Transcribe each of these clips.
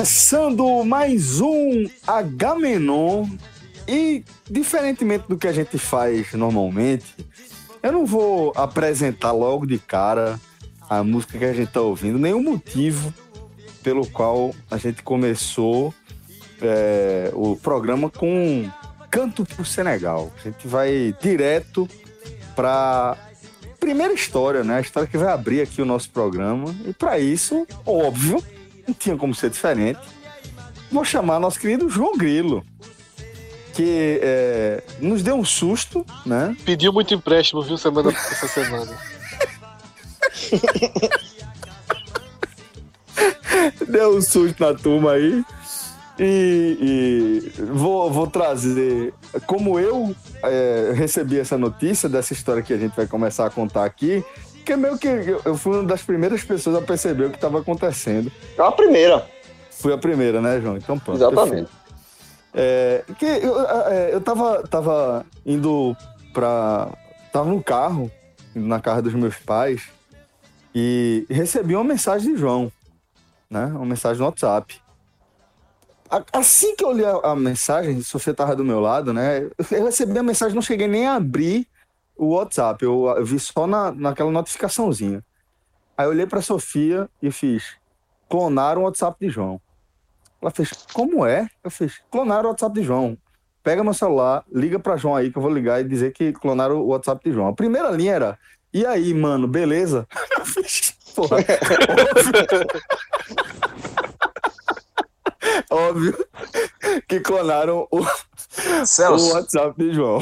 Começando mais um Agamenon. E, diferentemente do que a gente faz normalmente, eu não vou apresentar logo de cara a música que a gente tá ouvindo, nenhum motivo pelo qual a gente começou é, o programa com Canto pro Senegal. A gente vai direto para primeira história, né? A história que vai abrir aqui o nosso programa. E para isso, óbvio, não tinha como ser diferente. Vou chamar nosso querido João Grilo, que é, nos deu um susto, né? Pediu muito empréstimo, viu, semana, essa semana. Deu um susto na turma aí. E, e vou, vou trazer como eu é, recebi essa notícia dessa história que a gente vai começar a contar aqui. Que é meio que eu eu fui uma das primeiras pessoas a perceber o que estava acontecendo. É a primeira. Fui a primeira, né, João? Então pronto. Exatamente. É, que eu, é, eu tava, tava indo pra. Tava no carro, indo na casa dos meus pais, e recebi uma mensagem de João, né? Uma mensagem no WhatsApp. Assim que eu li a, a mensagem, se você tava do meu lado, né? Eu recebi a mensagem, não cheguei nem a abrir o WhatsApp, eu, vi só na, naquela notificaçãozinha. Aí eu olhei pra Sofia e fiz: clonaram o WhatsApp de João. Ela fez, como é? Eu fiz, clonaram o WhatsApp de João. Pega meu celular, liga pra João aí que eu vou ligar e dizer que clonaram o WhatsApp de João. A primeira linha era, e aí, mano, beleza? Eu fiz, porra, óbvio. óbvio que clonaram o, o Celso, WhatsApp de João.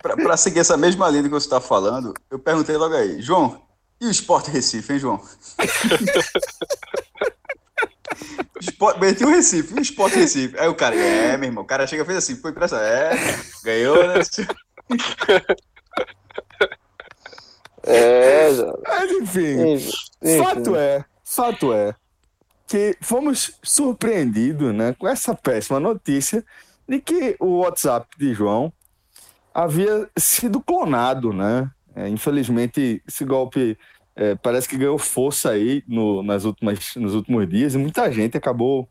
pra seguir essa mesma linha que você está falando, eu perguntei logo aí, João, e o Esporte Recife, hein, João? Esporte, meti o Recife, e o Esporte Recife. Aí o cara, é, meu irmão, o cara chega e fez assim, foi impressa, é, ganhou, né? É, já. Mas enfim, Enfim, Fato é, fato é que fomos surpreendidos né, com essa péssima notícia de que o WhatsApp de João havia sido clonado, né? É, infelizmente, esse golpe é, parece que ganhou força aí no, nas últimas, nos últimos dias e muita gente acabou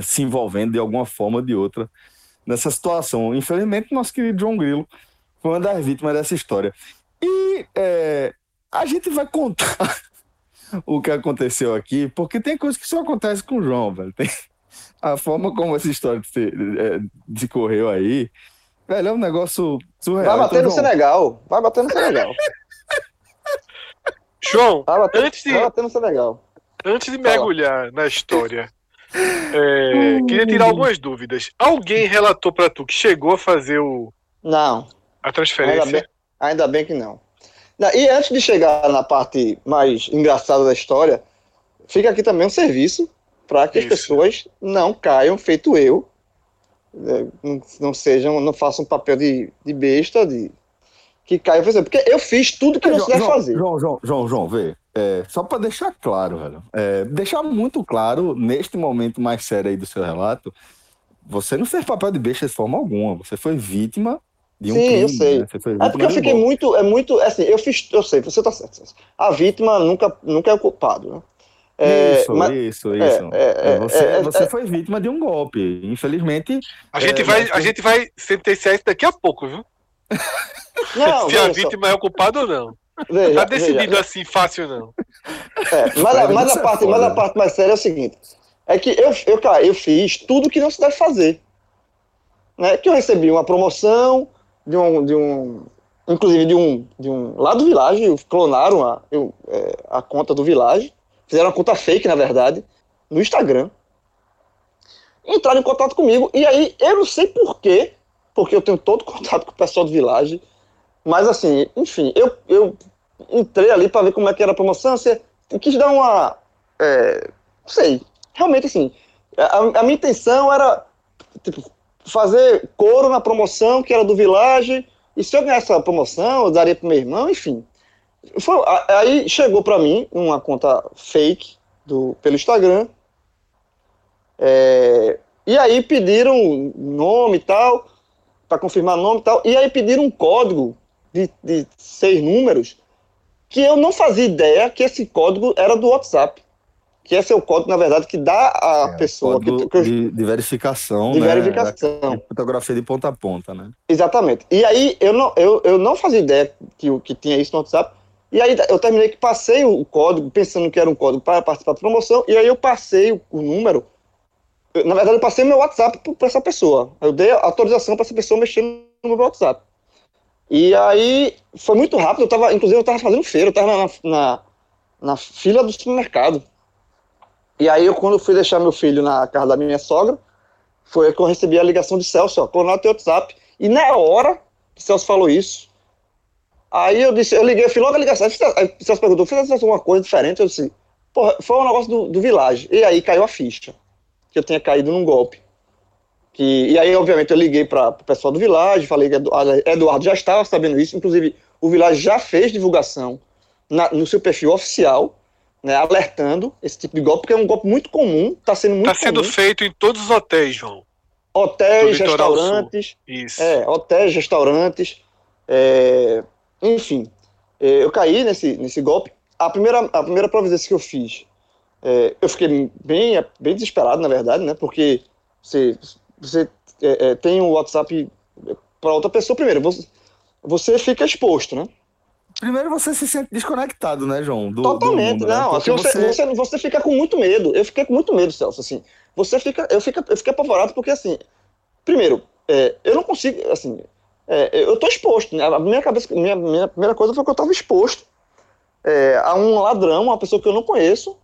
se envolvendo de alguma forma ou de outra nessa situação. Infelizmente, nosso querido João Grilo foi uma das vítimas dessa história. E é, a gente vai contar o que aconteceu aqui, porque tem coisa que só acontece com o João, velho. Tem- a forma como essa história se, é, decorreu aí, velho, é um negócio surreal. Vai bater Então, no João, Senegal. Vai bater no Senegal. João, Vai bater, antes de, vai bater no Senegal. antes de mergulhar na história, é, queria tirar algumas dúvidas. Alguém relatou pra tu que chegou a fazer o, Não, a ainda transferência? bem, ainda bem que. Não, E antes de chegar na parte mais engraçada da história, fica aqui também um serviço para que as Isso. pessoas não caiam, feito eu, né, não, não sejam, não façam papel de, de besta, de que caiam, por exemplo, porque eu fiz tudo que não se deve João, fazer. João, João, João, João, vê. é, só para deixar claro, velho. é, deixar muito claro, neste momento mais sério aí do seu relato, você não fez papel de besta de forma alguma. Você foi vítima de um Sim, crime. eu sei. né? É porque eu fiquei muito, é muito, é assim, eu fiz, eu sei, você tá certo. A vítima nunca, nunca é o culpado, né? É, isso, mas- isso, é, isso. é, é, você é, você é. foi vítima de um golpe. Infelizmente, A gente, É, vai, mas a gente vai sentenciar isso daqui a pouco, viu? Não, Se a veja só, vítima é o culpado ou não. veja, Tá decidido veja, assim fácil, não. é, mas, a, Mas a parte, mas a parte mais séria é o seguinte: é que eu, eu, cara, eu fiz tudo que não se deve fazer. né, que eu recebi uma promoção de um, de um inclusive de um, de um lá do Village, clonaram a, eu, é, a conta do Village, fizeram uma conta fake, na verdade, no Instagram, entraram em contato comigo, e aí eu não sei porquê, porque eu tenho todo contato com o pessoal do Village, mas assim, enfim, eu, eu entrei ali para ver como é que era a promoção, você quis dar uma, é, não sei, realmente assim, a, a minha intenção era, tipo, fazer coro na promoção que era do Village, e se eu ganhasse essa promoção, eu daria pro meu irmão, enfim. Foi, aí chegou para mim uma conta fake do, pelo Instagram. É, e aí pediram nome e tal, para confirmar nome e tal. E aí pediram um código de, de seis números que eu não fazia ideia que esse código era do WhatsApp. Que esse é o código, na verdade, que dá a É, pessoa. Que, que eu- de, de verificação, de né? verificação. Da fotografia de ponta a ponta, né? Exatamente. E aí eu não, eu, eu não fazia ideia que, que tinha isso no WhatsApp. E aí eu terminei que passei o código, pensando que era um código para participar da promoção, e aí eu passei o, o número. Eu, na verdade, eu passei meu WhatsApp para essa pessoa. Eu dei autorização para essa pessoa mexer no meu WhatsApp. E aí foi muito rápido. Eu tava, inclusive, eu estava fazendo feira, eu estava na, na, na fila do supermercado. E aí, eu, quando fui deixar meu filho na casa da minha sogra, foi que eu recebi a ligação de Celso, ó, clonar teu WhatsApp. E na hora que Celso falou isso, aí eu disse, eu liguei, eu fiz logo a ligação. Aí Celso perguntou, fez alguma coisa diferente? Eu disse, porra, foi um negócio do, do Village. E aí caiu a ficha, que eu tinha caído num golpe. Que, e aí, obviamente, eu liguei para o pessoal do Village, falei que Edu- a- Eduardo já estava sabendo isso, inclusive o Village já fez divulgação na- no seu perfil oficial, né, alertando esse tipo de golpe, porque é um golpe muito comum, está sendo muito Tá sendo comum. feito em todos os hotéis, João. Hotéis, Litoral Sul. restaurantes, Isso. é, hotéis, restaurantes, é, enfim. É, eu caí nesse, nesse golpe. A primeira, a primeira providência que eu fiz, é, eu fiquei bem, bem desesperado, na verdade, né? Porque você, você é, tem o WhatsApp para outra pessoa, primeiro, você, você fica exposto, né? Primeiro você se sente desconectado, né, João? Do, do Totalmente, mundo, né? não. Porque Assim, você, você... Você, fica com muito medo. Eu fiquei com muito medo, Celso. Assim, você fica, eu, fica, eu fiquei apavorado porque, assim, primeiro, é, eu não consigo, assim, é, eu tô exposto. Né? A minha, cabeça, minha, minha primeira coisa foi que eu estava exposto é, a um ladrão, uma pessoa que eu não conheço,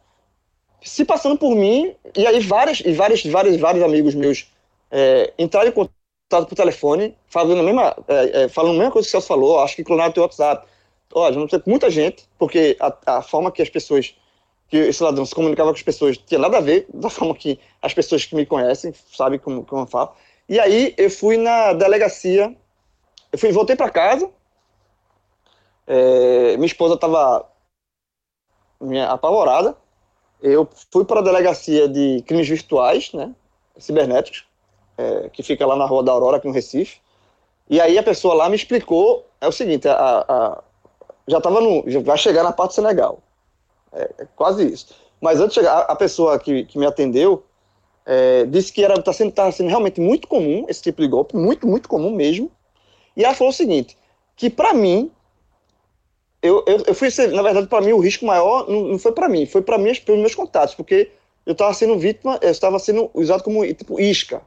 se passando por mim, e aí várias, e vários, vários, vários amigos meus é, entraram em contato por telefone, falando a mesma, é, é, falando a mesma coisa que o Celso falou, acho que clonaram teu WhatsApp. Olha, não com muita gente, porque a, a forma que as pessoas, que esse ladrão se comunicava com as pessoas, tinha nada a ver da forma que as pessoas que me conhecem sabem como, como eu falo. E aí eu fui na delegacia, eu fui, voltei para casa, é, minha esposa estava apavorada, eu fui para a delegacia de crimes virtuais, né, cibernéticos, é, que fica lá na Rua da Aurora, aqui no Recife, e aí a pessoa lá me explicou, é o seguinte, a, a, já estava no, já vai chegar na parte do Senegal, é, é quase isso. Mas antes de chegar, a, a pessoa que, que me atendeu é, disse que era está sendo, tá sendo realmente muito comum esse tipo de golpe, muito, muito comum mesmo. E ela falou o seguinte, que para mim, eu, eu, eu fui na verdade, para mim o risco maior não, não foi para mim, foi para mim, pelos meus contatos, porque eu estava sendo vítima, eu estava sendo usado como tipo isca.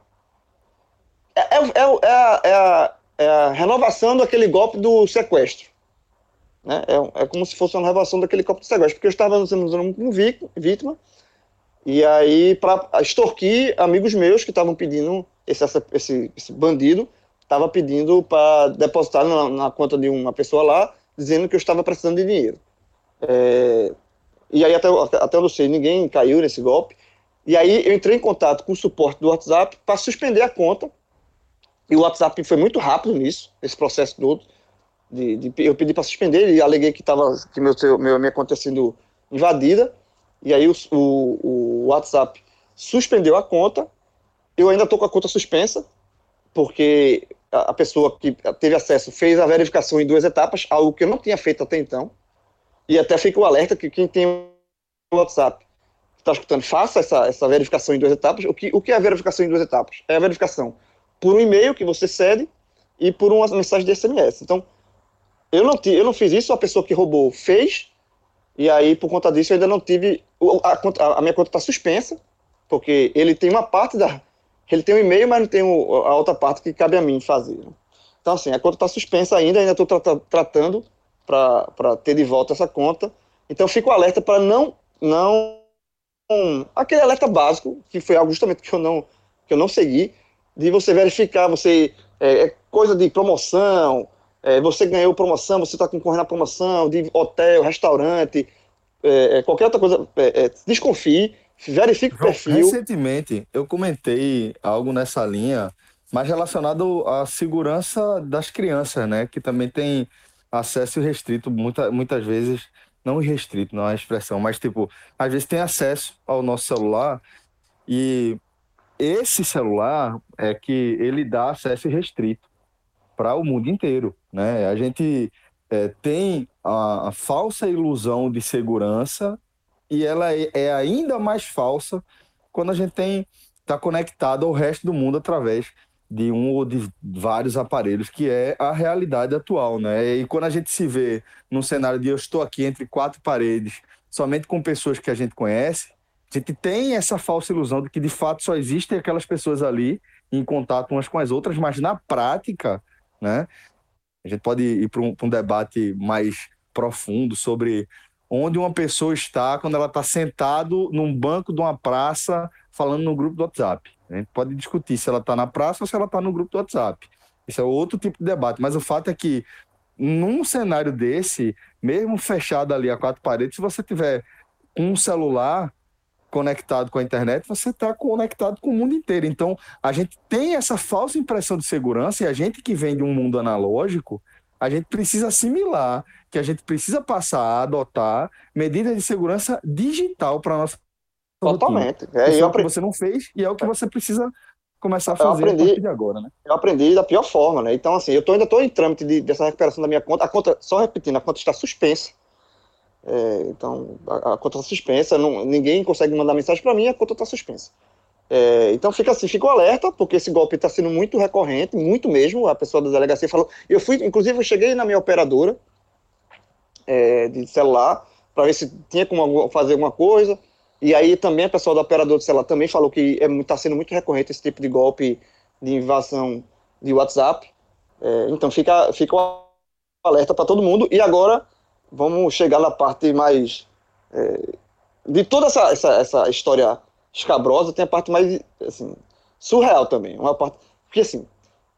É, é, é, é, a, é, a, é a renovação daquele golpe do sequestro. Né? É, é como se fosse uma renovação daquele golpe do sequestro, porque eu estava sendo usado como vítima, e aí para extorquir amigos meus que estavam pedindo, esse, esse, esse bandido estava pedindo para depositar na, na conta de uma pessoa lá, dizendo que eu estava precisando de dinheiro. É, e aí, até, até eu sei, ninguém caiu nesse golpe. E aí eu entrei em contato com o suporte do WhatsApp para suspender a conta. E o WhatsApp foi muito rápido nisso, esse processo todo. De, de- eu pedi para suspender e aleguei que, tava, que meu, meu, minha conta tinha sido invadida. E aí o, o, o WhatsApp suspendeu a conta. Eu ainda estou com a conta suspensa, porque a, pessoa que teve acesso fez a verificação em duas etapas, algo que eu não tinha feito até então. E até fica o alerta que quem tem o WhatsApp está escutando, faça essa, essa verificação em duas etapas. O que, o que é a verificação em duas etapas? É a verificação por um e-mail que você cede e por uma mensagem de SMS. Então, eu não, eu não fiz isso, a pessoa que roubou fez, e aí, por conta disso, eu ainda não tive. A, a minha conta está suspensa, porque ele tem uma parte da Ele tem o e-mail, mas não tem o- a outra parte que cabe a mim fazer. Então, assim, a conta está suspensa ainda, ainda estou tratando para ter de volta essa conta. Então, fico alerta para não, não. Aquele alerta básico, que foi algo justamente que eu não, que eu não segui, de você verificar, você. É, é coisa de promoção, é, você ganhou promoção, você está concorrendo à promoção, de hotel, restaurante, é, é, qualquer outra coisa. é, é, desconfie, verifique o perfil. recentemente eu comentei algo nessa linha, mas relacionado à segurança das crianças, né? Que também tem acesso restrito, muita, muitas vezes, não restrito, não é a expressão, mas tipo, às vezes tem acesso ao nosso celular e esse celular é que ele dá acesso restrito para o mundo inteiro, né? A gente é, tem a, a falsa ilusão de segurança e ela é, é ainda mais falsa quando a gente tem está conectado ao resto do mundo através de um ou de vários aparelhos, que é a realidade atual, né? E quando a gente se vê num cenário de eu estou aqui entre quatro paredes, somente com pessoas que a gente conhece, a gente tem essa falsa ilusão de que de fato só existem aquelas pessoas ali em contato umas com as outras, mas na prática, né? A gente pode ir para um, um debate mais profundo sobre onde uma pessoa está quando ela está sentado num banco de uma praça falando no grupo do WhatsApp. A gente pode discutir se ela está na praça ou se ela está no grupo do WhatsApp. Isso é outro tipo de debate. Mas o fato é que num cenário desse, mesmo fechado ali a quatro paredes, se você tiver um celular conectado com a internet, você está conectado com o mundo inteiro. Então, a gente tem essa falsa impressão de segurança e a gente que vem de um mundo analógico, a gente precisa assimilar que a gente precisa passar a adotar medidas de segurança digital para nossa. Totalmente. É, é o que você não fez e é o que você precisa começar a Eu fazer aprendi- a agora, né? eu aprendi da pior forma, né? Então, assim, eu tô, ainda estou em trâmite de- dessa recuperação da minha conta. A conta, só repetindo, a conta está suspensa. É, então, a, a conta está suspensa, não- ninguém consegue mandar mensagem para mim, a conta está suspensa. É, então, fica assim, fica o alerta, porque esse golpe está sendo muito recorrente, muito mesmo. A pessoa da delegacia falou. Eu fui, inclusive, eu cheguei na minha operadora é, de celular para ver se tinha como fazer alguma coisa. E aí também a pessoa da operadora de celular também falou que está sendo muito recorrente esse tipo de golpe de invasão de WhatsApp. É, então fica, fica o alerta para todo mundo. E agora vamos chegar na parte mais. é, de toda essa, essa, essa história escabrosa, tem a parte mais assim, surreal também. Uma parte, porque assim,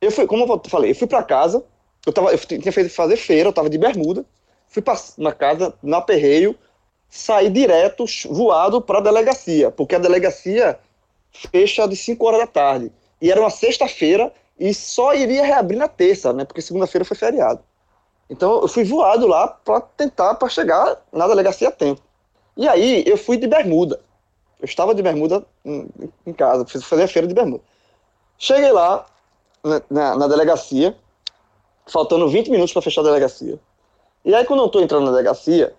eu fui, como eu falei, eu fui para casa, eu, tava, eu tinha feito fazer feira, eu estava de bermuda, fui para uma casa, no aperreio, saí direto, voado para a delegacia, porque a delegacia fecha de 5 horas da tarde. E era uma sexta-feira e só iria reabrir na terça, né? Porque segunda-feira foi feriado. Então eu fui voado lá para tentar para chegar na delegacia a tempo. E aí eu fui de bermuda. Eu estava de bermuda em, casa, fiz fazer a feira de bermuda. Cheguei lá na, na- na delegacia, faltando 20 minutos para fechar a delegacia. E aí quando eu estou entrando na delegacia,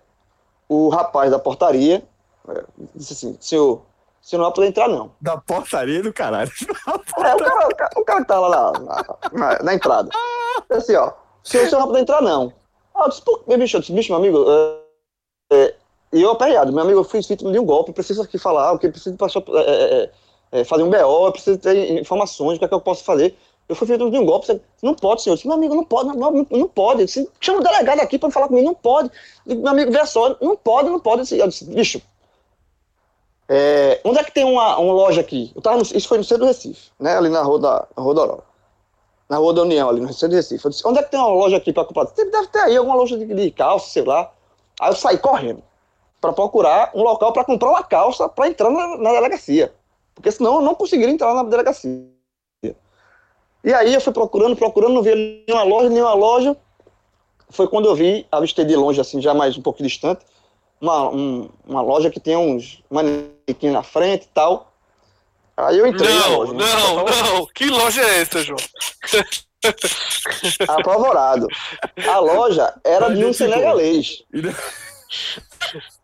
o rapaz da portaria é, disse assim, senhor, senhor não vai poder entrar não. Da portaria do caralho. É, o cara, o cara, o cara que tá lá na, na, na- entrada. Disse Assim, ó, senhor, não vai poder entrar, não. Ah, eu disse, pô, bicho, eu disse, bicho, meu amigo, é, é, e eu aperreado, meu amigo, eu fui vítima de um golpe, preciso aqui falar, o que preciso passar, é, é, é, fazer um BO, preciso ter informações, o que é que eu posso fazer. Eu fui vítima de um golpe, você, não pode, senhor. Eu disse, meu amigo, não pode, não, não, não pode. Disse, chama o delegado aqui para falar comigo, não pode. Disse, Meu amigo, vê só, não pode, não pode. Eu disse, bicho, é, onde é que tem uma, uma loja aqui? Eu tava no- isso foi no centro do Recife, né? Ali na rua da, na rua. Na rua da União, ali no centro do Recife. Eu disse, onde é que tem uma loja aqui para comprar? Deve ter aí alguma loja de, de calça, sei lá. Aí eu saí correndo para procurar um local para comprar uma calça para entrar na, na delegacia. Porque senão eu não conseguiria entrar na delegacia. E aí eu fui procurando, procurando, não vi nenhuma loja, nenhuma loja. Foi quando eu vi, avistei de longe, assim, já mais um pouco distante, uma, um- uma loja que tinha uns manequins na frente e tal. Aí eu entrei na Não, loja. né? não, não. Que loja é essa, João? Apavorado. A loja era de um senegalês.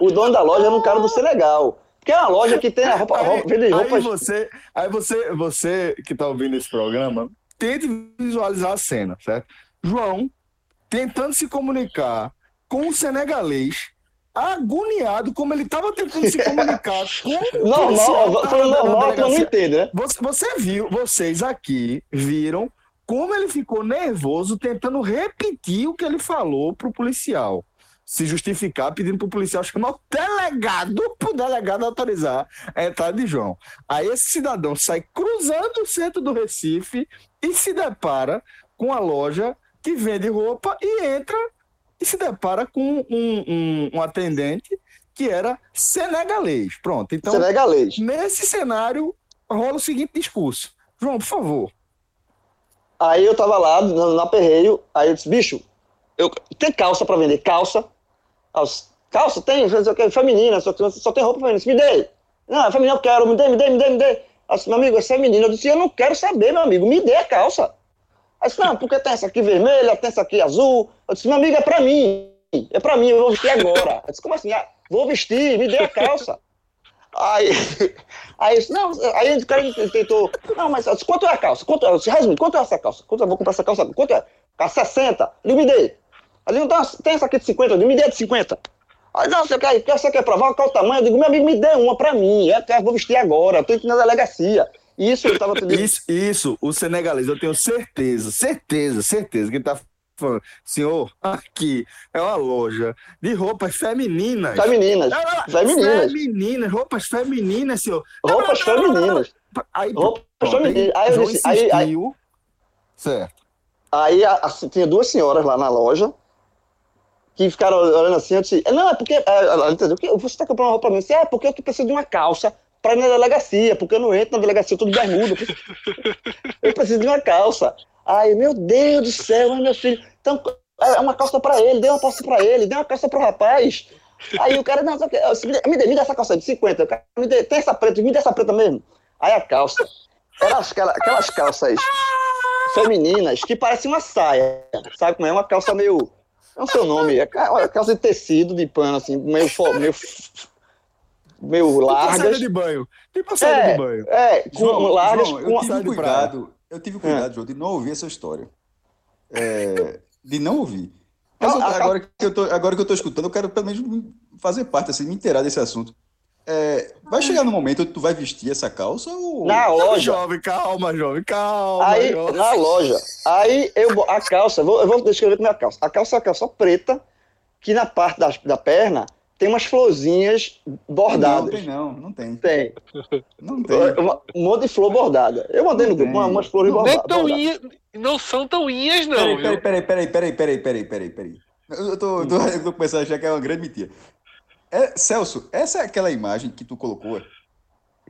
O dono da loja era um cara do Senegal. Que é uma loja que tem a roupa, roupa, vende aí roupas. você, aí você, você que tá ouvindo esse programa, tente visualizar a cena, certo? João tentando se comunicar com um senegalês agoniado como ele estava tentando se comunicar com o Normal, normal, que eu não entendo, né? Você, você viu, vocês aqui viram como ele ficou nervoso tentando repetir o que ele falou pro policial. Se justificar, pedindo pro policial chamar o delegado pro delegado autorizar a entrada de João. Aí esse cidadão sai cruzando o centro do Recife e se depara com a loja que vende roupa e entra e se depara com um, um- um atendente que era senegalês. Pronto, então Senegalês. Nesse cenário, rola o seguinte discurso. João, por favor. Aí eu tava lá no, no aperreio, aí eu disse, bicho, eu, tem calça pra vender? Calça. Calça tem, feminina, só, só tem roupa feminina. Me dê. Não, é feminina eu quero, me dê, me dê, me dê, me dê. Meu amigo, essa é menina. Eu disse, eu não quero saber, meu amigo, me dê a calça. Aí disse, não, porque tem essa aqui vermelha, tem essa aqui azul. Eu disse, meu amigo, é pra mim. É pra mim, eu vou vestir agora. Eu disse, como assim? Ah, vou vestir, me dê a calça. Aí, aí, disse, não, aí o cara tentou, não, mas disse, quanto é a calça? Quanto, eu resumindo, quanto é essa calça? Quanto eu vou comprar essa calça? Quanto é? A 60. Ele me dê. Ali não tem, tem essa aqui de 50, eu digo, me dê de 50. Aí, não, você quer, você quer provar qual o tamanho? Eu digo, meu amigo, me dê uma pra mim, eu quero, vou vestir agora, eu tô indo na delegacia. Isso eu tava pedindo. Isso, isso, o senegalês, eu tenho certeza, certeza, certeza que ele tá falando, senhor, aqui é uma loja de roupas femininas. Femininas. Não, não, Femininas. Femininas, roupas femininas, senhor. Roupas Não, femininas. Aí, Roupas pronto, femininas. Aí eu disse- aí- aí-. Certo. Aí a- a- tinha duas senhoras lá na loja que ficaram olhando assim, eu disse, não, é porque, é, ela entendeu, "Que- você está comprando uma roupa pra mim? Disse, é, porque eu preciso de uma calça pra ir na delegacia, porque eu não entro na delegacia todo bermuda, eu preciso- eu preciso de uma calça. Aí, meu Deus do céu, ai, meu filho, então é uma calça pra ele, dê uma calça pra ele, dê uma calça pro rapaz. Aí o cara, não, me, dê, me dê essa calça de 50, o cara, me dê, tem essa preta, me dê essa preta mesmo. Aí a calça, era aquela- aquelas calças femininas que parecem uma saia, sabe como é? Uma calça meio. Sei o nome, é calça de tecido, de pano, assim, meio, fo- meio, meio largas. de banho. A saída É, de banho. é, com João, largas, João, com eu tive cuidado, eu tive cuidado, João, de não ouvir essa história. É, de não ouvir. Mas eu- agora, que eu tô, agora que eu tô escutando, eu quero pelo menos me- fazer parte, assim, me inteirar desse assunto. É, vai chegar no momento onde tu vai vestir essa calça ou... na loja. jovem, calma, jovem, calma. Aí, jovem. na loja. Aí eu a calça, vou, eu vou descrever como é a calça. A calça é uma calça preta, que na parte da, da perna tem umas florzinhas Não, bordadas. tem não, não tem. Tem. Não tem. Uma- Um monte de flor bordada. Eu mandei no Não grupo uma- umas flores Não, Nem bordadas. inhas, não são tão inhas, não, Peraí, peraí, peraí, peraí, peraí, peraí, peraí, peraí, peraí. Eu tô, tô, eu tô começando a achar que é uma grande mentira. É, Celso, essa é aquela imagem que tu colocou,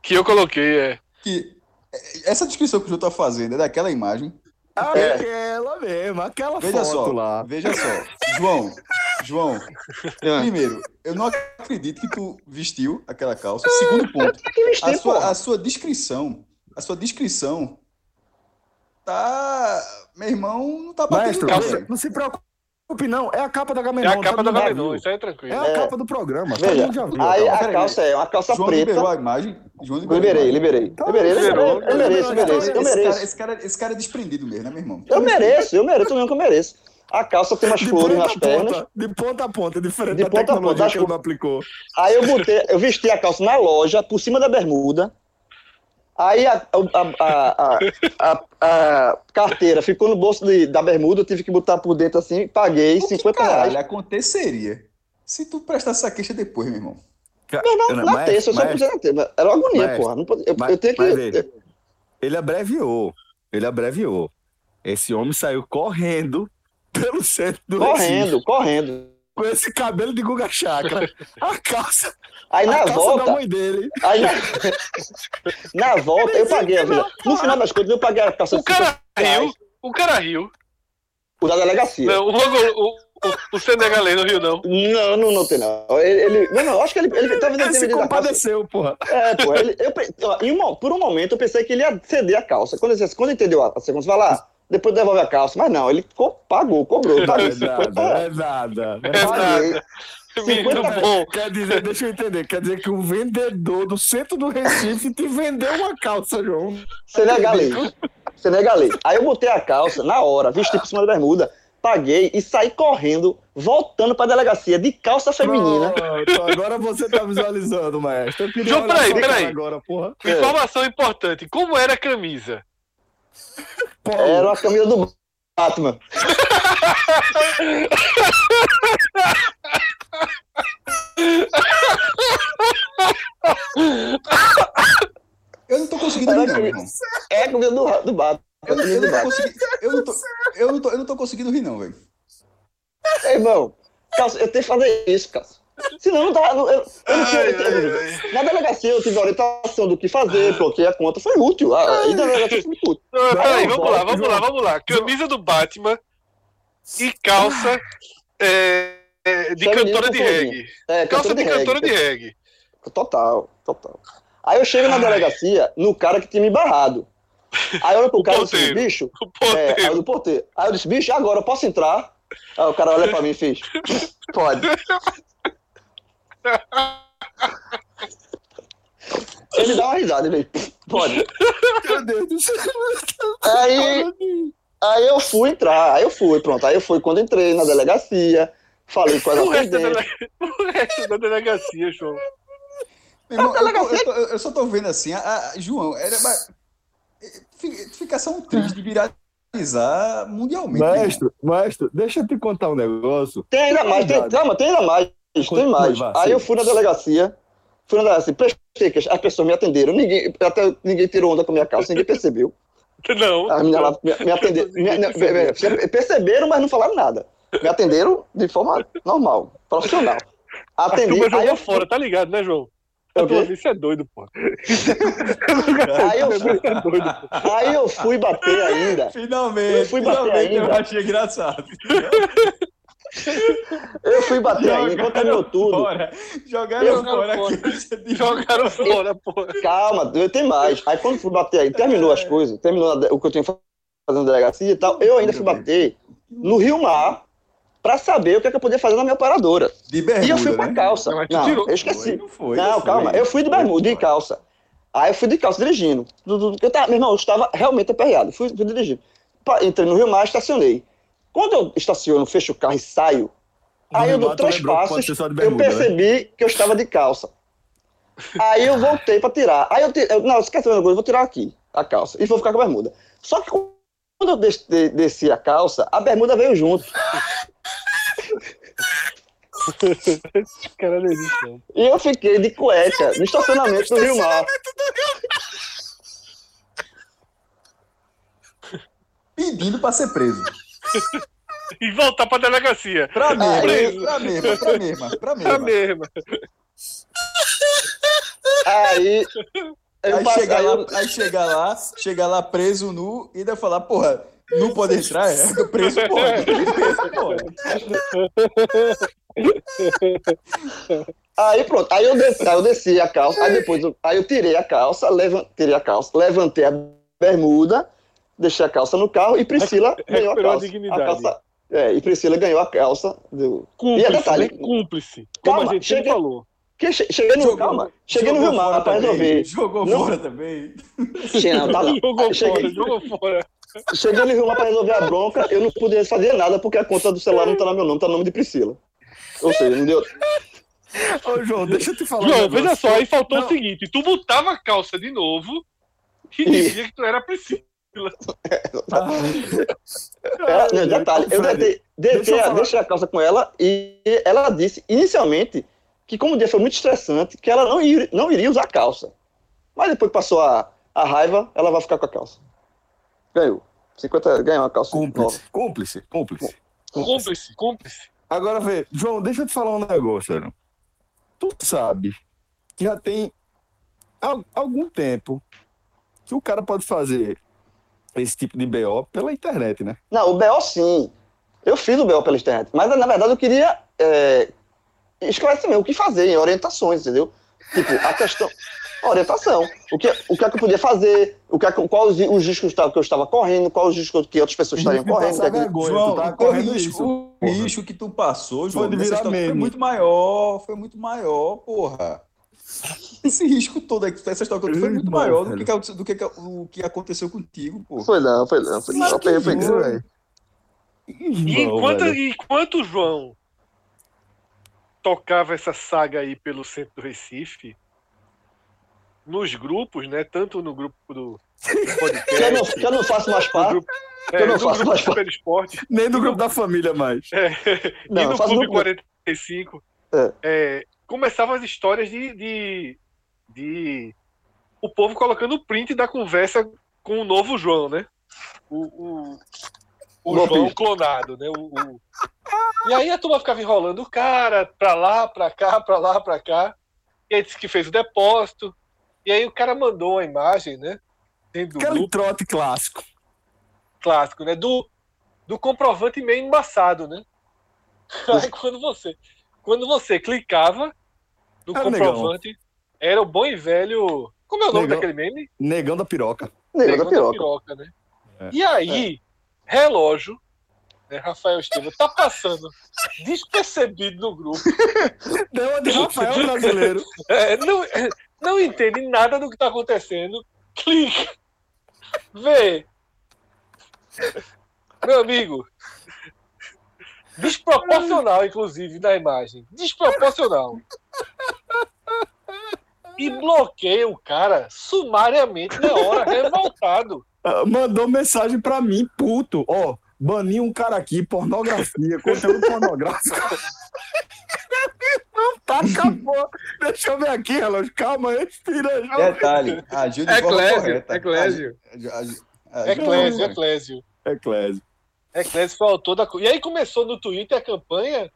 Que eu coloquei, é. que é, essa descrição que o João tá fazendo é daquela imagem. É. Aquela mesmo, aquela Veja foto só, lá. veja só. João, João, É. primeiro, eu não acredito que tu vestiu aquela calça. Segundo ponto, que vestir, a sua, a sua descrição, a sua descrição tá, meu irmão, não tá batendo Maestro, não se preocupe não, é a capa da É Gamenon. a capa da Gamenon, isso aí é É tranquilo. a É. capa do programa, todo Veja, mundo já viu. aí a calça é uma calça João preta. liberou a imagem. João liberou Liberei, liberei. Tá Liberei, liberou, eu mereço, eu mereço, eu mereço, eu Esse cara, esse, cara, esse cara é desprendido mesmo, né, meu irmão? Eu mereço, eu mereço, eu que eu mereço. A calça tem umas De flores nas pernas. de ponta a ponta, diferente De da ponta a ponta, tecnologia que ele aplicou. Aí eu botei, eu vesti a calça na loja, por cima da bermuda. Aí a, a, a, a, a- a carteira ficou no bolso de- da bermuda, eu tive que botar por dentro assim, paguei O que 50 caralho reais. aconteceria se tu prestasse essa queixa depois, meu irmão? Não, não, na Mas- terça, eu só podia na terça. Era uma agonia, mas- porra. Não podia, eu, mas- eu tenho que. mas veja, Ele abreviou. Ele abreviou. Esse homem saiu correndo pelo centro do Recife, correndo, correndo. Com esse cabelo de Guga Chakra. A calça, Aí a na calça da volta, mãe dele. aí na, na volta eu paguei a vida. No final das contas, eu paguei a calça O cara riu, o cara riu. o da delegacia. Não, o, o, o, o senegalês não riu, não. Não, não notei, não. Ele, ele, não, não, acho que ele, ele talvez ele Ele se compadeceu, porra. É, pô, ele, eu, em mo- por um momento eu pensei que ele ia ceder a calça. Quando ele, quando ele entendeu a, a segunda, você fala, ah, depois devolve a calça. Mas não, ele pagou, cobrou. Paguei é 50 nada, reais. é nada. É Paguei. Menino 50 bom. Quer dizer, deixa eu entender, quer dizer que o vendedor do centro do Recife te vendeu uma calça, João. Senegalês. Senegalês. Aí eu botei a calça na hora, vesti por cima da bermuda. paguei e saí correndo, voltando pra delegacia de calça feminina. Pronto, agora você tá visualizando, maestro. João, peraí, peraí. Agora, porra. É. Informação importante. Como era a camisa? Polo. Era uma camisa do Batman. Eu não tô conseguindo rir, não, irmão. É a camisa do, do Batman. Eu, não- eu tô. Eu não tô, eu não tô, eu não tô conseguindo rir, não, velho. Ei, irmão, eu tenho que fazer isso, Calça. Senão não não- Eu, eu não tinha, Ai, ai, ai. Na delegacia eu tive orientação do que fazer, bloqueei a conta, foi útil. Ah, E na delegacia foi útil. Não, peraí, vamos lá, vamos lá, vamos lá. Camisa do Batman e calça é, é, de Feminino cantora de reggae. É, Calça de reggae. cantora de reggae. Total, total. Aí eu chego na delegacia no cara que tinha me barrado. Aí eu olho pro O cara e disse, bicho, é, aí eu porteiro. Aí eu disse, bicho, agora eu posso entrar? Aí o cara olha pra mim e fez, pode. Ele dá uma risada, ele pode. Meu Deus do céu. Aí, aí eu fui entrar, aí eu fui, pronto. Aí eu fui quando entrei na delegacia, falei com a O resto, delega- o resto da delegacia, João. Meu irmão, eu, tô- eu tô- eu só tô vendo assim, a, a- João, era. mas- fi- Fica só um triste de viralizar mundialmente. irmão. Maestro, maestro, deixa eu te contar um negócio. Tem ainda mais, tem, calma, tem ainda mais, tem mais. Aí sim. eu fui na delegacia, fui na delegacia, prestei queixa, as pessoas me atenderam, ninguém, até ninguém tirou onda com a minha calça, ninguém percebeu. Não. As meninas lá me, me atenderam, me- me- perceberam, mas não falaram nada. Me atenderam de forma normal, profissional. A Atendi, turma aí jogou eu, fora, tá ligado, né, João? A quê? turma, isso é doido, pô. aí, eu fui, é doido, pô. aí eu fui bater ainda, Finalmente, Eu fui bater finalmente eu ainda. achei engraçado. eu fui bater ainda, enquanto terminou tudo. Fora. Jogaram Eu- fora fora. aqui. Jogaram fora, pô. Calma, tem mais. Aí quando fui bater aí, terminou as coisas, terminou o que eu tinha fazendo na delegacia e tal, eu ainda fui bater no Rio Mar pra saber o que, é que eu podia fazer na minha operadora. De bermuda, E eu fui com a né? calça. Não, tirou. eu esqueci. Não foi, Não, foi. calma, eu fui de bermuda, de calça. Aí eu fui de calça dirigindo. Eu tava, meu irmão, eu estava realmente aperreado. Fui, fui dirigindo. Entrei no Rio Mar, estacionei. Quando eu estaciono, fecho o carro e saio, aí eu dou três passos, de eu bermuda, né? percebi que eu estava de calça. Aí eu voltei pra tirar. Aí eu, eu não, esquece uma coisa, eu vou tirar aqui a calça e vou ficar com a bermuda. Só que quando eu des- de- desci a calça, a bermuda veio junto. Esse cara não existe, não. E eu fiquei de cueca no estacionamento do Rio Mar. Pedindo pra ser preso. E voltar pra delegacia. Pra mesma, pra mesma, pra mesma, pra É a mesma. mesma. Aí. Eu Aí passei, chega, aí lá, aí chega lá, chega lá preso nu e ainda falar, porra, não pode entrar? É, preso pode. Preso pode. Aí pronto, aí eu, desci, aí eu desci a calça, aí depois eu, aí eu tirei a calça, levan, tirei a calça, levantei a bermuda, deixei a calça no carro e Priscila ganhou a recuperou a calça. dignidade. calça- é, e Priscila ganhou a calça. Do... E Cúmplice, é detalhe, né? Cúmplice. Como Calma, a gente chega- falou. que che- cheguei no, Jogou- calma, cheguei no Rio Mar pra resolver. Jogou Não. fora também. Cheguei, não, tá lá. Jogou cheguei, fora, jogou fora. cheguei no Rio Mar pra resolver a bronca, eu não podia fazer nada porque a conta do celular não tá no meu nome, tá no nome de Priscila. Ou seja, não deu. Ô, João, deixa eu te falar. João, veja só, aí faltou Não. o seguinte: tu botava a calça de novo e dizia que tu era Priscila. Detalhe, eu deixa a- falar. deixei a calça com ela e ela disse, inicialmente, que como o dia foi muito estressante, que ela não iria, não iria usar calça. Mas depois que passou a, a raiva, ela vai ficar com a calça. Ganhou. 50, ganhou a calça nova. Cúmplice, cúmplice, cúmplice. Cúmplice, cúmplice. Agora vê, João, deixa eu te falar um negócio. Tu sabe que já tem al- algum tempo que o cara pode fazer esse tipo de BO pela internet, né? Não, o BO sim. Eu fiz o BO pela internet. Mas na verdade eu queria é, esclarecer mesmo o que fazer, em orientações, entendeu? Tipo, a questão. Orientação. O que, o que é que eu podia fazer, o que é que, qual os, os riscos que eu estava- que eu estava correndo, quais os riscos que outras pessoas estariam correndo. o que é que- vergonha, João, tu tá correndo risco, o risco que tu passou, João, virar história foi muito maior, foi muito maior, porra. Esse risco todo aí, essa história que eu- foi muito Irmão, maior do que, do que o que aconteceu contigo, pô. Foi não, foi não. Foi Claro não. que Foi, foi, foi. velho. E enquanto, enquanto o João tocava essa saga aí pelo centro do Recife, nos grupos, né? Tanto no grupo do, eu, não, eu não faço mais parte. grupo, eu é, não no faço mais do Super Esporte Nem do grupo da família mais. Não, e eu no Clube no- 45, É. é, começavam as histórias de, de, de o povo colocando o print da conversa com o novo João, né? O, o, o. João clonado, né? O, o- E aí a turma ficava enrolando o cara pra lá, pra cá, pra lá, pra cá. E aí disse que fez o depósito. E aí o cara mandou a imagem, né? Aquele trote clássico. clássico, né? Do, do comprovante meio embaçado, né? Aí quando você, quando você clicava no Era o negão. comprovante, era o bom e velho. Como é o nome Negão. daquele meme? Negão da piroca. Negro da Negão piroca. né? É. E aí, relógio, né, Rafael Estevam, tá passando despercebido no grupo. Deu uma de Rafael brasileiro. É, não, não entende nada do que tá acontecendo. Clica. Vê. Meu amigo. Desproporcional, inclusive, na imagem. Desproporcional. E bloqueia o cara sumariamente na hora, revoltado. Ah, Mandou mensagem pra mim, puto. Ó, bani um cara aqui, pornografia, conteúdo pornográfico. Não, tá, acabou. Deixa eu ver aqui, relógio. Calma, respira. já. Detalhe, agiu de Eclésio. Eclésio. Forma Eclésio, correta. Eclésio. Eclésio. Eclésio foi o autor da. E aí começou no Twitter a campanha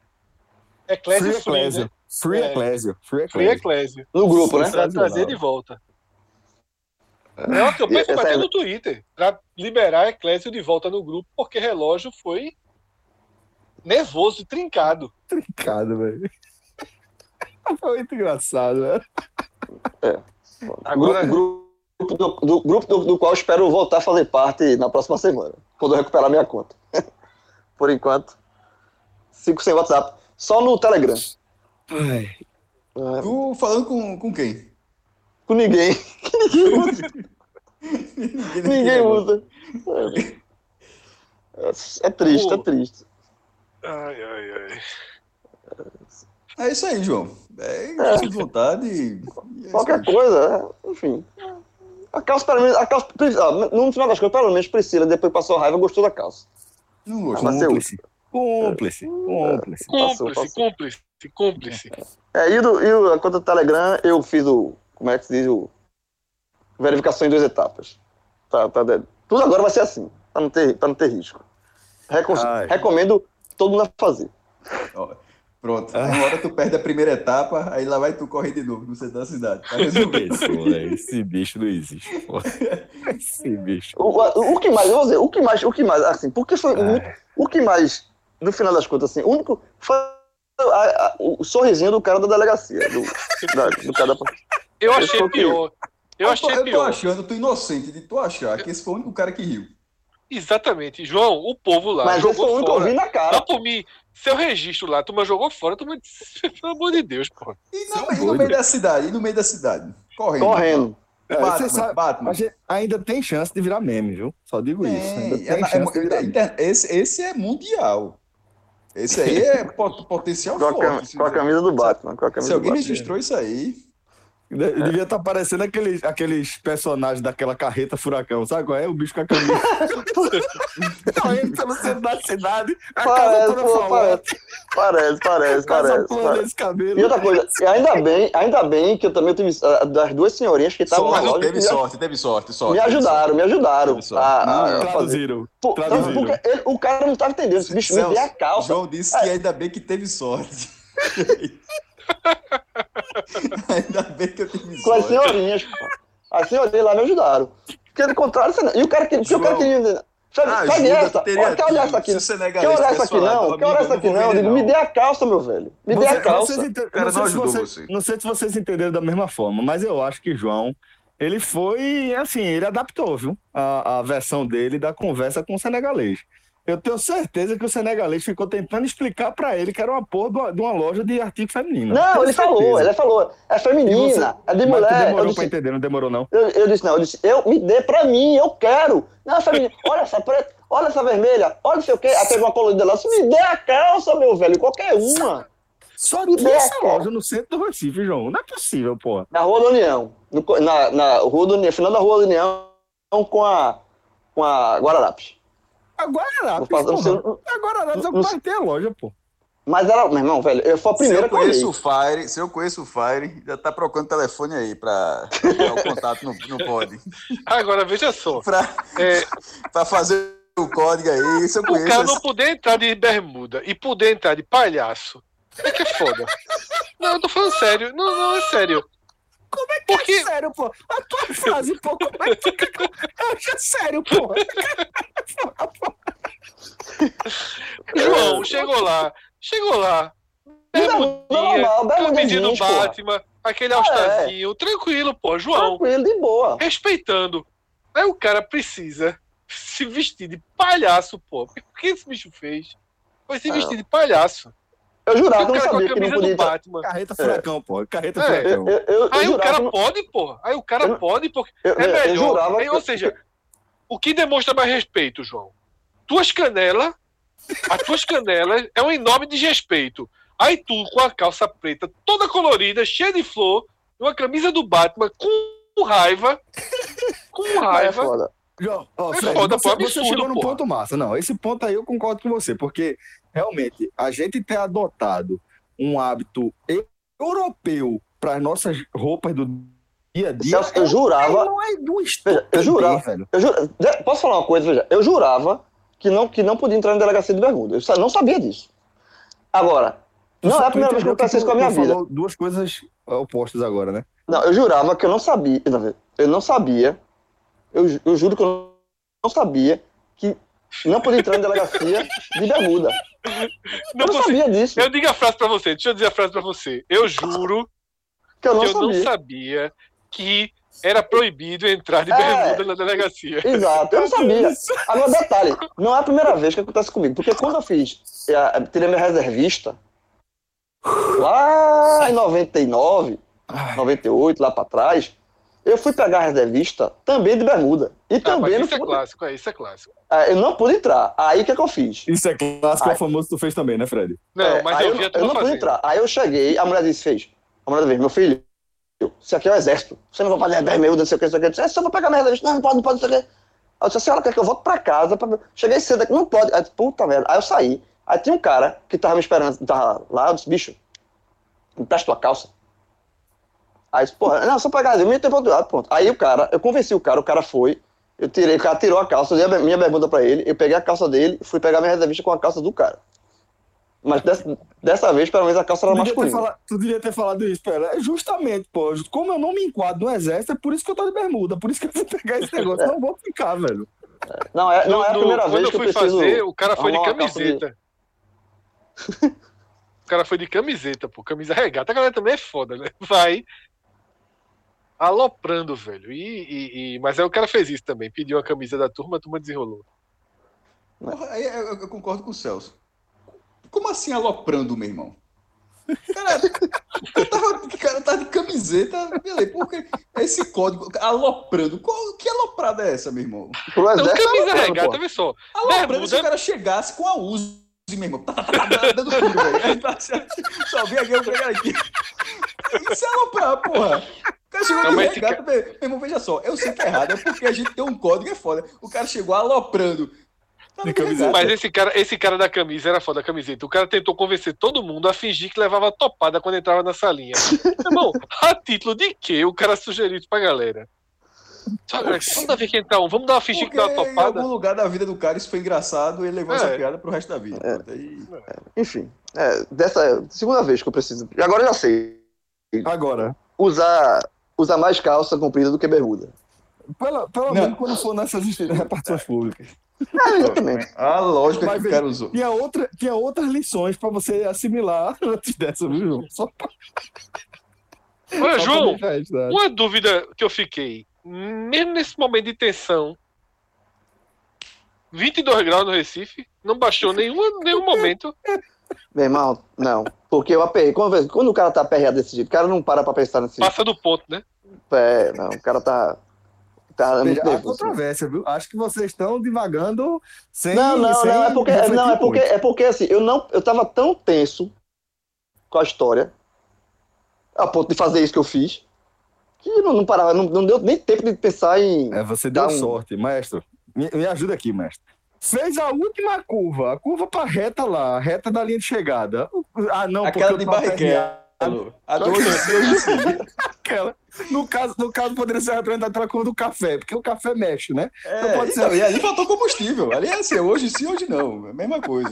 Eclésio Free Free, Eclésio. né? Free É. Eclésio. Free Free Eclésio. Eclésio. No grupo, né? Pra trazer de volta. É uma campanha que essa bateu é- no Twitter pra liberar Eclésio de volta no grupo, porque relógio foi nervoso e trincado. Trincado, velho. Foi muito engraçado, velho. Agora, Grupo, grupo do, do- grupo do, do qual eu espero voltar a fazer parte na próxima semana, quando eu recuperar minha conta. Por enquanto, fico sem WhatsApp. Só no Telegram. Ai, É, Tu falando com, com quem? com ninguém. Ninguém usa. É, é triste, é triste. ai, ai, ai. É isso aí, João. É, de vontade. e- e é Qualquer aí. coisa, é, enfim. A calça, pelo menos, a calça, no final das contas, pelo menos Priscila, depois passou raiva, gostou da calça. Não gostou. Eu- cúmplice. Cúmplice. Cúmplice. Passou, Cúmplice, passou. cúmplice, cúmplice. É, e, do, e o, a conta do Telegram, eu fiz o. Como é que se diz? O, verificação em duas etapas. Tá, tá, tudo agora vai ser assim, pra não ter, pra não ter risco. Recon- Ai. recomendo todo mundo a fazer. Pronto. Ah. Uma hora tu perde a primeira etapa, aí lá vai tu correr de novo no centro da cidade. Tá velho. Esse bicho não existe, pô. Esse bicho. O, o, o que mais, eu vou dizer, o que mais, o que mais, assim, porque foi muito, o que mais, no final das contas, assim, o único, foi a- a- o sorrisinho do cara da delegacia, do, da, do cara da... Eu Eu achei tô aqui. pior. Eu tô- achei eu tô pior. achando, tu inocente de tu achar que esse foi o único cara que riu. Exatamente. João, o povo lá Mas esse foi o jogou único que eu fora. vi na Dá cara. por mim, seu registro lá, a turma jogou fora, turma disse, pelo amor de Deus, pô. E é um e no meio da cidade, e no meio da cidade. Correndo. Correndo. É, Batman, você sabe, Batman. a gente ainda tem chance de virar meme, viu? Só digo isso. Ainda Tem, tem é chance é- é esse, esse é mundial. Esse aí é pot- potencial Com a, forte. se- com a camisa do Batman. Com a Se camisa do alguém Batman. registrou isso aí, Devia estar parecendo aqueles, aqueles personagens daquela carreta furacão, sabe qual é? O bicho com a camisa. Correndo pelo centro da cidade, a casa Parece, toda pô, parece. Parece, parece, casa parece. desse cabelo. E outra coisa, ainda bem, ainda bem que eu também tive ah, das duas senhorinhas que estavam na sorte, loja teve me, sorte, teve sorte, sorte. me ajudaram, me ajudaram a, a- fazer. Traduziram. Pô, traduziram. porque ele- o cara não estava entendendo. Esse bicho me Celso, deu a calça. João disse que ainda bem que teve sorte. ainda bem que eu tive com as senhorinhas. pô. As senhorinhas lá me ajudaram. Porque do contrário, não. E o cara que. porque o cara João, queria. Sabe, Ah, sabe ajuda, essa? teria quer olhar essa aqui? Quer olhar essa aqui não? Quer olhar essa aqui não? Digo, me dê a calça, meu velho. Me dê a calça. ente- cara não sei se ajudou vocês- você. não sei se vocês entenderam da mesma forma, mas eu acho que João, ele foi, assim, ele adaptou, viu? A, a versão dele da conversa com o senegalês. Eu tenho certeza que o senegalês ficou tentando explicar pra ele que era uma porra de uma, loja de artigo feminino. Não, ele falou, certeza. ele falou. É feminina, você- é de mulher. Demorou disse, pra entender, não demorou não. eu, eu disse, não, eu disse, eu me dê pra mim, eu quero. Não, é feminina. Olha essa preta, olha essa vermelha, olha não sei o quê. Aí pegou uma colorida lá, me dê a calça, meu velho, qualquer uma. Só a essa loja no centro do Recife, João. Não é possível, porra. Na Rua da União. No na, na Rua da União, final da Rua da União com a, com a Guararapes. Agora porra. Agora é não- o pai tem a loja, pô. Mas era, meu irmão, velho, eu foi a Se primeira que eu conheço o Fire, se eu conheço o Fire, já tá procurando telefone aí pra pegar o contato no, no pod. Agora, veja só. Pra, É, pra fazer o código aí, se eu o conheço. cara esse- não poder entrar de bermuda e poder entrar de palhaço. É que é foda. Não, eu tô falando sério. Não, não, é sério. Como é que Porque- é sério, pô? A tua frase, pô, como é que. Eu acho sério, pô. João, chegou lá. Chegou lá. Bermudinha, normal, bermuda camisinha do. Batman, aquele all tranquilo, pô. João, Tranquilo, de boa. respeitando. Aí o cara precisa se vestir de palhaço, pô. O que esse bicho fez? Foi se Ah. vestir de palhaço. Eu jurava eu não sabia que não camisa podia. Batman. Carreta furacão, pô. Carreta É. furacão. Eu, eu, eu Aí o cara não- pode, porra. Aí o cara pode, porque eu- é melhor. jurava Aí, que- ou seja, o que demonstra mais respeito, João? Tuas canelas, as tuas canelas é um enorme desrespeito. Aí tu, com a calça preta, toda colorida, cheia de flor, uma camisa do Batman, com raiva, com É raiva. João, ó, É Fred, foda, você, pô, você absurdo, chegou num ponto massa. Não, esse ponto aí eu concordo com você, porque realmente a gente ter adotado um hábito europeu para as nossas roupas do dia a dia. Celso, eu jurava- Não é do Veja, eu jurava- velho. Eu Posso falar uma coisa, veja? Eu jurava que não, que não podia entrar na delegacia de bermuda. Eu não sabia disso. Agora, não é a primeira vez que eu penso isso com a minha tu vida. duas coisas opostas agora, né? Não, eu jurava que eu não sabia. Eu não sabia. Eu, eu juro que eu não sabia que não podia entrar na delegacia de bermuda. Não eu não sabia disso. Eu digo a frase pra você, deixa eu dizer a frase pra você. Eu juro Que eu não que eu sabia. não sabia que era proibido entrar de É. bermuda na delegacia. Exato, eu não sabia. Agora, detalhe, não é a primeira vez que acontece comigo, porque quando eu fiz, eh, tirei minha reservista, lá em 99, 98, lá pra trás, eu fui pegar a reservista também de bermuda. E Ah, também não isso é pude, clássico, é, isso é clássico. eh, eu não pude entrar. Aí o que, é que eu fiz? Isso é clássico, Ai. é famoso que tu fez também, né, Fred? Não, É, mas aí eu eu turma não pude entrar. Aí eu cheguei, a mulher disse, fez. A mulher disse, meu filho, isso aqui é o exército. Você não vai fazer bermuda, não sei o que, não sei o que. Eu disse, "É, só vou pegar minha reservista. Não, não pode, não pode, não sei o que. Aí eu disse, a senhora quer que eu volte pra casa? Pra... Cheguei cedo aqui, não pode. Aí, eu disse, puta merda. Aí eu saí. Aí tinha um cara que tava me esperando, tava lá, eu disse, bicho, me presta tua calça. Aí eu porra, não, só pegar, eu me tempo outro lado, pronto. Aí o cara, eu convenci o cara, o cara foi, eu tirei, o cara tirou a calça, eu dei a minha bermuda pra ele, eu peguei a calça dele e fui pegar minha reservista com a calça do cara. Mas dessa, dessa vez, pelo menos, a calça Tu era devia, ter masculina. falado, tu devia ter falado isso, pera. É justamente, pô. Como eu não me enquadro no exército, é por isso que eu tô de bermuda. Por isso que eu vou pegar esse negócio. Não vou ficar, velho. Não é, não No- é a primeira quando vez eu que eu fui preciso. fazer, o cara foi de- camiseta. o cara foi de camiseta, pô. Camisa regata. A galera também é foda, né? Vai aloprando, velho. E, e- e- Mas aí o cara fez isso também. Pediu a camisa da turma, a turma desenrolou. Porra, aí eu, eu concordo com o Celso. Como assim aloprando, meu irmão? Cara, o cara tava, tá de camiseta, beleza, porque esse código, aloprando, qual, que aloprada é essa, meu irmão? Pro Não, camisa é regata, pô. vê só. Aloprando Bermuda- se o cara chegasse com a Uzi, meu irmão. Tá, tá, tá, tá, dando velho. Tá, Só vim aqui, eu pegar aqui. Isso é aloprar, porra. O cara chegou de esse regata, meu irmão, veja só, eu sei que é errado, é porque a gente tem um código, é foda. O cara chegou aloprando. Tá. Mas esse cara, esse cara da camisa era foda a camiseta. O cara tentou convencer todo mundo a fingir que levava topada quando entrava na salinha. Irmão, a título de quê o cara sugeriu isso pra galera? Só, toda vez que entrar um, vamos dar uma fingir que dá uma em topada. algum lugar da vida do cara isso foi engraçado e ele levou É. essa piada pro resto da vida. Pronto, aí- Enfim, é, dessa segunda vez que eu preciso. E agora eu já sei. Agora, Usar, usar mais calça comprida do que bermuda. pelo, pelo menos quando for nessas repartições públicas. É, exatamente. A lógica Mas que o cara usou. Tinha, outra, tinha outras lições pra você assimilar antes dessa, viu, João? Só pra, Olha, só João, uma dúvida que eu fiquei. Mesmo nesse momento de tensão, 22 graus no Recife, não baixou nenhum, nenhum momento. Meu irmão, não. Porque eu aperrei. Quando, quando o cara tá aperreado desse jeito, o cara não para pra pensar nesse Passa do ponto, né? pé. Não, o cara tá. Tá muito Veja, há nervoso. controvérsia, viu? Acho que vocês estão divagando sem. Não, não, sem não, é porque, não, é porque, muito. é porque assim, eu não, eu tava tão tenso com a história, a ponto de fazer isso que eu fiz, que não, não parava, não, não deu nem tempo de pensar em. É, você deu um- sorte, maestro. Me, me ajuda aqui, mestre. Fez a última curva, a curva pra reta lá, a reta da linha de chegada. Ah, não, Aquela porque de Barrichello. A do aquela. No caso, no caso, poderia ser representada pela curva do café, porque o café mexe, né? É, pode ser. então, e ali faltou combustível. Ali é assim, hoje sim, hoje não. É a mesma coisa.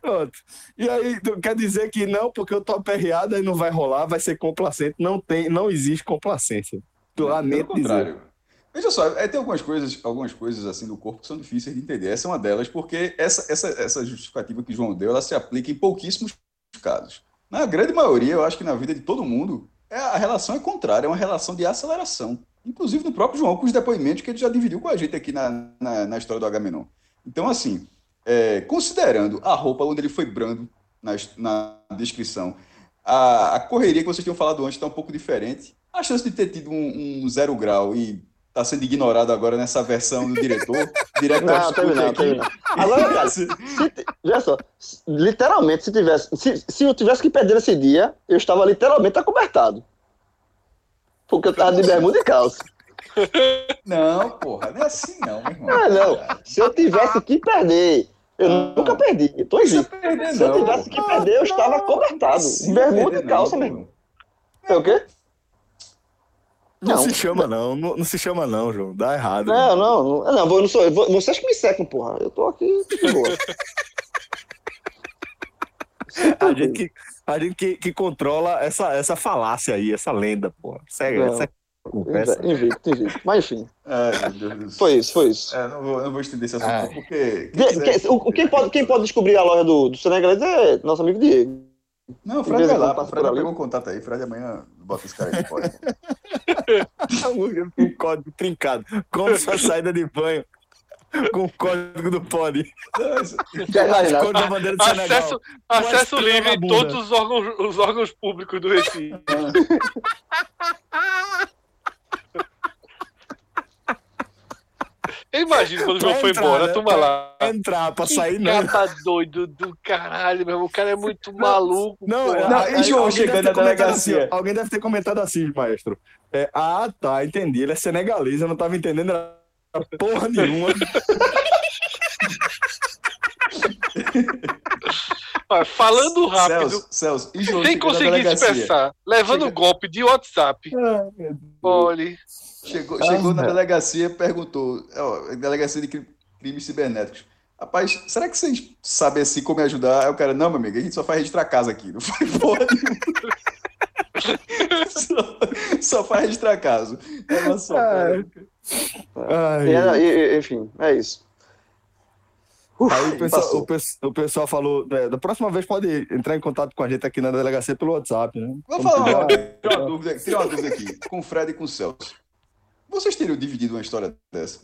Pronto. E aí, quer dizer que não, porque eu tô aperreado aí não vai rolar, vai ser complacente. Não tem, não existe complacência. Tu lamento dizer. contrário. Veja só, é, tem algumas coisas, algumas coisas assim do corpo que são difíceis de entender. Essa é uma delas, porque essa, essa, essa justificativa que João deu, ela se aplica em pouquíssimos casos. Na grande maioria, eu acho que na vida de todo mundo, é, a relação é contrária, é uma relação de aceleração. Inclusive no próprio João, com os depoimentos que ele já dividiu com a gente aqui na, na, na história do Agamenon. Então, assim, é, considerando a roupa onde ele foi brando na, na descrição, a, a correria que vocês tinham falado antes está um pouco diferente. A chance de ter tido um, um zero grau e tá sendo ignorado agora nessa versão do diretor, direto Não, teve não, teve não. Agora, cara, se, veja só, literalmente, se tivesse, se, se eu tivesse que perder esse dia, eu estava literalmente acobertado. Porque eu tava de bermuda e calça. Não, porra, não é assim não, meu irmão. Ah, não. Se eu tivesse que perder, eu Não. nunca perdi. Eu tô Não invicto. perder, Se eu não. tivesse que perder, eu estava acobertado. Sim, Bermuda e calça, não, meu irmão. É o quê? Não, Não. se chama, não. não. não se chama, não, João. Dá errado. Não, não, não, não, eu não sou. eu vocês que me secam, porra. Eu tô aqui de boa. A gente, que, a gente que, que controla essa, essa falácia aí, essa lenda, porra. Segue, Não. Invicto, invicto. Mas enfim, Ai, meu Deus foi isso, foi isso. É, não vou, não vou estender esse assunto, Ai. porque. De- que- o- quem, pode, quem pode descobrir a loja do, do Senegalês é nosso amigo Diego. Não, o Fred vai lá. O Fred pegou um contato aí. Fred amanhã bota esse cara aí fora. um código trincado. Como sua saída de banho com o código do pod. Do Senegal. Acesso, acesso livre em todos os órgãos, os órgãos públicos do Recife. Eu imagino quando o João foi entrar, embora, né? a turma lá. Pra entrar, pra Que sair, não. cara doido do caralho, meu irmão. O cara é muito maluco. Não, porra. Não, e João chegando na delegacia? assim, ó, alguém deve ter comentado assim, maestro. É, ah, tá, entendi. Ele é senegalês, eu não tava entendendo porra nenhuma. Olha, Falando rápido, Celso, Celso, e João sem conseguir dispersar, levando Chega- golpe de WhatsApp. Olha, Chegou, chegou Ah, na é. delegacia e perguntou, ó, delegacia de cri- crimes cibernéticos. Rapaz, será que vocês sabem assim como me ajudar? Aí o cara, não, meu amigo, a gente só faz registrar casa aqui. Não faz porra nenhuma. só, só faz registrar caso. Ela só. Ai. Ai. E é- enfim, é isso. Uf, Aí o pessoal, o, o pessoal falou, é, da próxima vez pode entrar em contato com a gente aqui na delegacia pelo WhatsApp, né? Vou Como falar tirar uma dúvida, tirar uma dúvida aqui, com o Fred e com o Celso. Vocês teriam dividido uma história dessa?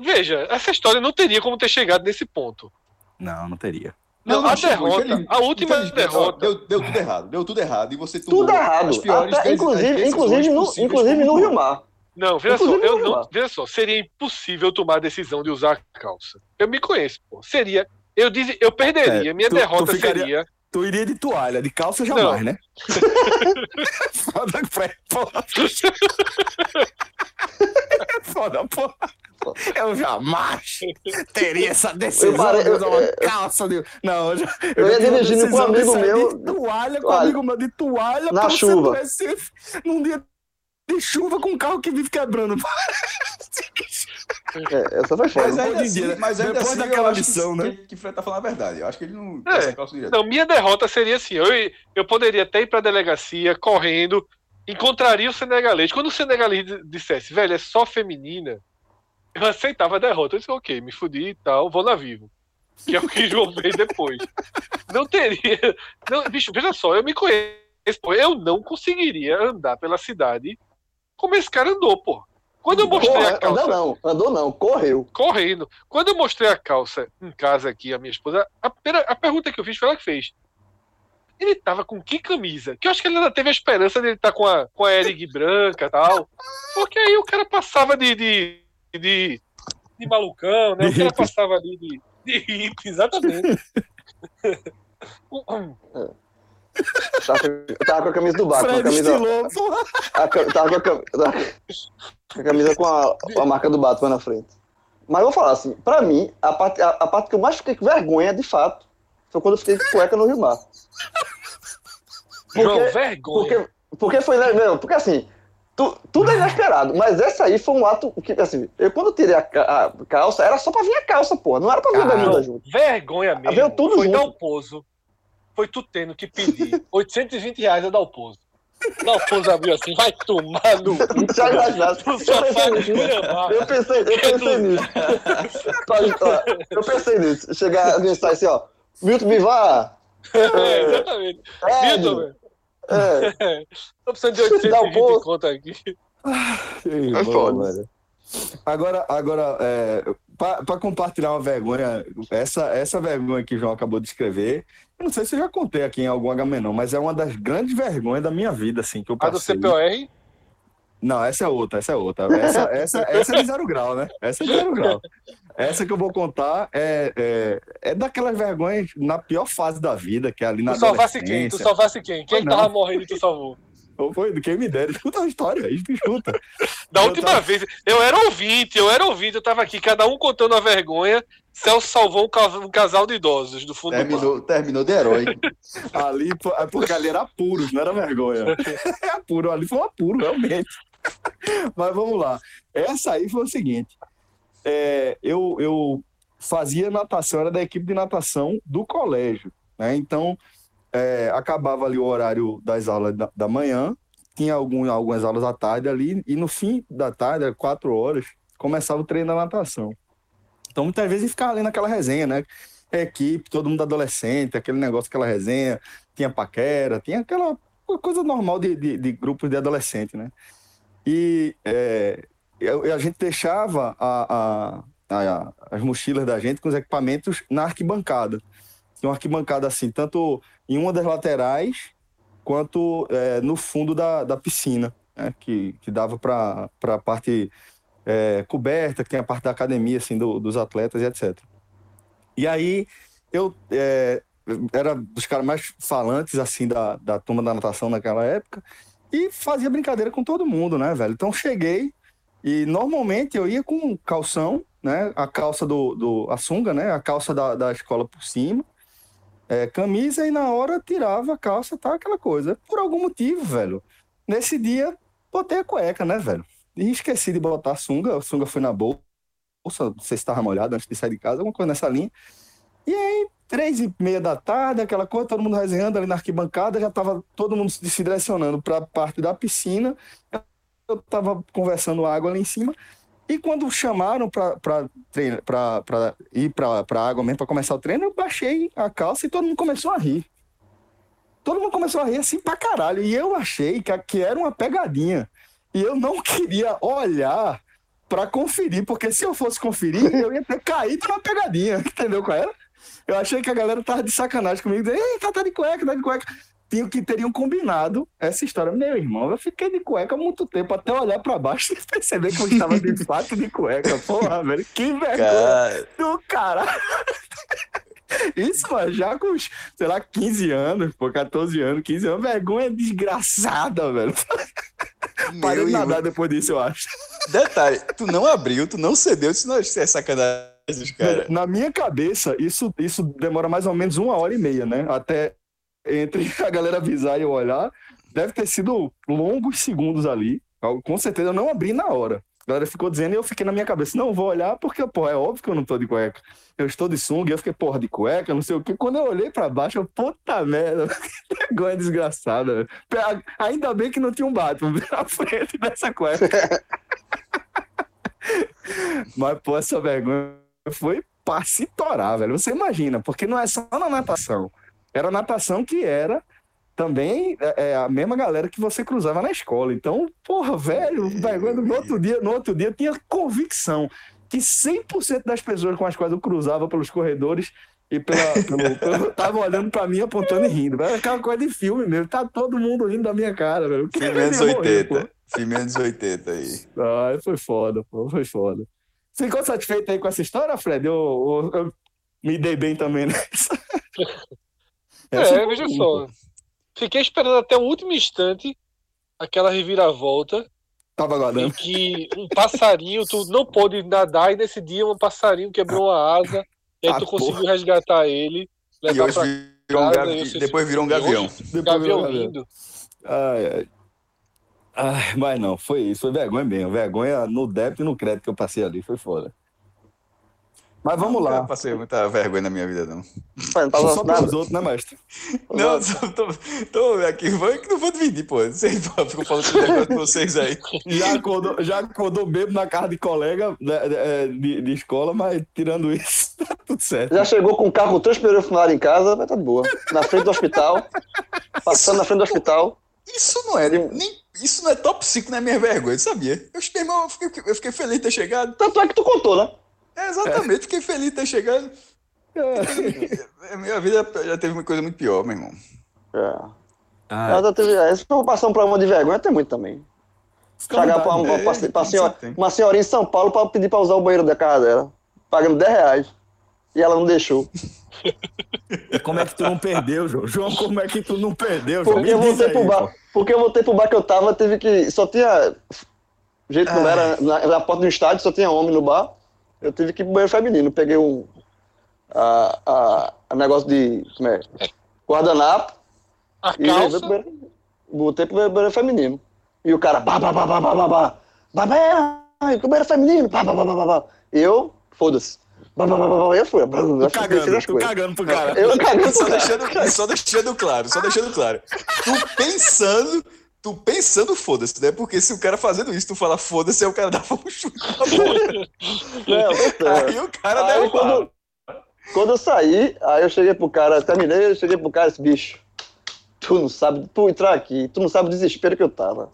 veja, essa história não teria como ter chegado nesse ponto. Não, não teria. Não, a chegou, derrota, a última derrota. Deu, deu tudo errado, deu tudo errado. E você tomou Tudo errado. as piores Até, dez- inclusive, decisões inclusive, no, inclusive no Rio. Mar. Não, veja só, eu não, veja só, seria impossível tomar a decisão de usar a calça. Eu me conheço, pô. Seria, eu diz, eu perderia, É, minha tu- tu derrota ficaria- seria Tu iria de toalha, de calça jamais, né? Foda, porra. Foda, porra. Eu jamais teria essa decisão Eu pare- de usar uma eu- calça. De... Não, eu, já, Eu ia tive uma dirigindo com um amigo meu- De toalha, com um amigo meu de toalha. na chuva. Recife, num dia de chuva com um carro que vive quebrando. É, essa foi foda. Mas ainda assim, dia, mas ainda depois assim eu daquela acho lição, que, né? que, que Fred tá falando a verdade. Eu acho que ele não É. Não, minha derrota seria assim: eu, eu poderia até ir pra delegacia correndo, encontraria o senegalês. Quando o senegalês dissesse, velho, é só feminina, eu aceitava a derrota. Eu disse, ok, me fudi e tal, vou na vivo. Que é o que João fez depois. Não teria. Não, bicho, veja só, eu me conheço, eu não conseguiria andar pela cidade como esse cara andou, pô. Quando eu mostrei Porra, a calça. andou não, andou não, correu. correndo. Quando eu mostrei a calça em casa aqui, a minha esposa, a, primeira- a pergunta que eu fiz foi ela que fez. Ele tava com que camisa? Que eu acho que ele ainda teve a esperança de ele estar com a, com a Eric branca e tal. Porque aí o cara passava de, de, de, de malucão, né? O cara passava ali de, de hippie, exatamente. Tava, com- tava com a camisa do Batman, a Fred camisa, estilou, porra. a tava com a, tava com a camisa com a, a marca do Batman na frente. Mas eu vou falar assim, pra mim, a parte, a, a parte que eu mais fiquei com vergonha, de fato, foi quando eu fiquei com cueca no Rio Mar. João, Porque- vergonha. Porque, porque foi, né, meu, porque assim, tu- tudo é inesperado, mas essa aí foi um ato que, assim, eu quando eu tirei a, a calça, era só pra vir a calça, porra, não era pra vir a Caramba. bermuda junto. Vergonha mesmo. Veio tudo foi junto. Dalpozo. Foi tu tendo que pedir 820 reais a Dalpozo. Dalpozo abriu assim, vai tomar no cu. Já. Tu só Eu faz pensei. Eu pensei, eu pensei nisso. Eu pensei nisso. Chegar a mensagem assim, ó. Milton Bivar. É, exatamente. É, velho. é, Tô precisando de 820 Dalpozo. conto aqui. É foda. velho. Agora, agora é, para compartilhar uma vergonha, essa, essa vergonha que o João acabou de escrever, não sei se eu já contei aqui em algum HM não, mas é uma das grandes vergonhas da minha vida, assim, que eu A do passei. CPOR, Não, essa é outra, essa é outra. Essa, essa, essa é de zero grau, né? Essa é de zero grau. Essa que eu vou contar é, é, é daquelas vergonhas na pior fase da vida, que é ali na tu salvasse quem? Tu salvasse quem? Quem Não. tava morrendo e tu salvou? Ou foi do quem me dera. Escuta a história, a gente escuta. Da Eu última tava- vez, eu era ouvinte, eu era ouvinte, eu tava aqui, cada um contando a vergonha. Celso salvou um, ca- casal de idosos do fundo do mar. Terminou, terminou de herói. Ali, é porque ali era apuros, não era vergonha. É apuro, ali foi um apuro, realmente. Mas vamos lá. Essa aí foi o seguinte: é, eu, eu fazia natação, era da equipe de natação do colégio. Né? Então, é, acabava ali o horário das aulas da, da manhã, tinha algum, algumas aulas à tarde ali, e no fim da tarde, quatro horas, começava o treino da natação. Então, muitas vezes ficava ali naquela resenha, né? Equipe, todo mundo adolescente, aquele negócio, aquela resenha, tinha paquera, tinha aquela coisa normal de, de, de grupos de adolescente, né? E é, a gente deixava a, a- a- as mochilas da gente com os equipamentos na arquibancada. Tinha uma arquibancada assim, tanto em uma das laterais quanto é, no fundo da, da piscina, né? que, que dava para a parte é, coberta, que tem a parte da academia assim, do- dos atletas e etc. E aí eu é, era dos caras mais falantes assim da, da turma da natação naquela época e fazia brincadeira com todo mundo, né, velho? Então cheguei e normalmente eu ia com calção, né? A calça do, do a sunga, né? A calça da, da escola por cima, é, camisa e na hora tirava a calça, tá? Aquela coisa. Por algum motivo, velho. Nesse dia botei a cueca, né, velho? E esqueci de botar a sunga, a sunga foi na bolsa, não sei se estava molhado antes de sair de casa, alguma coisa nessa linha. E aí, três e meia da tarde, aquela coisa, todo mundo resenhando ali na arquibancada, já tava todo mundo se direcionando para a parte da piscina. Eu tava conversando água ali em cima. E quando chamaram para ir para a água mesmo, para começar o treino, eu baixei a calça e todo mundo começou a rir. Todo mundo começou a rir assim pra caralho. E eu achei que, que era uma pegadinha. E eu não queria olhar para conferir, porque se eu fosse conferir, eu ia ter caído na pegadinha. Entendeu qual era? Eu achei que a galera tava de sacanagem comigo, dizendo, ei, tá, tá de cueca, tá de cueca. Tinham que teriam combinado essa história. Meu irmão, eu fiquei de cueca há muito tempo, até olhar pra baixo e perceber que eu estava de fato de cueca. Porra, velho, que vergonha Cara, do caralho. Isso, mano, já com, sei lá, 15 anos, pô, 14 anos, 15 anos, vergonha desgraçada, velho. Parei de nadar depois disso, eu acho. Detalhe, tu não abriu, tu não cedeu, isso não é sacanagem dos caras. Na minha cabeça, isso, isso demora mais ou menos uma hora e meia, né? Até entre a galera avisar e eu olhar, deve ter sido longos segundos ali. Com certeza eu não abri na hora. A galera ficou dizendo e eu fiquei na minha cabeça, não, vou olhar porque, pô, é óbvio que eu não tô de cueca. Eu estou de sunga, e eu fiquei, porra, de cueca, não sei o quê. Quando eu olhei pra baixo, eu, puta merda, que vergonha desgraçada. Ainda bem que não tinha um Batman na frente dessa cueca. Mas, pô, essa vergonha foi pra se torar, velho. Você imagina, porque não é só na natação. Era natação que era também é, é, a mesma galera que você cruzava na escola. Então, porra, velho, vergonha. No outro dia, no outro dia eu tinha convicção que 100% das pessoas com as quais eu cruzava pelos corredores E pela, pelo, pelo- tava olhando pra mim, apontando e rindo. Era aquela coisa de filme mesmo. Tá todo mundo rindo da minha cara, velho. Filme anos eu ia morrer, pô. 80. Filme anos 80 aí. Ah, foi foda, pô, foi foda. Você ficou satisfeito aí com essa história, Fred? Eu, eu- eu me dei bem também nessa. É, foi veja só. Fiquei esperando até o último instante aquela reviravolta Tava em aguardando. que um passarinho, tu não pôde nadar, e nesse dia um passarinho quebrou a asa, e aí Ah, tu porra. conseguiu resgatar ele, E levar hoje pra virou um casa, gavi- eu sei se- depois virou um gavião. Depois gavião virou gavião. lindo. Ai, ai. Ai, mas não, foi isso, foi vergonha mesmo. Vergonha no débito e no crédito que eu passei ali, foi foda. Mas vamos Nunca lá. passei muita vergonha na minha vida, não. Pai, não tava Só nada. pelos outros, né, mestre? Não, só tô, tô aqui, vou, que não vou dividir, pô. Vocês ficam falando esse negócio de vocês aí. Já acordou, já acordou bebo na casa de colega né, é, de, de escola, mas tirando isso, tá tudo certo. Já chegou com o carro fumados em casa, mas tá de boa. Na frente do hospital. Passando na frente do hospital. Isso não é nem. Isso não é top 5 na minha vergonha, sabia? Eu, meu irmão, eu fiquei, eu fiquei feliz de ter chegado. Tanto é que tu contou, né? É, exatamente, fiquei feliz de ter chegado. É, Minha vida já teve uma coisa muito pior, meu irmão. É. Ah, Ela já teve, é, se for passar um problema de vergonha, tem muito também. Chegar pra, uma, É, pra, pra senhora, uma senhorinha em São Paulo pra pedir pra usar o banheiro da casa dela. Pagando 10 reais. E ela não deixou. Como é que tu não perdeu, João? João, como é que tu não perdeu, João? Porque eu voltei aí, pro bar. pô. Porque eu voltei pro bar que eu tava, teve que. Só tinha. Jeito não era. Na, na porta do estádio só tinha homem no bar. Eu tive que ir pro banheiro feminino. Peguei um. A, a, a negócio de. Como é? Guardanapo. A E calça, pro banheiro, botei pro banheiro feminino. E o cara, bah. Babé, ai, pro banheiro feminino, bah. Eu, foda-se. Eu fui. Tu cagando, tu cagando pro cara. Eu cagando Só cara. deixando, só deixando claro, só deixando claro. Tu pensando, tu pensando foda-se, né? Porque se o cara fazendo isso, tu fala foda-se, aí o cara dava um chute na boca. Não, então, Aí o cara Aí quando, quando eu saí, aí eu cheguei pro cara, terminei, eu cheguei pro cara, esse bicho, tu não sabe, tu entrar aqui, tu não sabe o desespero que eu tava.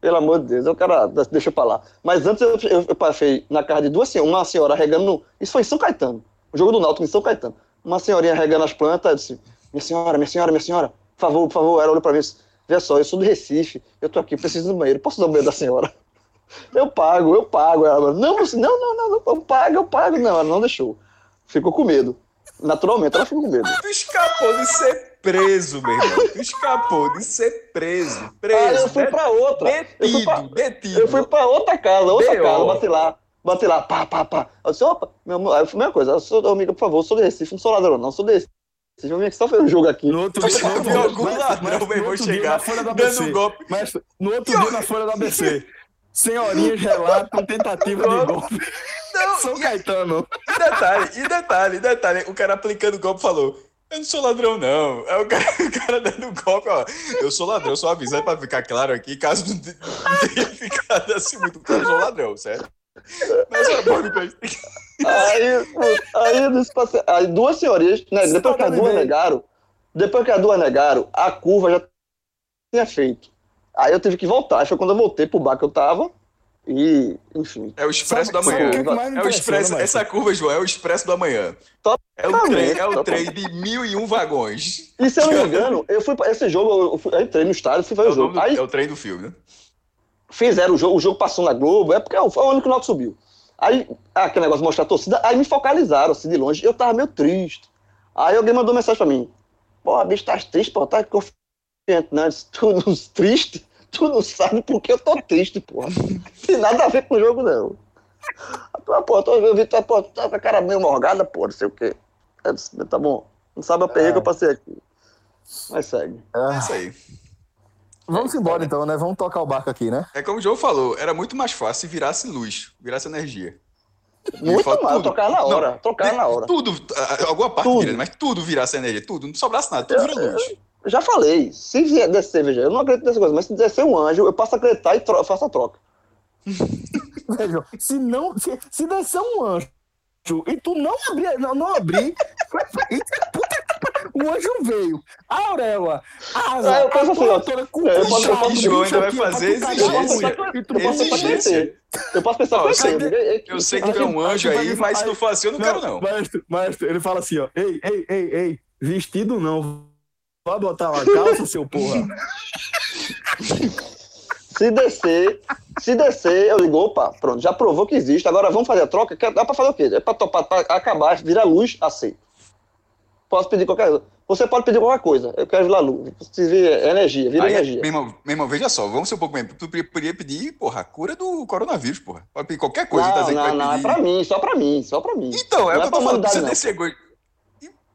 Pelo amor de Deus, o cara deixa pra lá. Mas antes eu, eu, eu passei na casa de duas senhoras, uma senhora regando, no, isso foi em São Caetano, o jogo do Náutico em São Caetano. Uma senhorinha regando as plantas, eu disse, minha senhora, minha senhora, minha senhora, por favor, por favor, ela olhou pra mim e disse, vê só, eu sou do Recife, eu tô aqui, preciso do banheiro, posso usar o banheiro da senhora? Eu pago, eu pago. Ela, não, não, não, não, não, eu pago, eu pago. Não, ela não deixou. Ficou com medo. Naturalmente, ela ficou com medo. Tu escapou de ser preso, meu irmão. Tu escapou de ser preso. Preso. Aí eu fui pra outra. Eu fui pra, Detido, detido. eu fui pra outra casa, outra B.O. casa, bati lá. Bati lá, pá, pá, pá. Eu disse, opa, meu amor, aí eu fui a mesma coisa. Eu sou, amiga, por favor, eu sou de Recife, não sou ladrão, não, sou de Recife. Eu vim aqui só fazer um jogo aqui. No outro dia, Eu no dia- algum mas- ladrão, mas meu no irmão, outro dia chegar na Folha da dando ABC. um golpe. Mas no outro dia na Folha da ABC, senhorinhas relatam tentativa de golpe. Não, São e- Caetano. E detalhe, e detalhe, e detalhe, o cara aplicando o golpe falou. Eu não sou ladrão, não. É o cara, o cara dando golpe, ó. Eu sou ladrão, só avisando pra ficar claro aqui, caso não te- não tenha ficado assim muito claro, eu sou ladrão, certo? Mas é bom que Aí, aí, eu disse pra aí duas senhorias, né, depois que as duas negaram, depois que as duas negaram, a curva já tinha feito. Aí eu tive que voltar. Aí foi quando eu voltei pro bar que eu tava. E, enfim. É o expresso Sabe- da manhã. é É o expresso, impressiona, essa curva, João, é o expresso da manhã. É o trem, é o trem de mil e um vagões. E se eu não me engano, eu fui pra esse jogo, eu, fui- eu entrei no estádio, fui É ver o o, jogo. do- Aí é o trem do filme, né? fizeram o jogo, o jogo passou na Globo, é porque foi o ano que o subiu. Aí, ah, aquele negócio de mostrar a torcida, aí me focalizaram assim de longe, eu tava meio triste. Aí alguém mandou mensagem pra mim, pô, bicho, tá triste, pô, tá confiante, não, Eu disse, tu não triste? Tu não sabe por que eu tô triste, porra. Tem nada a ver com o jogo, não. Pô, pô, tô, eu vi, tá, pô, tá com a cara meio morgada, pô, não sei o quê. Eu disse, tá bom, não sabe a perreira que eu passei aqui. Mas segue. É isso aí. Vamos embora então, né? Vamos tocar o barco aqui, né? É como o João falou, era muito mais fácil se virasse luz, virasse energia. Muito fala mal, tudo. tocar na hora, Não, tocar na hora. Tudo, alguma parte Tudo. vira, mas tudo virasse energia, tudo, não sobrasse nada, tudo vira luz. Já falei, se vier descer, veja, eu não acredito nessa coisa, mas se descer um anjo, eu passo a acreditar e faço a troca. Veja, se não, se, se descer um anjo e tu não abrir, não, não abrir, O anjo veio. A auréola. A Ah, asa. eu penso a porra ó. toda com eu o posso- eu posso- João ainda vai fazer posso exigência. posso Exigência. Eu posso pensar que vai eu sei que- Ei, Eu sei que Aí tu é um anjo aí, mas se falar- não for assim, eu não quero, não. Maestro, maestro, ele fala assim, ó. Ei, ei, ei, ei. Vestido não. Vai botar uma calça, seu porra. Se descer, se descer, eu digo, opa, pronto, já provou que existe, agora vamos fazer a troca, dá pra fazer o quê? É pra topar, pra acabar, virar luz, aceito. Posso pedir qualquer coisa. Você pode pedir qualquer coisa. Eu quero virar luz. Se vira energia, vira Aí, energia. meu, irmão, meu irmão, veja só, vamos ser um pouco bem. Tu poderia pedir, porra, a cura do coronavírus, porra. Pode pedir qualquer coisa, tá não, dizendo que não, vai não, é pedir. pra mim, só pra mim, só pra mim. Então, é Não o é que eu tô pra falando, você desse egoísmo.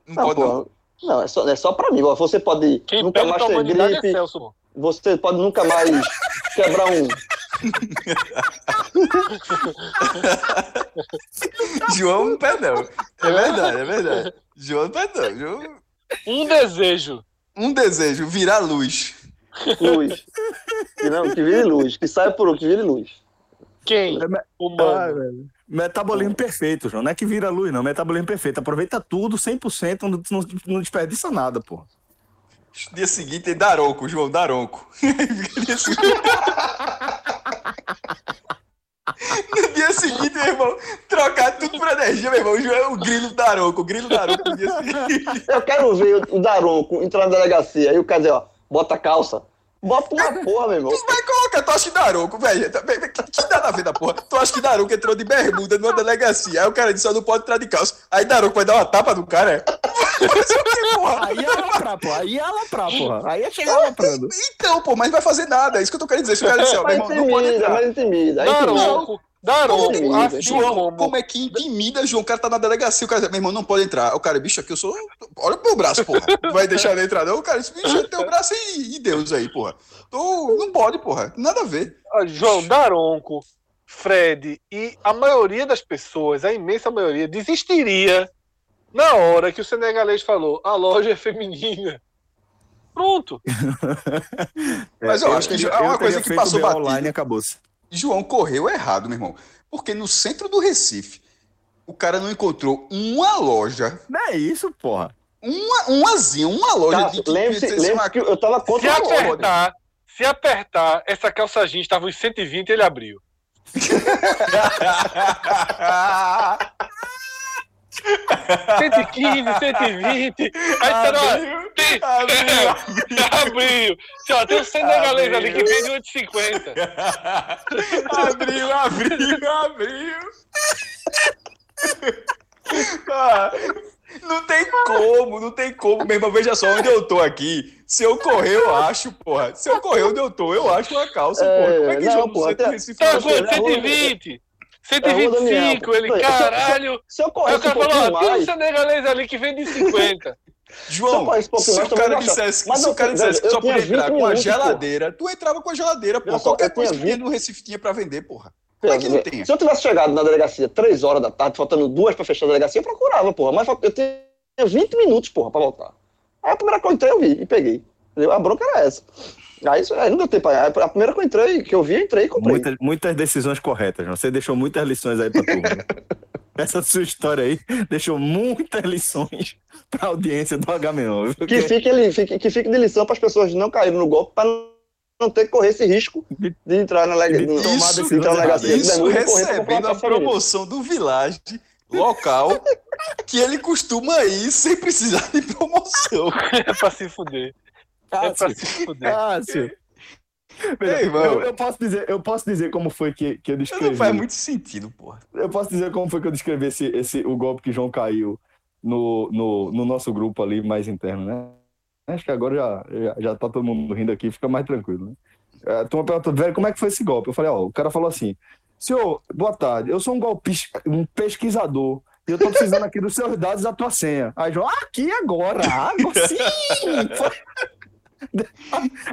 Não, Não, pode, não. porra. Não, é só, é só pra mim. ó. Você pode Quem nunca mais ter humanidade é gripe, Celso. você pode nunca mais quebrar um. João não. É verdade, é verdade. João não. João... Um desejo. Um desejo, virar luz. Luz. Que não, que vire luz. Que saia por um, que vire luz. Quem? É, me- Ah, Humano. velho. Metabolismo perfeito, João. Não é que vira luz, não. Metabolismo perfeito. Aproveita tudo 100%, não, não, não desperdiça nada, pô. Dia seguinte tem Daronco, João, Daronco. Dia seguinte- No dia seguinte, meu irmão, trocar tudo por energia, meu irmão. O João é o grilo Daronco, o grilo Daronco no dia seguinte. Eu quero ver o Daronco entrar na delegacia. Aí o cara ó, bota calça. Bota uma porra, meu irmão. Tu vai colocar, tu acha que Daronco, velho? Que, que dá na vida, porra? Tu acha que Daronco entrou de bermuda numa delegacia? Aí o cara disse, só não pode entrar de calça. Aí Daronco vai dar uma tapa no cara, é? Porra? Aí é aloprar, pô. Aí é aloprar, porra. Aí é chegar aloprando. Então, pô, mas não vai fazer nada. É isso que eu tô querendo dizer. Se o cara disser, ó, meu irmão, não pode entrar. mas intimida. Aí intimida. Daronco. Daronco. Intimida, Assim João, como. como é que intimida, João? O cara tá na delegacia, o cara diz, meu irmão, não pode entrar. O cara, bicho, aqui eu sou. Olha pro meu braço, porra. Não vai deixar ele entrar, não? O cara disse, bicho, é teu braço e, e Deus aí, porra. Tô... Não pode, porra. Nada a ver. Ah, João Daronco, Fred e a maioria das pessoas, a imensa maioria, desistiria na hora que o senegalês falou: a loja é feminina. Pronto. Mas eu acho que teria- é uma eu coisa que passou batido. online e acabou-se. João correu errado, meu irmão. Porque no centro do Recife, o cara não encontrou uma loja, Não é isso, porra. uma, umazinha, uma loja que Lembre-se uma- que eu tava Se contra loja. apertar, se apertar, essa calça jeans estava uns 120, ele abriu. 115, 120. Aí ó, tem, abriu. Assim, ó, tem um senegalês ali que vende 8,50. abriu, abriu, abriu. Ah, não tem como, não tem como. Meu irmão, veja só onde eu tô aqui. Se eu correr, eu acho, porra. Se eu correr onde eu tô, eu acho uma calça, É, porra. Como é que não, João do porra, Recife Tá não quanto? achou? 120. É 125, ele, caralho. Se eu Aí corresse o um cara falou, tem um senegalês ali que vende 50. João, se mais, o cara dissesse, Mas se o cara dissesse que só podia entrar 20 com a minutos, pô. geladeira, tu entrava com a geladeira, pô. Qualquer coisa que tinha 20 no Recife tinha pra vender, porra. Como é que não tem? Se eu tivesse chegado na delegacia 3 horas da tarde, faltando duas pra fechar a delegacia, eu procurava, porra. Mas eu tinha 20 minutos, porra, pra voltar. Aí a primeira coisa que eu entrei, eu vi e peguei. Entendeu? A bronca era essa. Aí, isso- aí não deu tempo. Aí a primeira que eu entrei, que eu vi, eu entrei e comprei. Muitas, muitas decisões corretas, João. Você deixou muitas lições aí pra turma. Essa sua história aí deixou muitas lições pra audiência do HMO. Que fique, ele, fique, que fique de lição para as pessoas não caírem no golpe, para não ter que correr esse risco de entrar na De no- tomar Isso, entrar na delegacia de Isso comprar recebendo a promoção do Village local que ele costuma ir sem precisar de promoção. É pra se fuder. É pra se fuder. Cássio. Veja, Ei, eu, eu posso dizer, eu posso dizer como foi que, que eu descrevi. Não faz muito sentido, porra. Eu posso dizer como foi que eu descrevi esse, esse, o golpe que João caiu no, no, no nosso grupo ali mais interno, né? Acho que agora já, já, já tá todo mundo rindo aqui, fica mais tranquilo, né? É, A turma perguntou, velho, como é que foi esse golpe? Eu falei, ó, o cara falou assim, senhor, boa tarde, eu sou um golpista, um pesquisador, e eu tô precisando aqui dos seus dados da tua senha. Aí, João, "Ah, aqui agora, água, sim! Foi-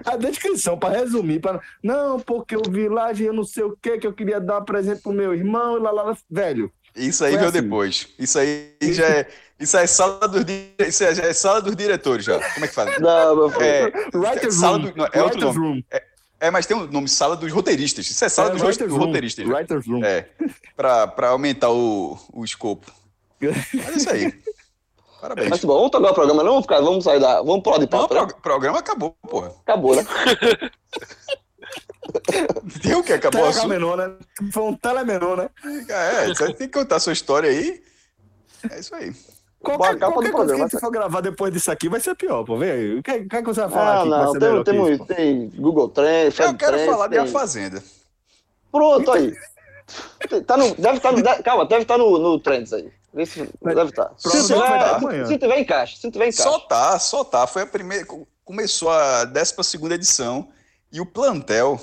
A, a descrição, para resumir, para não, porque o vilagem, eu não sei o que, que eu queria dar presente pro meu irmão, e lá, lá, lá. velho. Isso aí Foi veio assim. depois. Isso aí já é. Isso aí é sala dos, isso aí já é sala dos diretores já. Como é que fala? Não, meu filho. É, Writer's sala room. do, não, é outro Writer's nome. room. É, mas tem um nome, sala dos roteiristas. Isso é sala É, dos writer's room. roteiristas. Writer's room. É, pra, pra aumentar o, o escopo. Mas é isso aí. Parabéns. Mas bom, vamos tocar o programa, não vamos ficar, vamos sair da. Vamos pular de Não, o pauta. né? pro- programa acabou, porra. Acabou, né? Tem o que? Acabou o assunto? Telamenon, né? Foi um telamenon, né? É, você tem que contar a sua história aí. É isso aí. Qualquer, qualquer coisa que a gente for gravar depois disso aqui vai ser pior, pô. Vem aí. O que, é que você vai falar Ah, aqui? não, tem, temos, isso, tem Google Trends, Eu quero Trends, falar de tem- A Fazenda. Pronto, aí. Tá no, deve estar no, deve- calma, deve estar no, no Trends aí. Vê se- Deve estar. Se Provavelmente vai estar tiver, se tiver encaixe, se tiver encaixe. Só tá, só tá. Foi a primeira. Começou a 12 edição e o plantel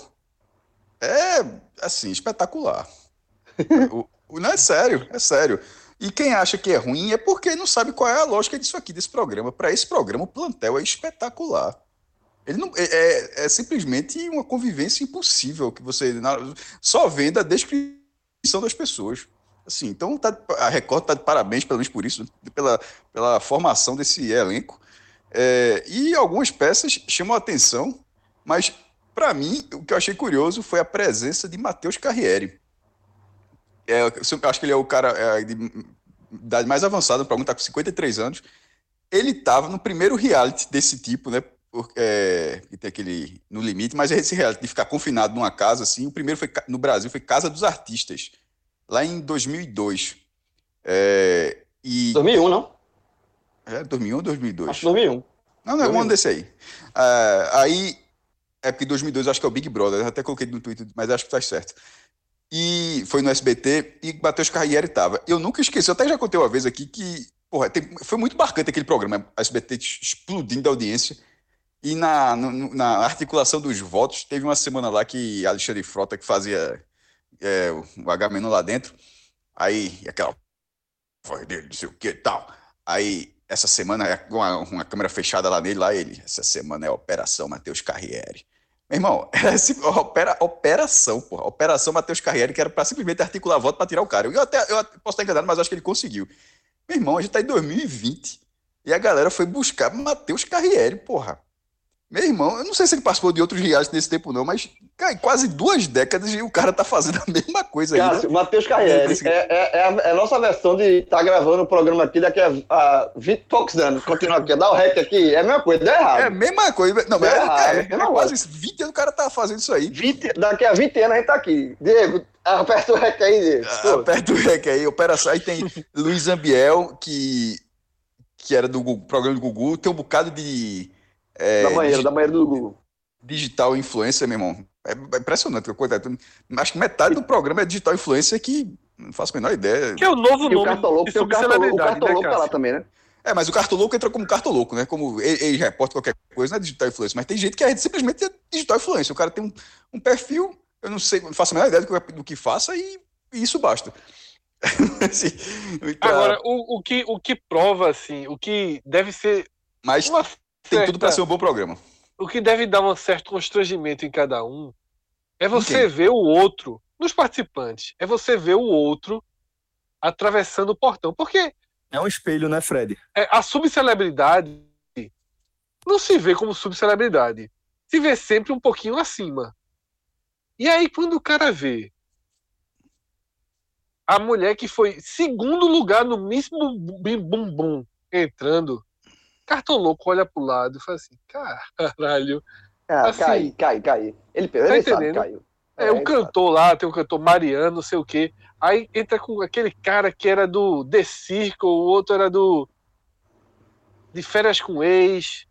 é, assim, espetacular. o, o- não é sério, é sério. E quem acha que é ruim é porque não sabe qual é a lógica disso aqui, desse programa. Para esse programa, o plantel é espetacular. Ele não, é, é- é simplesmente uma convivência impossível que você na- só vendo a descrição das pessoas. Assim, então tá- a Record está de parabéns, pelo menos por isso, pela, pela formação desse elenco. É, e algumas peças chamam a atenção, mas para mim o que eu achei curioso foi a presença de Matheus Carriere. É, eu acho que ele é o cara é, de idade mais avançada, para está com 53 anos. Ele estava no primeiro reality desse tipo, né? por- é, que tem aquele no limite, mas esse reality de ficar confinado numa casa assim. O primeiro foi no Brasil foi Casa dos Artistas, lá em 2002. É, e 2001, não? é, 2001 ou 2002? Acho que 2001. Não, não, é um 2001. ano desse aí. Ah, aí, é porque 2002 eu acho que é o Big Brother, eu até coloquei no Twitter, mas acho que tá certo. E foi no SBT e Matheus Carriere tava. Eu nunca esqueci, eu até já contei uma vez aqui que, porra, tem- foi muito marcante aquele programa, a SBT explodindo da audiência. E na, no- na articulação dos votos, teve uma semana lá que Alexandre Frota, que fazia é, o H-Menon lá dentro, aí aquela voz dele, não sei o que e tal. Aí, essa semana, é uma, uma câmera fechada lá nele, lá ele, essa semana é Operação Matheus Carriere. Meu irmão, era esse- opera, operação, porra, Operação Matheus Carriere, que era pra simplesmente articular voto pra tirar o cara. Eu até eu posso estar enganado, mas acho que ele conseguiu. Meu irmão, a gente tá em 2020 e a galera foi buscar Matheus Carriere, porra. Meu irmão, eu não sei se ele participou de outros reais nesse tempo, não, mas cara, quase duas décadas e o cara tá fazendo a mesma coisa aí. né? Cássio, Matheus Carriere. É, é- é a, é a nossa versão de estar gravando o programa aqui daqui a, a 20 e poucos anos. Continuar aqui, dá o rec aqui, é a mesma coisa, deu errado. É a mesma coisa. Não, mas é, errado, é, é quase isso. 20 anos o cara tá fazendo isso aí. 20, daqui a 20 anos a gente tá aqui. Diego, aperta o rec aí, Diego. Ah, Aperta o rec aí, operação. Aí tem Luiz Ambiel, que, que era do programa do Gugu, tem um bocado de é, da banheira, da banheira do Google. digital influencer, meu irmão. É, é impressionante. Acho que metade do programa é digital influencer que não faço a menor ideia. Que é o novo E o nome Cartoloco, de tem o Cartoloco, o subcelebridade, né, Cartoloco tá lá também, né? É, mas o Cartoloco entra como Cartoloco, né? Como ex-repórter, qualquer coisa, não é digital influencer. Mas tem gente que é simplesmente digital influencer. O cara tem um, um perfil, eu não sei, não faço a menor ideia do que, do que faça e, e isso basta. Assim, tá- Agora, o, o, que, o que prova, assim, o que deve ser mas uma tem tudo para certa- ser um bom programa. o que deve dar um certo constrangimento em cada um é você ver o outro, nos participantes, é você ver o outro atravessando o portão. Porque É um espelho, né, Fred? é, a subcelebridade não se vê como subcelebridade. Se vê sempre um pouquinho acima. E aí, quando o cara vê a mulher que foi segundo lugar no Miss Bum Bum Bum Bum entrando, cartão louco olha pro lado e fala assim: caralho. Ah, Assim. cai, cai, cai. Ele, ele sabe, entendendo? caiu. É, o ele cantor lá, tem o cantor Mariano, não sei o quê. Aí entra com aquele cara que era do The Circle, o outro era do. De Férias com Ex.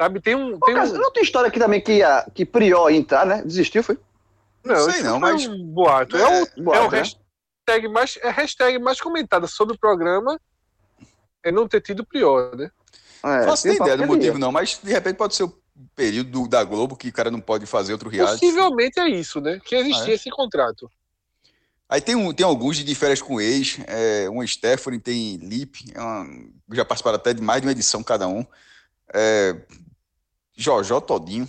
Sabe? Tem um. Tem um... não tem história aqui também que, a, que Prior ia entrar, né? Desistiu, foi? Não sei não, mas- um boato. É, o, é Boato, o né? hashtag mais, é a hashtag mais comentada sobre o programa é não ter tido Prior, né? É, Não faço nem ideia do motivo, não, mas de repente pode ser o período do- da Globo que o cara não pode fazer outro reality. Possivelmente é isso, né? Que existia Ah, é? esse contrato. Aí tem, um, tem alguns de férias com ex, é, um Stephanie, tem Lip, é uma- já participaram até de mais de uma edição cada um. É, Jojó Todinho.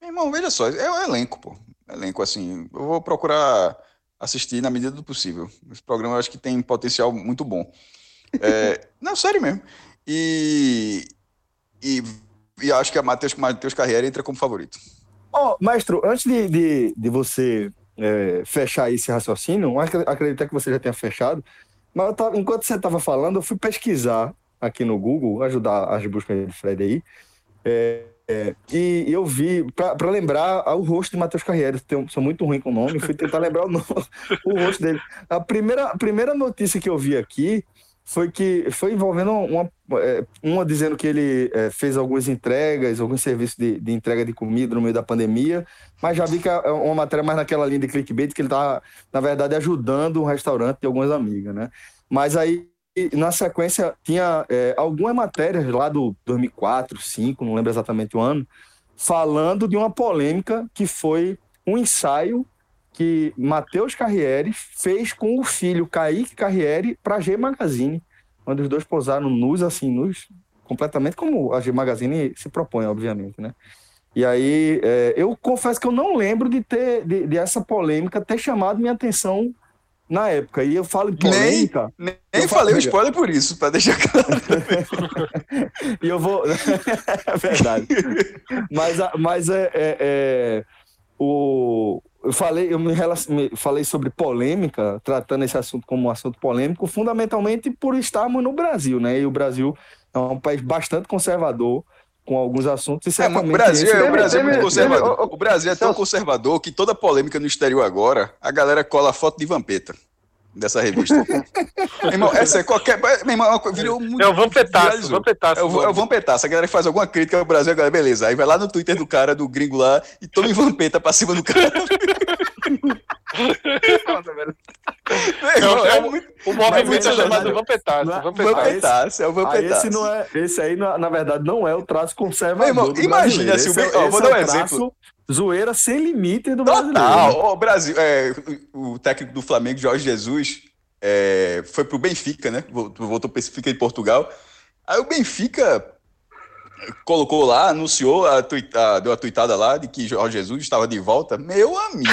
Meu irmão, veja só, é um elenco, pô. Elenco, assim, eu vou procurar assistir na medida do possível. Esse programa eu acho que tem potencial muito bom. É, não, sério mesmo. E, e, e acho que a Matheus, Matheus Carreira entra como favorito. Ó, maestro, antes de, de, de você é, fechar esse raciocínio, acredito que você já tenha fechado, mas tava- enquanto você estava falando, eu fui pesquisar aqui no Google, ajudar as buscas de Fred aí. É, é, e eu vi, para lembrar o rosto de Matheus Carriere, eu sou muito ruim com o nome, fui tentar lembrar o, nome, o rosto dele. A primeira, a primeira notícia que eu vi aqui foi que foi envolvendo uma, é, uma dizendo que ele é, fez algumas entregas, alguns serviços de, de, entrega de comida no meio da pandemia, mas já vi que é uma matéria mais naquela linha de clickbait que ele está, na verdade, ajudando um restaurante de algumas amigas, né? Mas aí, na sequência, tinha é, algumas matérias lá do 2004, 2005, não lembro exatamente o ano, falando de uma polêmica que foi um ensaio que Matheus Carriere fez com o filho Kaique Carriere para a G Magazine, onde os dois posaram nus, assim, nus, completamente como a G Magazine se propõe, obviamente, né? E aí, é, eu confesso que eu não lembro de ter, de, de, essa polêmica ter chamado minha atenção na época. E eu falo de polêmica. Nem, nem falei o spoiler por isso, para deixar claro. e eu vou. é verdade. Mas, mas é, é, é o, eu falei, eu me, falei sobre polêmica, tratando esse assunto como um assunto polêmico, fundamentalmente por estarmos no Brasil, né? E o Brasil é um país bastante conservador com alguns assuntos. E é, o Brasil, esse... é, o Brasil é muito conservador. O Brasil é tão conservador que toda polêmica no exterior agora, a galera cola foto de Vampeta dessa revista. meu irmão, essa é qualquer. Meu irmão, é virou muito. É o Vampetaço. Vampetaço é, o, é o Vampetaço. A galera que faz alguma crítica ao Brasil, a galera, beleza. Aí vai lá no Twitter do cara, do gringo lá, e toma em Vampeta pra cima do cara. Não, é, muito, o movimento é chamado Vampetaço. Vampetaço, é o Vampetaço. Esse, não é, esse aí, na verdade, não é o traço conservador. Irmão, imagina se o. É, vou dar um exemplo. Zoeira sem limite do Total. brasileiro. Né? O Brasil, é, o técnico do Flamengo, Jorge Jesus, é, foi pro Benfica, né? Voltou para Benfica em Portugal. Aí o Benfica colocou lá, anunciou, a tuita, deu a tuitada lá de que Jorge Jesus estava de volta. Meu amigo,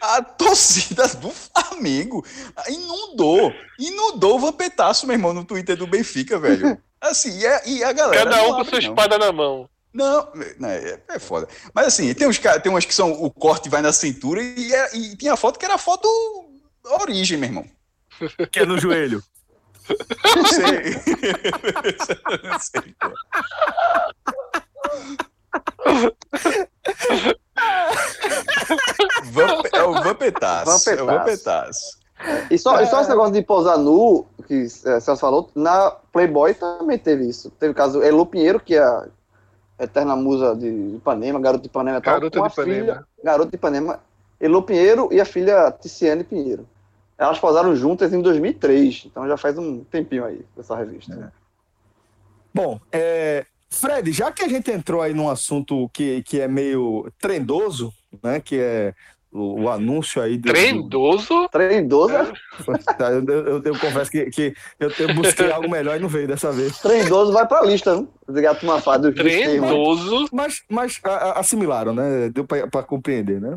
a torcida do Flamengo inundou, inundou o vampetaço, meu irmão, no Twitter do Benfica, velho. Assim, e a, e a galera. Cada um com sua espada na mão. Não, não é, é, foda. Mas assim, tem uns, tem umas que são o corte vai na cintura e, é, e tinha foto que era foto origem, meu irmão. Que é no joelho. Não sei. não sei, pô. Vamp, é o vampetaço. É o vampetaço. E só, é... e só esse negócio de posar nu, que é, Celso falou, na Playboy também teve isso. Teve o caso Elo Pinheiro, que é a Eterna Musa de Ipanema, Garota de Ipanema tal, Garota de Ipanema. Filha, Garota de Ipanema, Elo Pinheiro e a filha Ticiane Pinheiro. Elas posaram juntas em 2003, então já faz um tempinho aí dessa revista. É. Bom, é, Fred, já que a gente entrou aí num assunto que, que é meio trendoso, né, que é o, o anúncio aí do. Trendoso? Trendoso? É. Eu, eu, eu, confesso que, que eu, eu, busquei algo melhor e não veio dessa vez. Trendoso vai pra lista, não? Obrigado por uma fada dos Trendoso. Mas, mas a, a, assimilaram, né? Deu pra, pra compreender, né?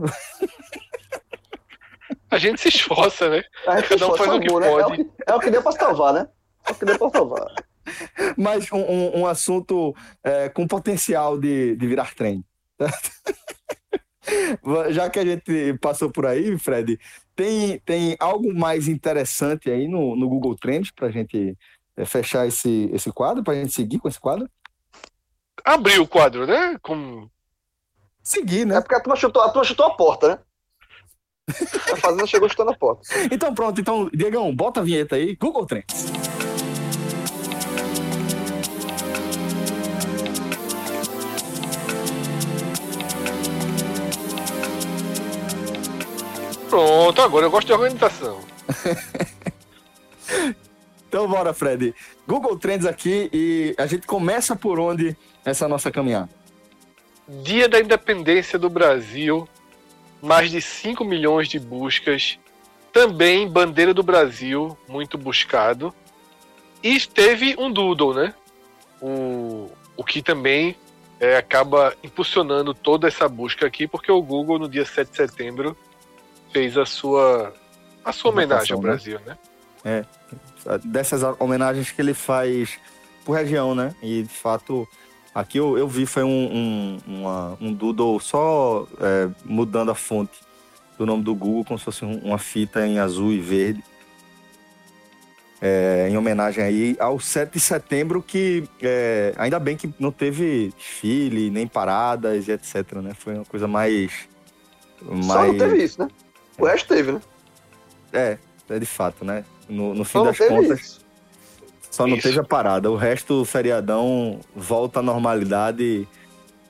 A gente se esforça, né? A gente Cada um faz o que né? pode. É o que, é o que deu pra salvar, né? É o que deu pra salvar. Mas um, um, um assunto é, com potencial de, de virar trem. Já que a gente passou por aí, Fred, tem, tem algo mais interessante aí no, no Google Trends para a gente é, fechar esse, esse quadro, para a gente seguir com esse quadro? Abrir o quadro, né? Com... Seguir, né? É porque a turma chutou a, turma chutou a porta, né? A fazenda chegou chutando a porta. Então pronto, então, Diegão, bota a vinheta aí, Google Trends. Pronto, agora eu gosto de organização. então bora, Fred. Google Trends aqui e a gente começa por onde essa nossa caminhada? Dia da Independência do Brasil, mais de 5 milhões de buscas. Também Bandeira do Brasil, muito buscado. E teve um Doodle, né? O, o que também é, acaba impulsionando toda essa busca aqui, porque o Google, no dia 7 de setembro, fez a sua a sua homenagem ao né? Brasil, né? É, dessas homenagens que ele faz por região, né? E de fato, aqui eu, eu vi foi um, um, uma, um doodle só é, mudando a fonte do nome do Google, como se fosse uma fita em azul e verde. é, em homenagem aí ao 7 de setembro, que é, ainda bem que não teve desfile, nem paradas e etc, né? Foi uma coisa mais... mais... Só não teve isso, né? O resto teve, né? É, é de fato, né? No, no fim Só das contas, isso. Só não Isso. teve a parada. O resto, o feriadão volta à normalidade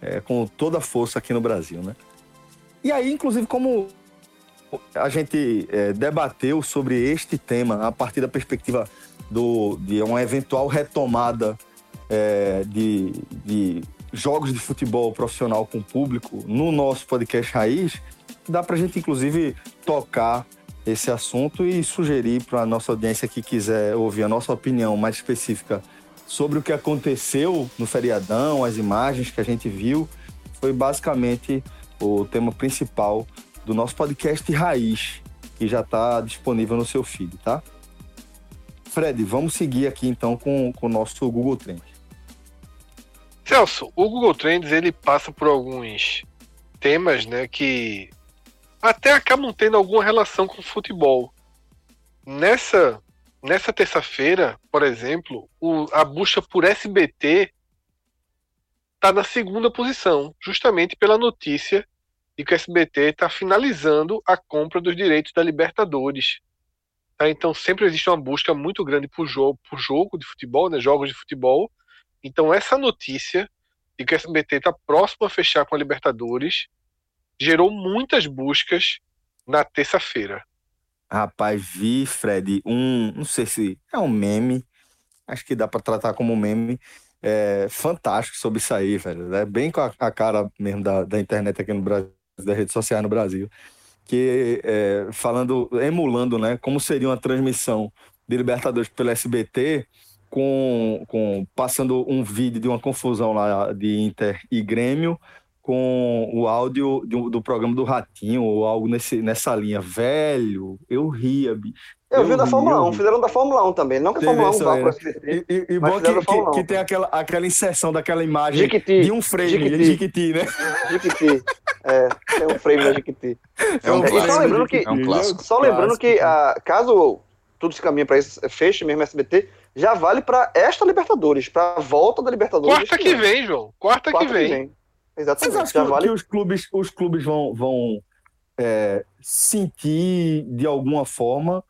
é, com toda a força aqui no Brasil, né? E aí, inclusive, como a gente é, debateu sobre este tema a partir da perspectiva do, de uma eventual retomada é, de, de jogos de futebol profissional com público no nosso podcast Raiz, dá pra gente, inclusive, tocar esse assunto e sugerir para a nossa audiência que quiser ouvir a nossa opinião mais específica sobre o que aconteceu no feriadão, as imagens que a gente viu, foi basicamente o tema principal do nosso podcast Raiz, que já está disponível no seu feed, tá? Fred, vamos seguir aqui então com, com o nosso Google Trends. Celso, o Google Trends ele passa por alguns temas, né, que até acabam tendo alguma relação com o futebol. Nessa nessa terça-feira, por exemplo, o- a busca por SBT está na segunda posição, justamente pela notícia de que o SBT está finalizando a compra dos direitos da Libertadores. Tá? Então sempre existe uma busca muito grande por jogo, por jogo de futebol, né, jogos de futebol. Então essa notícia de que o SBT está próximo a fechar com a Libertadores gerou muitas buscas na terça-feira. Rapaz, vi, Fred, um. Não sei se é um meme. Acho que dá pra tratar como um meme. É, fantástico sobre isso aí, velho. É bem com a, a cara mesmo da, da internet aqui no Brasil, das redes sociais no Brasil. Que é, falando, emulando, né? Como seria uma transmissão de Libertadores pelo SBT, com, com passando um vídeo de uma confusão lá de Inter e Grêmio com o áudio do, do programa do Ratinho ou algo nesse, nessa linha. Velho, eu ria, bicho. Eu, vi Eu da vi, Fórmula eu 1, vi. fizeram da Fórmula 1 também. Não que a Fórmula 1 isso vá aí, pro né? SBT. E, e, e Mas bom que, que, 1. que tem aquela, aquela inserção daquela imagem Jiquiti. de um frame, Jiquiti. Jiquiti, né? Jiquiti. É, tem um frame da Jiquiti. É um É, e só clássico. lembrando que- É um clássico. Só lembrando que, ah, caso tudo se caminhe para isso, feche mesmo SBT, já vale para esta Libertadores, para a volta da Libertadores. Quarta que vem, João. Quarta, Quarta que vem. Vocês Exatamente. acham que, vale. que os clubes, os clubes vão, vão é, sentir de alguma forma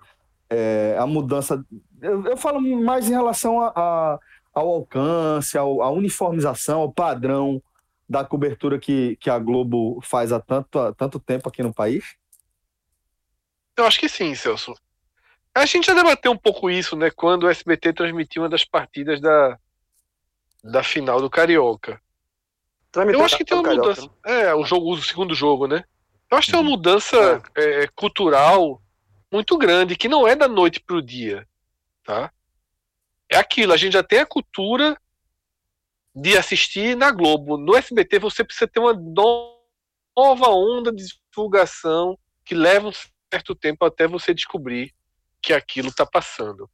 é, a mudança? Eu, eu falo mais em relação a, a- ao alcance, ao- à uniformização, ao padrão da cobertura que, que a Globo faz há tanto, há tanto tempo aqui no país. Eu acho que sim, Celso. A gente já debateu um pouco isso, né? Quando o SBT transmitiu uma das partidas da, da final do Carioca. Eu acho que tem uma mudança. É, o jogo, o segundo jogo, né? Eu acho que tem uma mudança é, cultural muito grande, que não é da noite pro dia, tá? É aquilo, a gente já tem a cultura de assistir na Globo. No SBT você precisa ter uma no- nova onda de divulgação que leva um certo tempo até você descobrir que aquilo está passando.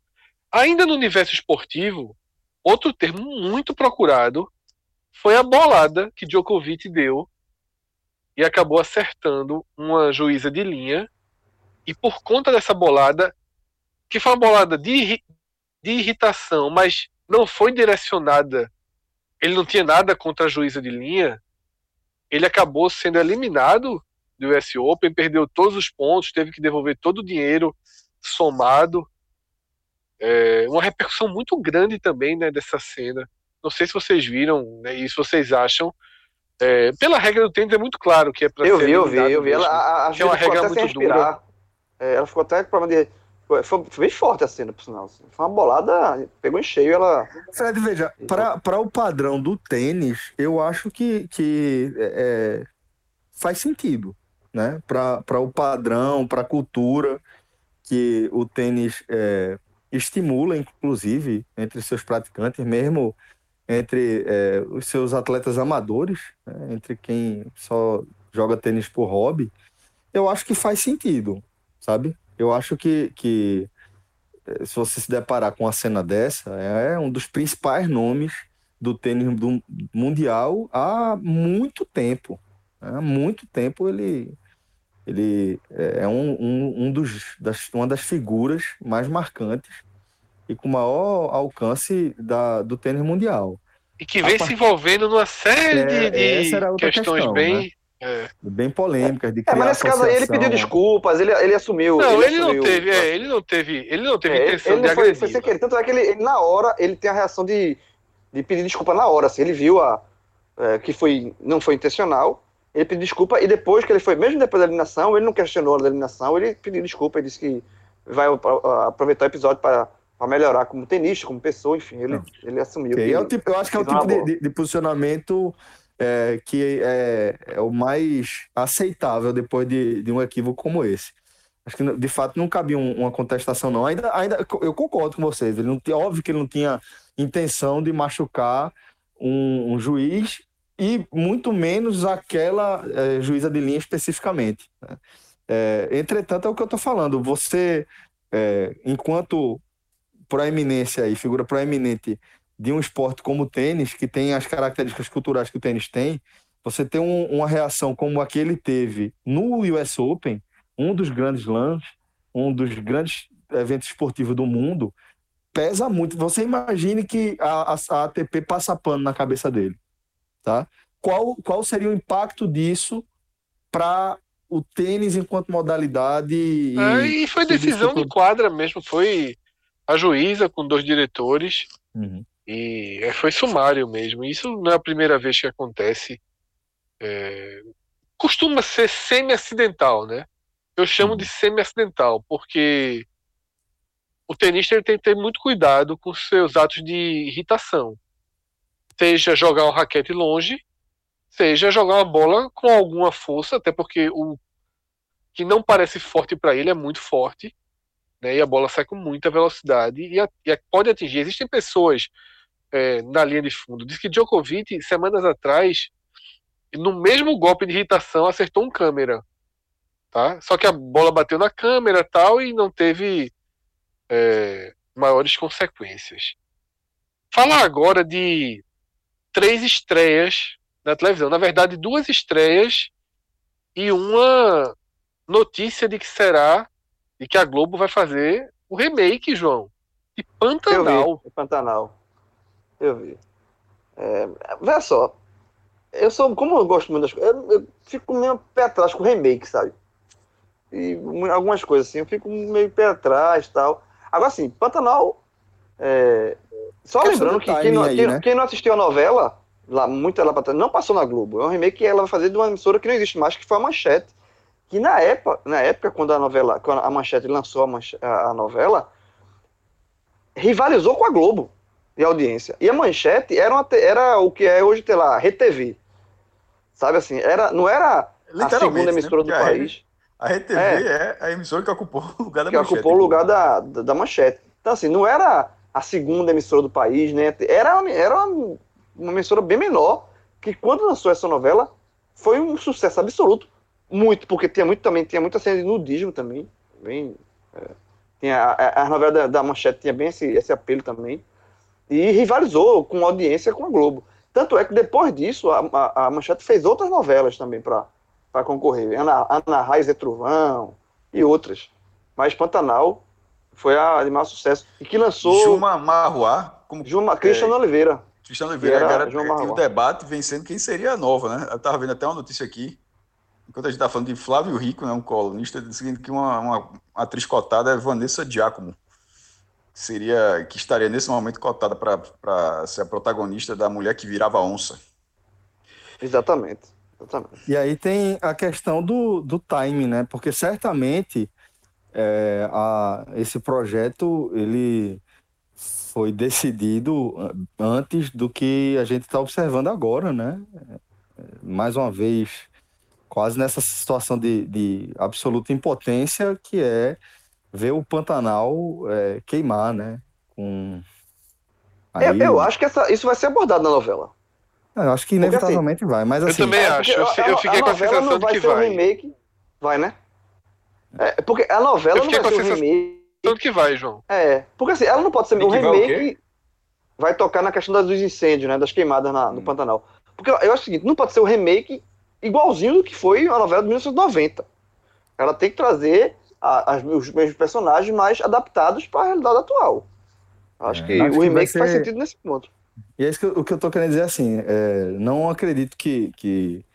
Ainda no universo esportivo, outro termo muito procurado foi a bolada que Djokovic deu e acabou acertando uma juíza de linha. E por conta dessa bolada, que foi uma bolada de, de irritação, mas não foi direcionada, ele não tinha nada contra a juíza de linha, ele acabou sendo eliminado do US Open, perdeu todos os pontos, teve que devolver todo o dinheiro somado. É, uma repercussão muito grande também né, dessa cena. Não sei se vocês viram né, e se vocês acham. É, pela regra do tênis é muito claro que é para Eu ser vi, eu vi, eu vi. Ela, a, a, é uma regra muito dura. É, ela ficou até com problema de. Foi, foi bem forte a cena, por sinal. assim. Foi uma bolada, pegou em cheio, ela. Fred, veja, para o padrão do tênis, eu acho que, que é, é, faz sentido, né? Para o padrão, para a cultura que o tênis é, estimula, inclusive, entre seus praticantes, mesmo entre é, os seus atletas amadores, né? entre quem só joga tênis por hobby, eu acho que faz sentido, sabe? Eu acho que, que eh, se você se deparar com uma cena dessa, é um dos principais nomes do tênis do mundial há muito tempo. Há muito tempo ele, ele é um, um, um dos, das, uma das figuras mais marcantes e com maior alcance da, do tênis mundial. E que vem A se envolvendo numa série É, de, de questões questão, bem. é. Bem polêmicas, de É, criar mas nesse caso aí ele pediu desculpas, ele, ele assumiu. Não, ele, não assumiu- teve, é, ele não teve, ele não teve É, ele, intenção ele de não foi, agredir. foi sem querer. Tanto é que ele, ele, na hora, ele tem a reação de, de pedir desculpa na hora. Assim, ele viu a, é, que foi, não foi intencional, ele pediu desculpa e depois que ele foi, mesmo depois da eliminação, ele não questionou a eliminação, ele pediu desculpa, ele disse que vai aproveitar o episódio para melhorar como tenista, como pessoa, enfim, ele, Não. ele assumiu. Ok, que- é tipo- eu acho que é o tipo de, de- de posicionamento é, que é, é o mais aceitável depois de, de um equívoco como esse. Acho que de fato não cabia um- uma contestação, não. Ainda, ainda eu concordo com vocês. Ele não óbvio que ele não tinha intenção de machucar um, um juiz e muito menos aquela é, juíza de linha especificamente. né? É, entretanto, é o que eu estou falando. Você, é, enquanto proeminência e figura proeminente de um esporte como o tênis, que tem as características culturais que o tênis tem, você ter um- uma reação como a que ele teve no US Open, um dos grandes lãs, um dos grandes eventos esportivos do mundo, pesa muito. Você imagine que a, a- a ATP passa pano na cabeça dele, tá? Qual, qual seria o impacto disso para o tênis enquanto modalidade? E, É, e foi decisão de quadra mesmo, foi a juíza com dois diretores Uhum. e é, foi sumário mesmo. Isso não é a primeira vez que acontece. É, costuma ser semi-acidental, né? Eu chamo de semi-acidental, porque o tenista ele tem que ter muito cuidado com seus atos de irritação. Seja jogar um raquete longe, seja jogar uma bola com alguma força, até porque o que não parece forte para ele é muito forte, né? E a bola sai com muita velocidade e, a- e a- pode atingir. Existem pessoas é, na linha de fundo. Diz que Djokovic, semanas atrás, no mesmo golpe de irritação, acertou um câmera. Tá? Só que a bola bateu na câmera tal e não teve é, maiores consequências. Falar agora de três estreias na televisão. Na verdade, duas estreias e uma notícia de que será e que a Globo vai fazer o remake, João, de Eu Pantanal. vi, Pantanal. Eu vi. É, veja só, eu sou, como eu gosto muito das coisas, eu, eu fico meio pé atrás com remake, sabe? E algumas coisas assim, eu fico meio pé atrás e tal. Agora sim, Pantanal. é, só lembrando do que quem não, aí, quem- né? quem não assistiu a novela, lá, muito trás, não passou na Globo. É um remake que ela vai fazer de uma emissora que não existe mais, que foi a Manchete. Que na época, na época quando a novela, quando a Manchete lançou a, manche- a- a novela, rivalizou com a Globo de audiência. E a Manchete era, uma era o que é hoje, sei lá, RTV. Sabe assim, era, não era a segunda né? emissora do Porque a país A RTV é. a emissora que ocupou o lugar da que manchete. ocupou o lugar da, da, da Manchete. Então, assim, não era a segunda emissora do país, né? Era, era uma, uma emissora bem menor, que quando lançou essa novela, foi um sucesso absoluto. Muito, porque tinha muito também, tinha muita cena de nudismo também. Bem, é, tinha, a, a- novela da, da Manchete tinha bem esse, esse apelo também. E rivalizou com audiência com a Globo. Tanto é que depois disso, a, a, a Manchete fez outras novelas também para concorrer. Ana, Ana Raiz e Trovão e outras. Mas Pantanal foi a de maior sucesso. E que lançou Juma Marruá, como Juma, Cristiano Oliveira. Cristiano Oliveira, Era cara, Marruá. o debate vencendo quem seria a nova, né? Eu tava vendo até uma notícia aqui, enquanto a gente tá falando de Flávio Rico, né, um colunista, dizendo que uma, uma atriz cotada é Vanessa Giacomo, que seria, que estaria nesse momento cotada para ser a protagonista da Mulher que Virava Onça. Exatamente. Exatamente. E aí tem a questão do, do time, né? Porque certamente é, a, esse projeto ele foi decidido antes do que a gente está observando agora, né? É, Mais uma vez, quase nessa situação de, de absoluta impotência que é ver o Pantanal é, queimar, né? Com... Eu, Aí- eu acho que essa- isso vai ser abordado na novela. eu acho que Porque, inevitavelmente vai, mas Eu assim, também acho. Eu, eu fiquei com a novela sensação não de vai que ser um vai. remake. Vai, né? É, porque a novela Eu não fiquei vai com ser a um sensação- remake. Tanto que vai, João. É, porque assim, ela não pode ser Tem um que vai o remake. Vai tocar na questão dos incêndios, né? Das queimadas na- no Hum. Pantanal. Porque eu acho o seguinte, não pode ser um remake igualzinho do que foi a novela de 1990. Ela tem que trazer a- as- os mesmos personagens mais adaptados para a realidade atual. Acho É, que acho o que remake faz ser- sentido nesse ponto. E é isso que eu, o que eu tô querendo dizer assim, é, não acredito que, que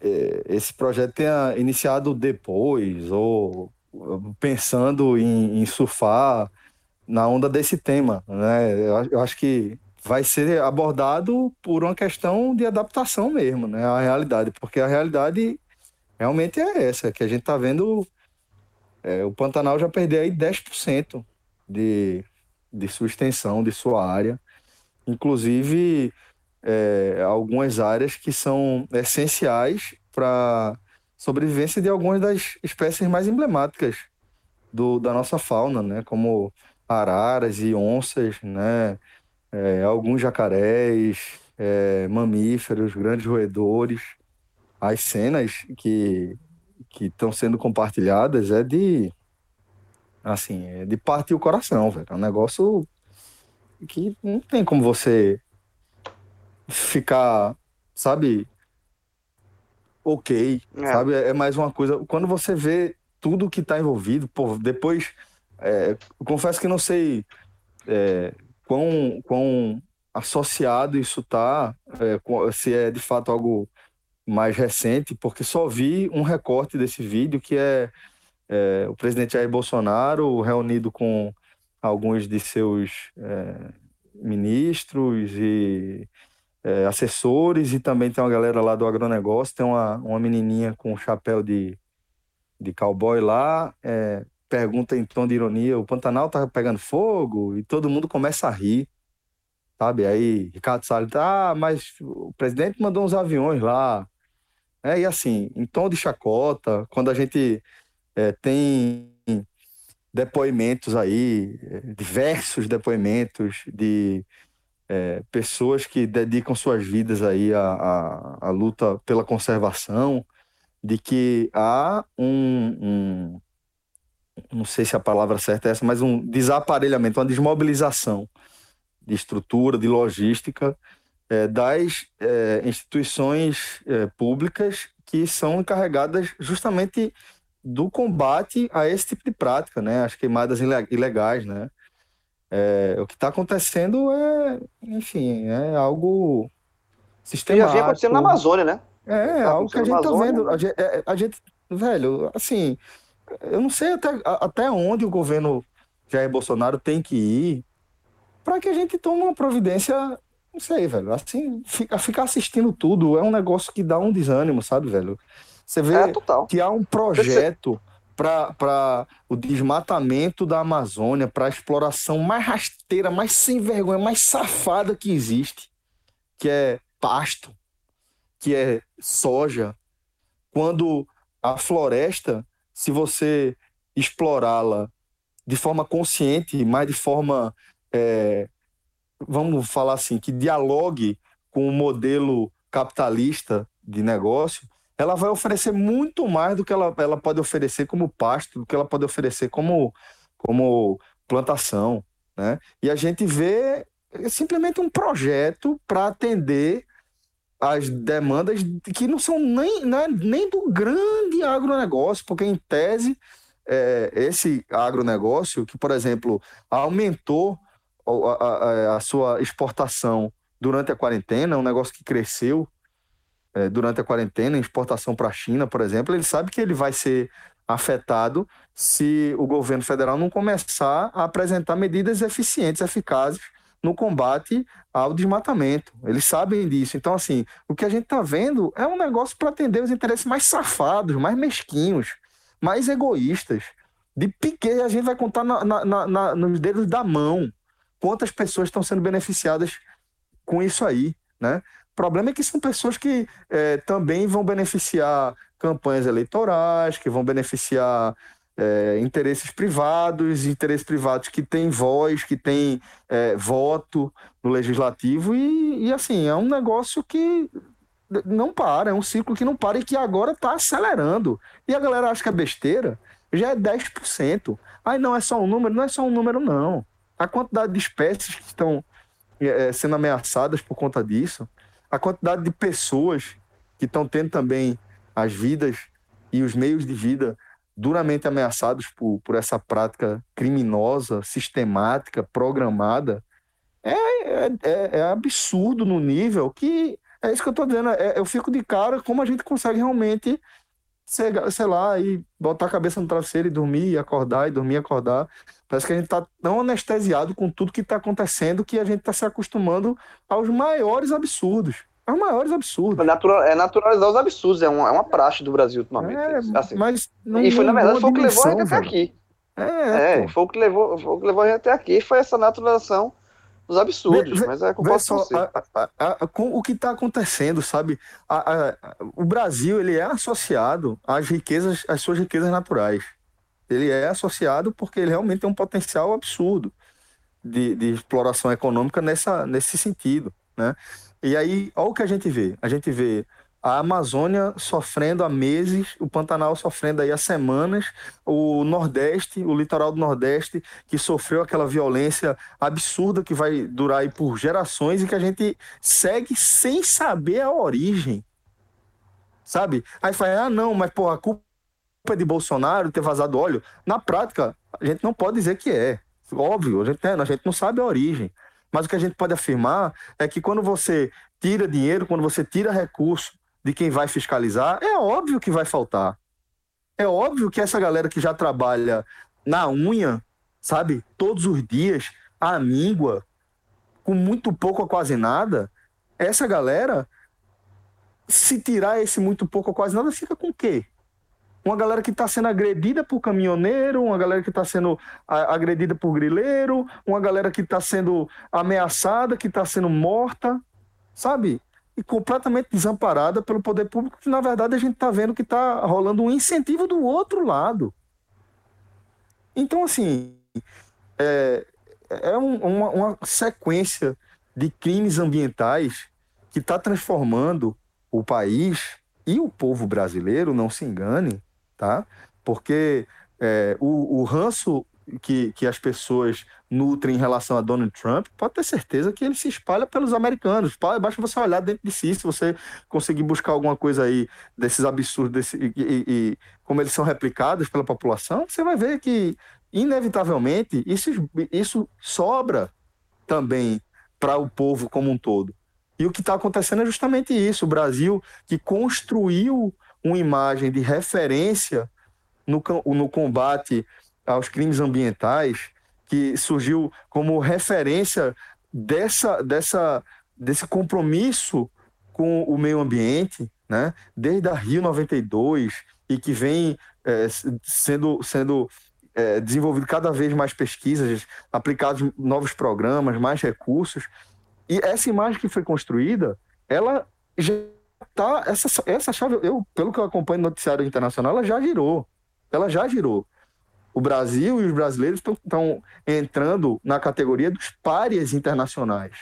é, esse projeto tenha iniciado depois ou pensando em, em surfar na onda desse tema, né? Eu, eu acho que vai ser abordado por uma questão de adaptação mesmo, né? À realidade, porque a realidade realmente é essa, que a gente tá vendo é, o Pantanal já perder aí 10% de, de sua extensão, de sua área inclusive é, algumas áreas que são essenciais para sobrevivência de algumas das espécies mais emblemáticas do, da nossa fauna, né? Como araras e onças, né? É, alguns jacarés, é, mamíferos, grandes roedores. As cenas que que estão sendo compartilhadas é de assim, é de partir o coração, velho. É um negócio que não tem como você ficar, sabe, ok, É. sabe? É mais uma coisa. Quando você vê tudo que está envolvido, pô, depois, é, confesso que não sei é, quão, quão associado isso tá, é, se é de fato algo mais recente, porque só vi um recorte desse vídeo que é, é, o presidente Jair Bolsonaro reunido com alguns de seus é, ministros e é, assessores e também tem uma galera lá do agronegócio, tem uma, uma menininha com um chapéu de, de cowboy lá, é, pergunta em tom de ironia, o Pantanal tá pegando fogo? E todo mundo começa a rir, sabe? Aí Ricardo Salles, ah, mas o presidente mandou uns aviões lá. É, e assim, em tom de chacota, quando a gente é, tem depoimentos aí, diversos depoimentos de eh, pessoas que dedicam suas vidas aí à, à, à luta pela conservação, de que há um, um- não sei se a palavra certa é essa, mas um desaparelhamento, uma desmobilização de estrutura, de logística eh, das eh, instituições eh, públicas que são encarregadas justamente do combate a esse tipo de prática, né? As queimadas ile- ilegais, né? É, o que está acontecendo é, enfim, é algo já sistemático. vinha acontecendo na Amazônia, né? É, Tá algo que a gente tá na vendo. A gente, é, a gente- velho, assim, eu não sei até, até onde o governo Jair Bolsonaro tem que ir para que a gente tome uma providência, não sei, velho. Assim, fica- ficar assistindo tudo é um negócio que dá um desânimo, sabe, velho? Você vê É que há um projeto para o desmatamento da Amazônia, para a exploração mais rasteira, mais sem vergonha, mais safada que existe, que é pasto, que é soja. Quando a floresta, se você explorá-la de forma consciente, mas de forma, é, vamos falar assim, que dialogue com o modelo capitalista de negócio, ela vai oferecer muito mais do que ela, ela pode oferecer como pasto, do que ela pode oferecer como, como plantação. Né? E a gente vê simplesmente um projeto para atender as demandas que não são nem, não é nem do grande agronegócio, porque em tese é, esse agronegócio que, por exemplo, aumentou a, a- a sua exportação durante a quarentena, um negócio que cresceu é, durante a quarentena, exportação para a China, por exemplo, ele sabe que ele vai ser afetado se o governo federal não começar a apresentar medidas eficientes, eficazes no combate ao desmatamento. Eles sabem disso. Então, assim, o que a gente está vendo é um negócio para atender os interesses mais safados, mais mesquinhos, mais egoístas. De piquet, a gente vai contar na- na- na- nos dedos da mão quantas pessoas estão sendo beneficiadas com isso aí, né? O problema é que são pessoas que eh, também vão beneficiar campanhas eleitorais, que vão beneficiar eh, interesses privados, interesses privados que têm voz, que têm eh, voto no legislativo, e, e, assim, é um negócio que não para, é um ciclo que não para e que agora está acelerando. E a galera acha que é besteira, já é 10%. Aí não é só um número, não é só um número, não. A quantidade de espécies que estão eh, sendo ameaçadas por conta disso, a quantidade de pessoas que estão tendo também as vidas e os meios de vida duramente ameaçados por, por essa prática criminosa, sistemática, programada, é, é, é, é absurdo no nível que. É isso que eu estou dizendo. É, eu fico de cara como a gente consegue realmente, sei, sei lá, e botar a cabeça no travesseiro e dormir, e acordar, e dormir e acordar. Parece que a gente está tão anestesiado com tudo que está acontecendo que a gente está se acostumando aos maiores absurdos. Aos maiores absurdos. É natural- é naturalizar os absurdos, é uma, é uma praxe do Brasil ultimamente. É, assim. mas não, e foi, na verdade, foi o que levou a gente até aqui. É, É, foi o que levou, foi o que levou a gente até aqui, foi essa naturalização dos absurdos. Vê- mas é concordo com só você. a- a- a- com o que está acontecendo, sabe? O Brasil ele é associado às riquezas, às suas riquezas naturais. Ele é associado porque ele realmente tem um potencial absurdo de, de exploração econômica nessa, nesse sentido, né? E aí, olha o que a gente vê. A gente vê a Amazônia sofrendo há meses, o Pantanal sofrendo aí há semanas, o Nordeste, o litoral do Nordeste, que sofreu aquela violência absurda que vai durar aí por gerações e que a gente segue sem saber a origem. Sabe? Aí fala, ah, não, mas pô, a culpa é de Bolsonaro ter vazado óleo. Na prática, a gente não pode dizer que é. Óbvio, a gente, né, a gente não sabe a origem. Mas o que a gente pode afirmar é que quando você tira dinheiro, quando você tira recurso de quem vai fiscalizar, é óbvio que vai faltar. É óbvio que essa galera que já trabalha na unha, sabe, todos os dias, à míngua, com muito pouco ou quase nada, essa galera, se tirar esse muito pouco ou quase nada, fica com o quê? Uma galera que está sendo agredida por caminhoneiro, uma galera que está sendo agredida por grileiro, uma galera que está sendo ameaçada, que está sendo morta, sabe? E completamente desamparada pelo poder público, que na verdade a gente está vendo que está rolando um incentivo do outro lado. Então, assim, é, é um- uma, uma sequência de crimes ambientais que está transformando o país e o povo brasileiro, não se engane, tá? Porque é, o, o ranço que, que as pessoas nutrem em relação a Donald Trump, pode ter certeza que ele se espalha pelos americanos. Pa- Basta você olhar dentro de si, se você conseguir buscar alguma coisa aí desses absurdos desse, e, e- e como eles são replicados pela população, você vai ver que, inevitavelmente, isso, isso sobra também para o povo como um todo. E o que está acontecendo é justamente isso. O Brasil, que construiu uma imagem de referência no, no combate aos crimes ambientais, que surgiu como referência dessa, dessa, desse compromisso com o meio ambiente, né? desde a Rio 92, e que vem s- sendo, sendo eh, desenvolvido cada vez mais pesquisas, aplicados novos programas, mais recursos. E essa imagem que foi construída, ela tá essa essa chave, eu pelo que eu acompanho no noticiário internacional, ela já girou. Ela já girou. O Brasil e os brasileiros estão entrando na categoria dos párias internacionais.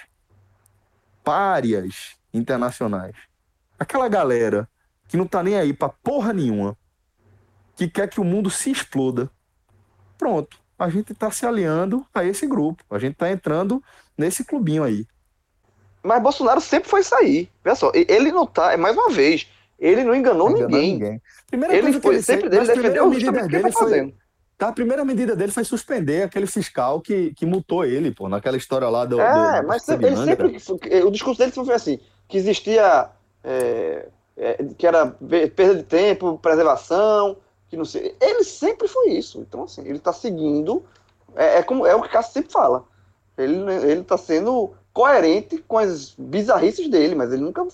Párias internacionais. Aquela galera que não tá nem aí pra porra nenhuma, que quer que o mundo se exploda. Pronto, a gente tá se aliando a esse grupo. A gente tá entrando nesse clubinho aí. Mas Bolsonaro sempre foi aí. Olha só, ele não tá, é mais uma vez, ele não enganou Não enganar ninguém. Primeira Ele coisa que foi ele sempre dele defendeu justamente o que ele tá foi- fazendo. Tá, a primeira medida dele foi suspender aquele fiscal que, que multou ele, pô, naquela história lá do. É, do, mas ele sempre. O discurso dele sempre foi assim: que existia. é, é, que era perda de tempo, preservação, que não sei. Ele sempre foi isso. Então, assim, ele tá seguindo. É, é como, é o que o Cássio sempre fala. Ele, ele tá sendo coerente com as bizarrices dele, mas ele nunca.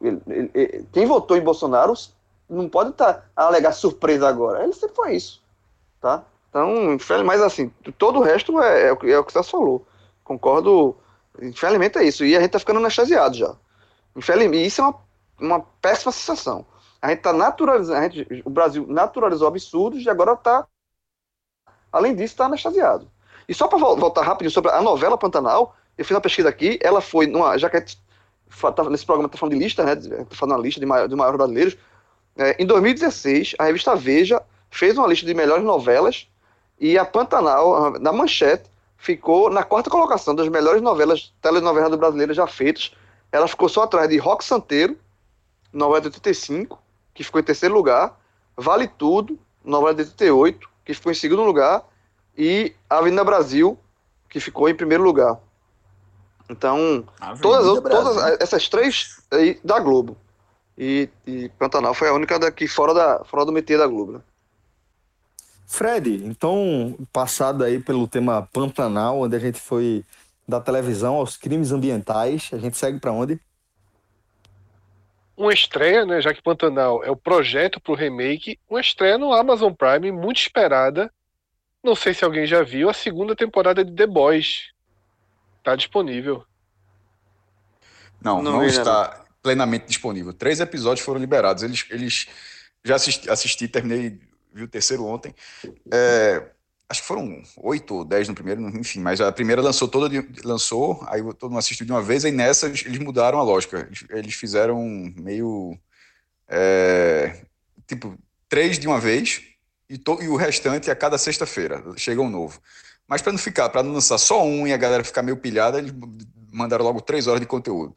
ele- ele- ele- quem votou em Bolsonaro não pode estar a alegar surpresa agora. Ele sempre foi isso. Tá? Então, mas assim, todo o resto é, é é o que você falou. Concordo. Infelizmente é isso. E a gente tá ficando anestesiado já. Infelizmente, isso é uma, uma péssima sensação. A gente tá naturalizando. gente- o Brasil naturalizou absurdos e agora tá. Além disso, tá anestesiado. E só para voltar rapidinho sobre a novela Pantanal, eu fiz uma pesquisa aqui, ela foi numa. Já que tá- nesse programa tá falando de lista, né? Tá falando uma lista de maior, maiores brasileiros. É, em 2016, a revista Veja fez uma lista de melhores novelas e a Pantanal, na manchete, ficou na quarta colocação das melhores novelas, telenovelas brasileiras já feitas. Ela ficou só atrás de Rock Santeiro, novela de 85, que ficou em terceiro lugar, Vale Tudo, Novela de 88, que ficou em segundo lugar, e Avenida Brasil, que ficou em primeiro lugar. Então, todas, Avenida todas Brasil. essas três aí da Globo. E, e Pantanal foi a única daqui fora, da, fora do métier da Globo. Né? Fred, então, passado aí pelo tema Pantanal, onde a gente foi da televisão aos crimes ambientais, a gente segue para onde? Uma estreia, né? Já que Pantanal é o projeto pro remake, uma estreia no Amazon Prime, muito esperada. Não sei se alguém já viu a segunda temporada de The Boys. Tá disponível. Não, Não não, vi, está plenamente disponível. Três episódios foram liberados. Eles, eles já assisti, assisti, terminei, vi o terceiro ontem. É, acho que foram oito ou dez no primeiro, enfim, mas a primeira lançou toda, de- lançou, aí todo mundo assistiu de uma vez, aí nessa eles eles mudaram a lógica. Eles, eles fizeram meio. é, tipo, três de uma vez e, to- e o restante a cada sexta-feira. Chega um novo. Mas para não ficar, para não lançar só um e a galera ficar meio pilhada, eles mandaram logo três horas de conteúdo.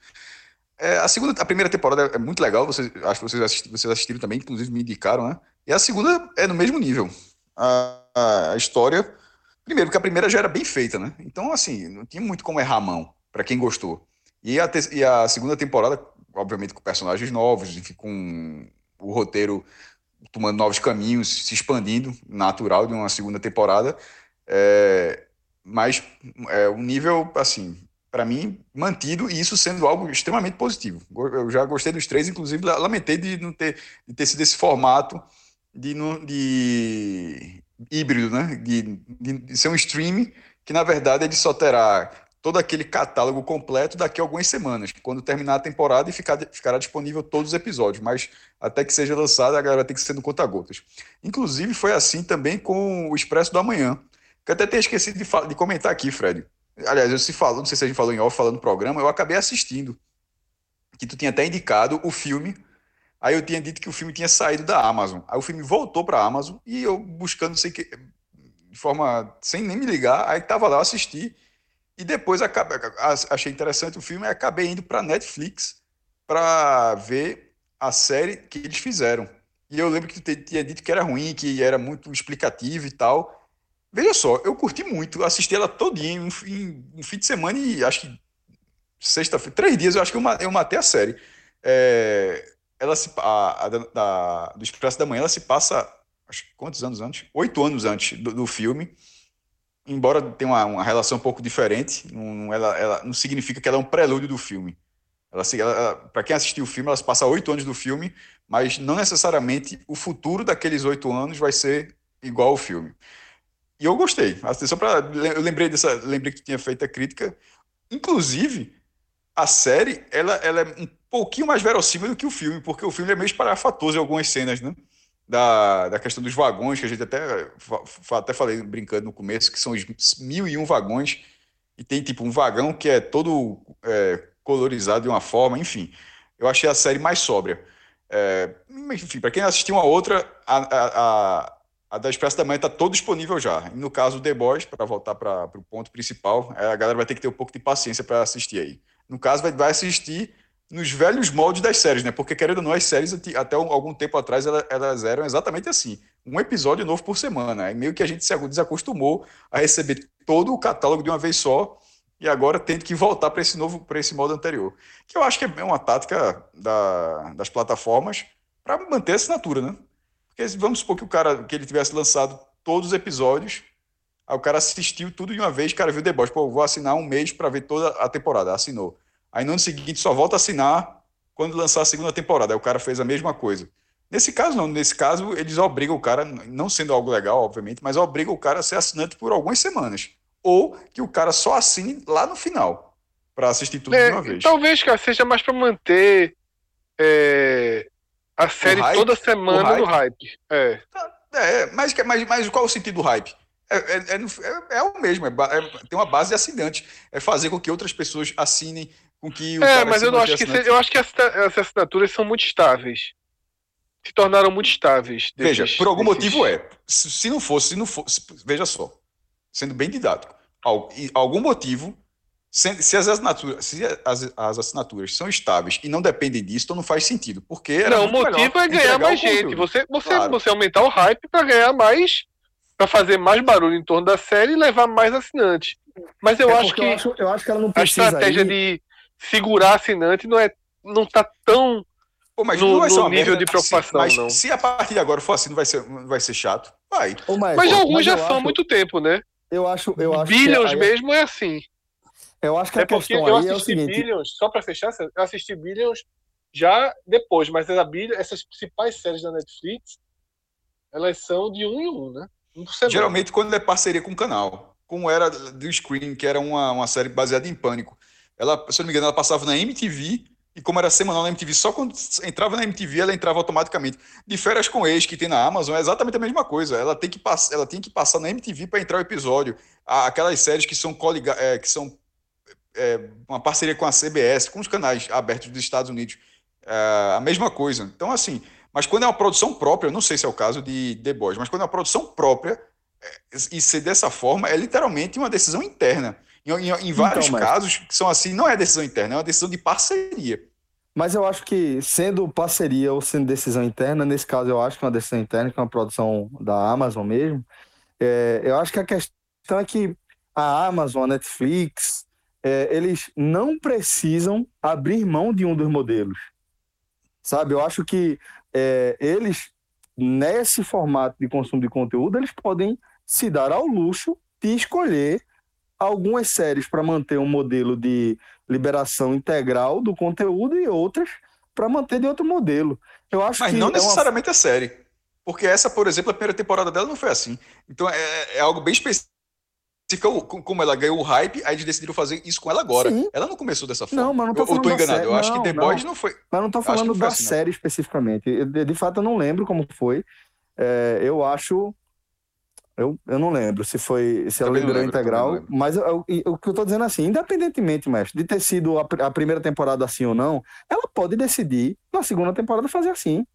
É, a segunda, a primeira temporada é muito legal, vocês, acho que vocês assistiram, vocês assistiram também, inclusive me indicaram, né? E a segunda é no mesmo nível. A, a- história, primeiro, porque a primeira já era bem feita, né? Então, assim, não tinha muito como errar a mão, para quem gostou. E a, te- e a segunda temporada, obviamente, com personagens novos, enfim, com o roteiro tomando novos caminhos, se expandindo, natural de uma segunda temporada. É, mas é um nível, assim, para mim, mantido e isso sendo algo extremamente positivo. Eu já gostei dos três, inclusive la- lamentei de não ter, de ter sido esse formato de, de híbrido, né? De- de ser um stream que, na verdade, ele só terá todo aquele catálogo completo daqui a algumas semanas, quando terminar a temporada e ficar, ficará disponível todos os episódios, mas até que seja lançado, a galera tem que ser no conta-gotas. Inclusive, foi assim também com o Expresso do Amanhã, que eu até tenho esquecido de, de comentar aqui, Fred. Aliás, eu se falou, não sei se a gente falou em off, falando no programa, eu acabei assistindo. Que tu tinha até indicado o filme. Aí eu tinha dito que o filme tinha saído da Amazon. Aí o filme voltou para a Amazon e eu buscando sem que, de forma sem nem me ligar, aí tava lá eu assisti e depois acabei, achei interessante o filme e acabei indo para Netflix para ver a série que eles fizeram. E eu lembro que tu tinha dito que era ruim, que era muito explicativo e tal. Veja só, eu curti muito, assisti ela todinha um, um fim de semana e acho que sexta-feira, três dias eu acho que eu, eu matei a série. É, ela se, a, a da- do Expresso da Manhã, ela se passa, acho que quantos anos antes? Oito anos antes do, do filme. Embora tenha uma, uma relação um pouco diferente, não, ela, ela não significa que ela é um prelúdio do filme. Ela, ela, para quem assistiu o filme, ela se passa oito anos do filme, mas não necessariamente o futuro daqueles oito anos vai ser igual ao filme. E eu gostei. Assim, Só para eu lembrei dessa, lembrei que tinha feito a crítica. Inclusive, a série ela, ela é um pouquinho mais verossímil do que o filme, porque o filme é meio esparafatoso em algumas cenas, né? Da, da questão dos vagões, que a gente até, até falei brincando no começo, que são os mil e um vagões, e tem tipo um vagão que é todo é, colorizado de uma forma, enfim. Eu achei a série mais sóbria. É, enfim, para quem assistiu a outra, a, a, a da Expresso da Manhã está todo disponível já. E no caso do The Boys, para voltar para o ponto principal, é, a galera vai ter que ter um pouco de paciência para assistir aí. No caso, vai, vai assistir nos velhos moldes das séries, né? Porque, querendo ou não, as séries até um- algum tempo atrás ela- elas eram exatamente assim: um episódio novo por semana. Aí meio que a gente se desacostumou a receber todo o catálogo de uma vez só e agora tendo que voltar para esse novo, para esse modo anterior. Que eu acho que é uma tática da- das plataformas para manter a assinatura, né? Porque vamos supor que o cara que ele tivesse lançado todos os episódios, aí o cara assistiu tudo de uma vez, o cara viu The Boys, pô, vou assinar um mês para ver toda a temporada, assinou. Aí no ano seguinte só volta a assinar quando lançar a segunda temporada. Aí o cara fez a mesma coisa. Nesse caso, não. Nesse caso, eles obrigam o cara, não sendo algo legal, obviamente, mas obrigam o cara a ser assinante por algumas semanas. Ou que o cara só assine lá no final, para assistir tudo É, de uma vez. talvez, cara, seja mais pra manter é, a série hype? toda semana no hype. É. É, mas, que- mas, mas qual o sentido do hype? É, é, é é- é o mesmo, é é- tem uma base de assinante. É fazer com que outras pessoas assinem, com que o É, mas eu não acho que assinante. eu acho que essas assinaturas são muito estáveis. Se tornaram muito estáveis. Veja, desses- por algum desses- motivo é. Se, se não fosse, se não fosse, veja só, sendo bem didático, al- algum motivo, Se, se as assinaturas, se as, as assinaturas são estáveis e não dependem disso, então não faz sentido. Porque era Não, o motivo é ganhar mais gente. Você, você, Claro. você aumentar o hype pra ganhar mais. Pra fazer mais barulho em torno da série e levar mais assinantes. Mas eu É acho que eu acho, eu acho que ela não a precisa estratégia ir- de segurar assinante não é não tá tão Pô, mas no- não vai ser no uma nível merda, de preocupação, se, mas não. Se a partir de agora for assim, não vai ser, não vai ser chato. Vai. Ô, Maestro, Mas alguns já eu são há muito tempo, né? Eu acho, eu acho Billions que aí- mesmo é assim. Eu acho que a É porque questão eu aí é o assisti seguinte. Billions, só pra fechar, eu assisti Billions já depois, mas a Billions, essas principais séries da Netflix, elas são de um em um, né? Um por semana. Geralmente quando é parceria com o canal. Como era do Screen, que era uma, uma série baseada em pânico. Ela, se eu não me engano, ela passava na MTV, e como era semanal na MTV, só quando entrava na MTV, ela entrava automaticamente. De férias com ex, que tem na Amazon, é exatamente a mesma coisa. Ela tem que, pass ela tem que passar na MTV para entrar o episódio. Aquelas séries que são, coliga é, que são é, uma parceria com a CBS, com os canais abertos dos Estados Unidos. É, a mesma coisa. Então, assim, mas quando é uma produção própria, eu não sei se é o caso de The Boys, mas quando é uma produção própria, é, e ser dessa forma, é literalmente uma decisão interna. Em, em- em vários mas- casos que são assim, não é decisão interna, é uma decisão de parceria. Mas eu acho que, sendo parceria ou sendo decisão interna, nesse caso eu acho que é uma decisão interna, que é uma produção da Amazon mesmo. É, eu acho que a questão é que a Amazon, a Netflix, é, eles não precisam abrir mão de um dos modelos. Sabe? Eu acho que é, eles, nesse formato de consumo de conteúdo, eles podem se dar ao luxo de escolher algumas séries para manter um modelo de liberação integral do conteúdo e outras para manter de outro modelo. Eu acho Mas que não é uma- necessariamente a série. Porque essa, por exemplo, a primeira temporada dela não foi assim. Então é, é algo bem específico. Co- Como ela ganhou o hype, aí eles decidiram fazer isso com ela agora. Sim. Ela não começou dessa forma. Não, mas não tô eu, eu tô falando enganado. série. Eu acho Não, que The não. Boys não foi. Mas não que falando não da assim, não. série especificamente. Eu, De, fato, eu não lembro como foi. É, eu acho. Eu, eu não lembro se foi se ela Também não também integral, não mas eu- eu- o que eu estou dizendo é assim, independentemente, mestre, de ter sido a, a primeira temporada assim ou não, ela pode decidir na segunda temporada fazer assim.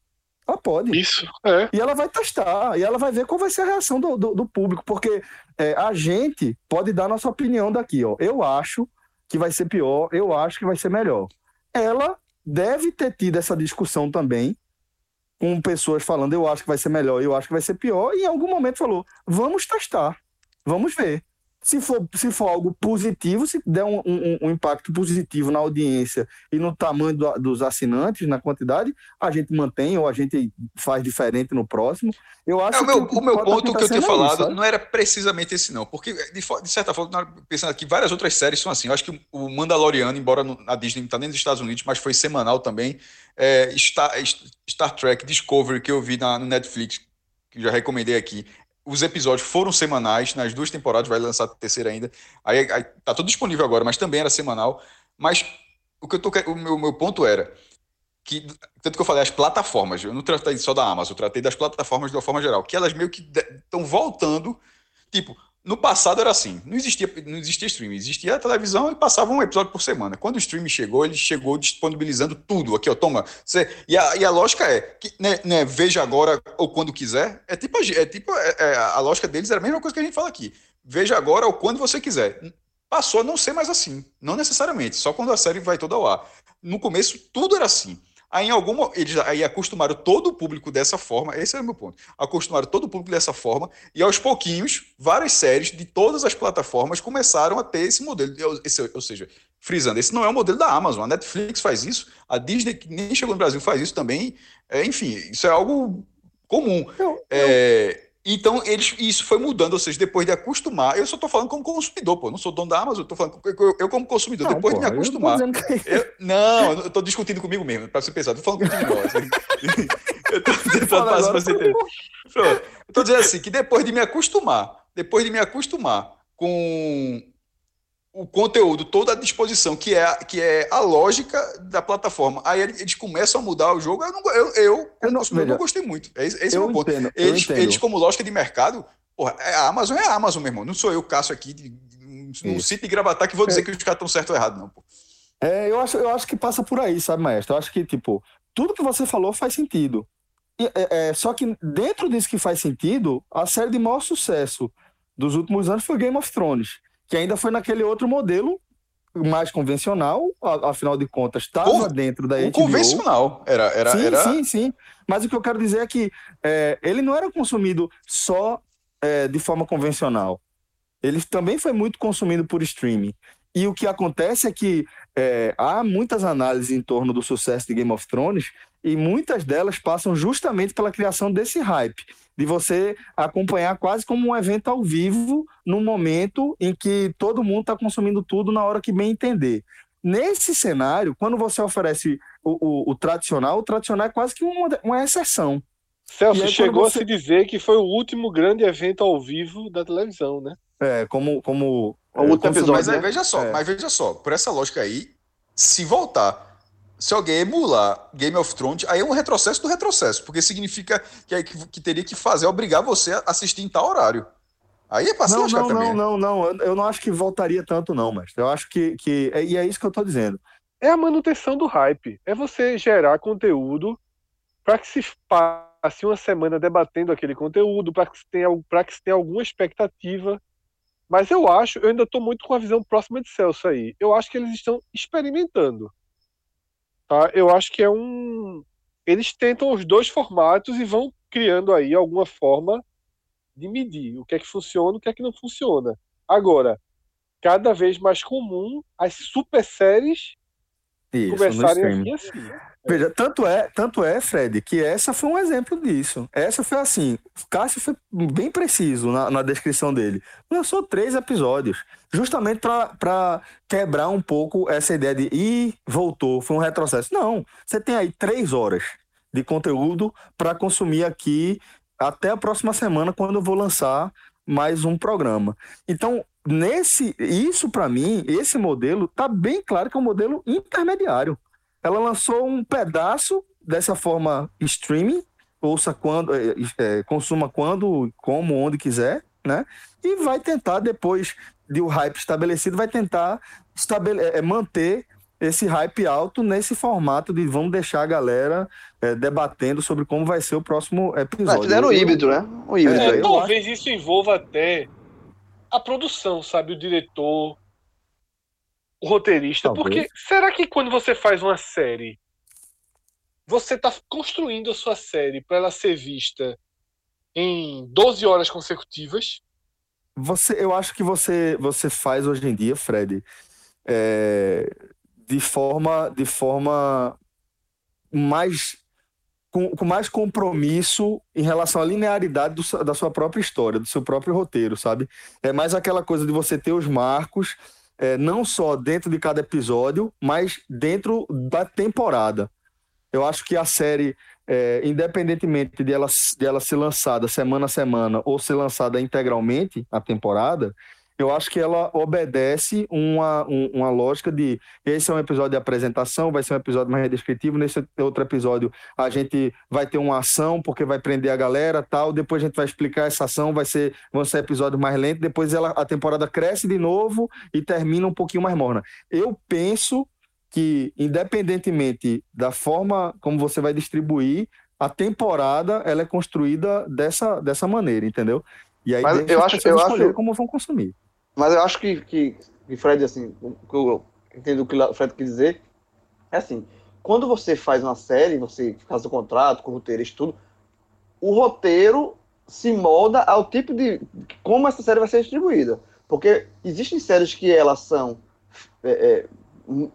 Ela pode. Isso, é. E ela vai testar, e ela vai ver qual vai ser a reação do, do, do público, porque é, a gente pode dar nossa opinião daqui, ó. Eu acho que vai ser pior, eu acho que vai ser melhor. Ela deve ter tido essa discussão também, com pessoas falando, eu acho que vai ser melhor, eu acho que vai ser pior, e em algum momento falou, vamos testar, vamos ver. Se for, se for algo positivo, se der um, um- um impacto positivo na audiência e no tamanho do- dos assinantes, na quantidade, a gente mantém ou a gente faz diferente no próximo. Eu acho É, o meu, que o meu ponto que eu tinha é falado isso, não era precisamente esse, não. Porque, de, de certa forma, pensando aqui, várias outras séries são assim. Eu acho que o Mandaloriano, embora na Disney não está nem nos Estados Unidos, mas foi semanal também. É, Star, Star Trek Discovery, que eu vi na, no Netflix, que já recomendei aqui. Os episódios foram semanais, nas duas temporadas, vai lançar a terceira ainda. Aí, aí tá tudo disponível agora, mas também era semanal. Mas o que eu tô, o meu, meu ponto era que, tanto que eu falei, as plataformas, eu não tratei só da Amazon, eu tratei das plataformas de uma forma geral, que elas meio que estão voltando, tipo, no passado era assim, não existia, não existia streaming, existia a televisão e passava um episódio por semana. Quando o streaming chegou, ele chegou disponibilizando tudo, aqui ó, toma, e, a, e a lógica é, que, né, né, veja agora ou quando quiser, é tipo, é tipo é, é, a lógica deles era a mesma coisa que a gente fala aqui, veja agora ou quando você quiser. Passou a não ser mais assim, não necessariamente, só quando a série vai toda ao ar. No começo, tudo era assim. Aí, em alguma, eles aí acostumaram todo o público dessa forma, esse é o meu ponto. Acostumaram todo o público dessa forma, e aos pouquinhos, várias séries de todas as plataformas começaram a ter esse modelo. Esse, ou seja, frisando, esse não é o modelo da Amazon. A Netflix faz isso, a Disney, que nem chegou no Brasil, faz isso também. É, enfim, isso é algo comum. Eu- É, então, eles, isso foi mudando, ou seja, depois de acostumar, eu só estou falando como consumidor, pô, não sou dono da Amazon, eu tô falando, eu, eu como consumidor, Não, depois de me porra, eu não acostumar. que- Eu- não, eu tô discutindo comigo mesmo, pra você pensar. Tô falando contigo assim. Eu tô tentando passar pra você entender. Tô dizendo assim, que depois de me acostumar, depois de me acostumar com o conteúdo todo à disposição, que é, a- que é a lógica da plataforma, aí eles começam a mudar o jogo, eu, não, eu, eu Eu não- não gostei muito. É esse, esse é o eu meu ponto. entendo, Eles, eles, como lógica de mercado, porra, é a Amazon é a Amazon, meu irmão. Não sou eu, Cássio, aqui, de, Isso. sítio de gravatar, que vou dizer que os caras estão certo ou errado, não, pô. É, eu acho, eu acho que passa por aí, sabe, maestro? Eu acho que, tipo, tudo que você falou faz sentido. E, é, é, só que dentro disso que faz sentido, a série de maior sucesso dos últimos anos foi Game of Thrones, que ainda foi naquele outro modelo mais convencional, afinal de contas, estava dentro da O HBO. convencional. Era, era, sim, era... sim, sim. Mas o que eu quero dizer é que é, ele não era consumido só é, de forma convencional. Ele também foi muito consumido por streaming. E o que acontece é que é, há muitas análises em torno do sucesso de Game of Thrones e muitas delas passam justamente pela criação desse hype, de você acompanhar quase como um evento ao vivo, num momento em que todo mundo está consumindo tudo na hora que bem entender. Nesse cenário, quando você oferece o, o- o tradicional, o tradicional é quase que uma, uma exceção. Celso aí, chegou quando a você- se dizer que foi o último grande evento ao vivo da televisão, né? É, como, como O último consumidor- episódio, Mas aí, né? veja só, É. mas veja só, por essa lógica aí, se voltar, se alguém emular Game of Thrones, aí é um retrocesso do retrocesso, porque significa que, aí que, que teria que fazer, obrigar você a assistir em tal horário. Aí é se Não, também. não, não, não. Eu, não acho que voltaria tanto, não, mestre. Eu acho que. que é- e é isso que eu tô dizendo. É a manutenção do hype. É você gerar conteúdo para que se passe uma semana debatendo aquele conteúdo, para que se tenha, para que se tenha alguma expectativa. Mas eu acho, eu ainda estou muito com a visão próxima de Celso aí. Eu acho que eles estão experimentando. Tá? Eu acho que é um. Eles tentam os dois formatos e vão criando aí alguma forma de medir o que é que funciona e o que é que não funciona. Agora, cada vez mais comum as super séries Isso, no assim. Veja, tanto é, tanto é, Fred, que essa foi um exemplo disso. Essa foi assim, o Cássio foi bem preciso na, na descrição dele. Lançou três episódios, justamente para quebrar um pouco essa ideia de ih, voltou, foi um retrocesso. Não, você tem aí três horas de conteúdo para consumir aqui até a próxima semana, quando eu vou lançar mais um programa. Então, nesse, isso para mim, esse modelo tá bem claro que é um modelo intermediário. Ela lançou um pedaço dessa forma streaming, ouça quando, é, é, consuma quando, como, onde quiser, né? E vai tentar depois de o hype estabelecido, vai tentar estabele é, manter esse hype alto nesse formato de vamos deixar a galera é, debatendo sobre como vai ser o próximo Ah, episódio. fizeram o híbrido, né? O híbrido É, talvez isso envolva até a produção, sabe? O diretor, o roteirista. Talvez. Porque será que quando você faz uma série, você está construindo a sua série para ela ser vista em 12 horas consecutivas? Você, eu acho que você, você faz hoje em dia, Fred, é, de forma, de forma mais com, com mais compromisso em relação à linearidade do da sua própria história, do seu próprio roteiro, sabe? É mais aquela coisa de você ter os marcos, é, não só dentro de cada episódio, mas dentro da temporada. Eu acho que a série, é, independentemente de ela, de ela ser lançada semana a semana ou ser lançada integralmente a temporada, eu acho que ela obedece uma, um- uma lógica de esse é um episódio de apresentação, vai ser um episódio mais descritivo, nesse outro episódio a gente vai ter uma ação porque vai prender a galera tal, depois a gente vai explicar essa ação, vai ser, vão ser episódios mais lentos, depois ela, a temporada cresce de novo e termina um pouquinho mais morna. Eu penso que, independentemente da forma como você vai distribuir, a temporada ela é construída dessa, dessa maneira, entendeu? E aí eu acho- eu acho- como vão consumir. Mas eu acho que, que, que Fred, assim, que eu entendo o que o Fred quer dizer, é assim, quando você faz uma série, você faz o contrato com o roteirista e tudo, o roteiro se molda ao tipo de como essa série vai ser distribuída. Porque existem séries que elas são é, é,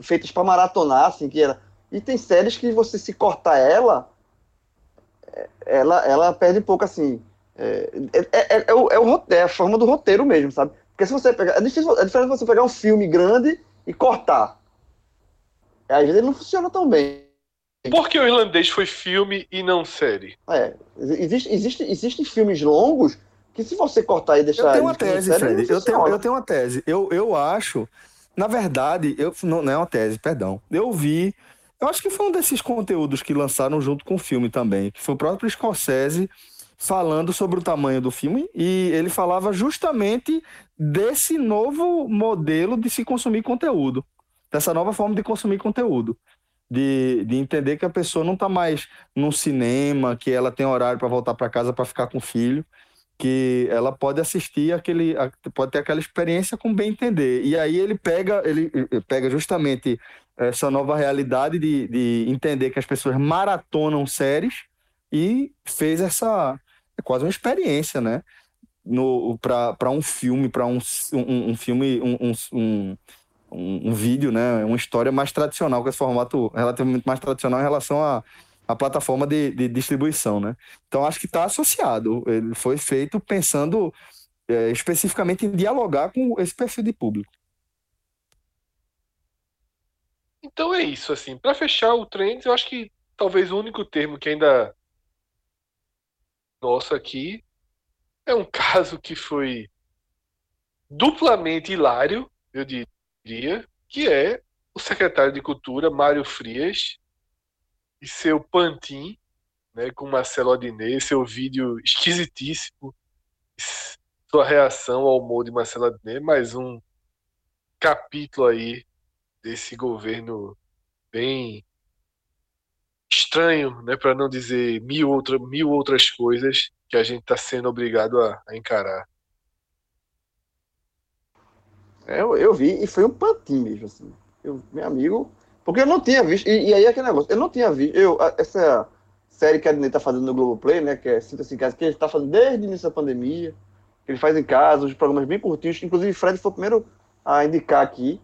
feitas para maratonar, assim, que ela, e tem séries que você se cortar ela, ela, ela perde um pouco, assim, é, é, é, é o- é o é a forma do roteiro mesmo, sabe? Porque se você pegar. É, difícil, é diferente você pegar um filme grande e cortar. Às vezes ele não funciona tão bem. Por que o irlandês foi filme e não série? É, existe, existe, existem filmes longos que se você cortar e deixar. Eu tenho uma tese, série, Fred. Eu tenho, eu tenho uma tese. Eu, eu acho, na verdade, eu, não, não é uma tese, perdão. Eu vi, eu acho que foi um desses conteúdos que lançaram junto com o filme também, que foi o próprio Scorsese falando sobre o tamanho do filme e ele falava justamente desse novo modelo de se consumir conteúdo, dessa nova forma de consumir conteúdo. De, de entender que a pessoa não está mais no cinema, que ela tem horário para voltar para casa para ficar com o filho, que ela pode assistir aquele, pode ter aquela experiência com bem entender. E aí ele pega, ele pega justamente essa nova realidade de, de entender que as pessoas maratonam séries e fez essa é quase uma experiência, né? Para um filme, para um, um, um filme, um, um, um, um- vídeo, né? Uma história mais tradicional, com esse formato relativamente mais tradicional em relação à à plataforma de, de distribuição, né? Então acho que está associado. Ele foi feito pensando é, especificamente em dialogar com esse perfil de público. Então é isso, assim. Pra fechar o Trends, eu acho que talvez o único termo que ainda nosso aqui é um caso que foi duplamente hilário, eu diria, que é o secretário de Cultura, Mário Frias, e seu Pantin, né, com Marcelo Adnet, seu vídeo esquisitíssimo, sua reação ao humor de Marcelo Adnet, mais um capítulo aí desse governo bem estranho, né, para não dizer mil, outra, mil outras coisas que a gente está sendo obrigado a, a encarar. É, Eu, eu vi e foi um pantinho mesmo, assim. Eu, meu amigo. Porque eu não tinha visto. E, e aí aquele negócio, eu não tinha visto. Eu, a- essa série que a Disney tá fazendo no Globoplay, né? Que é Sinta-se em Casa, que ele tá fazendo desde o início da pandemia. Que ele faz em casa, os programas bem curtinhos. Inclusive, Fred foi o primeiro a indicar aqui.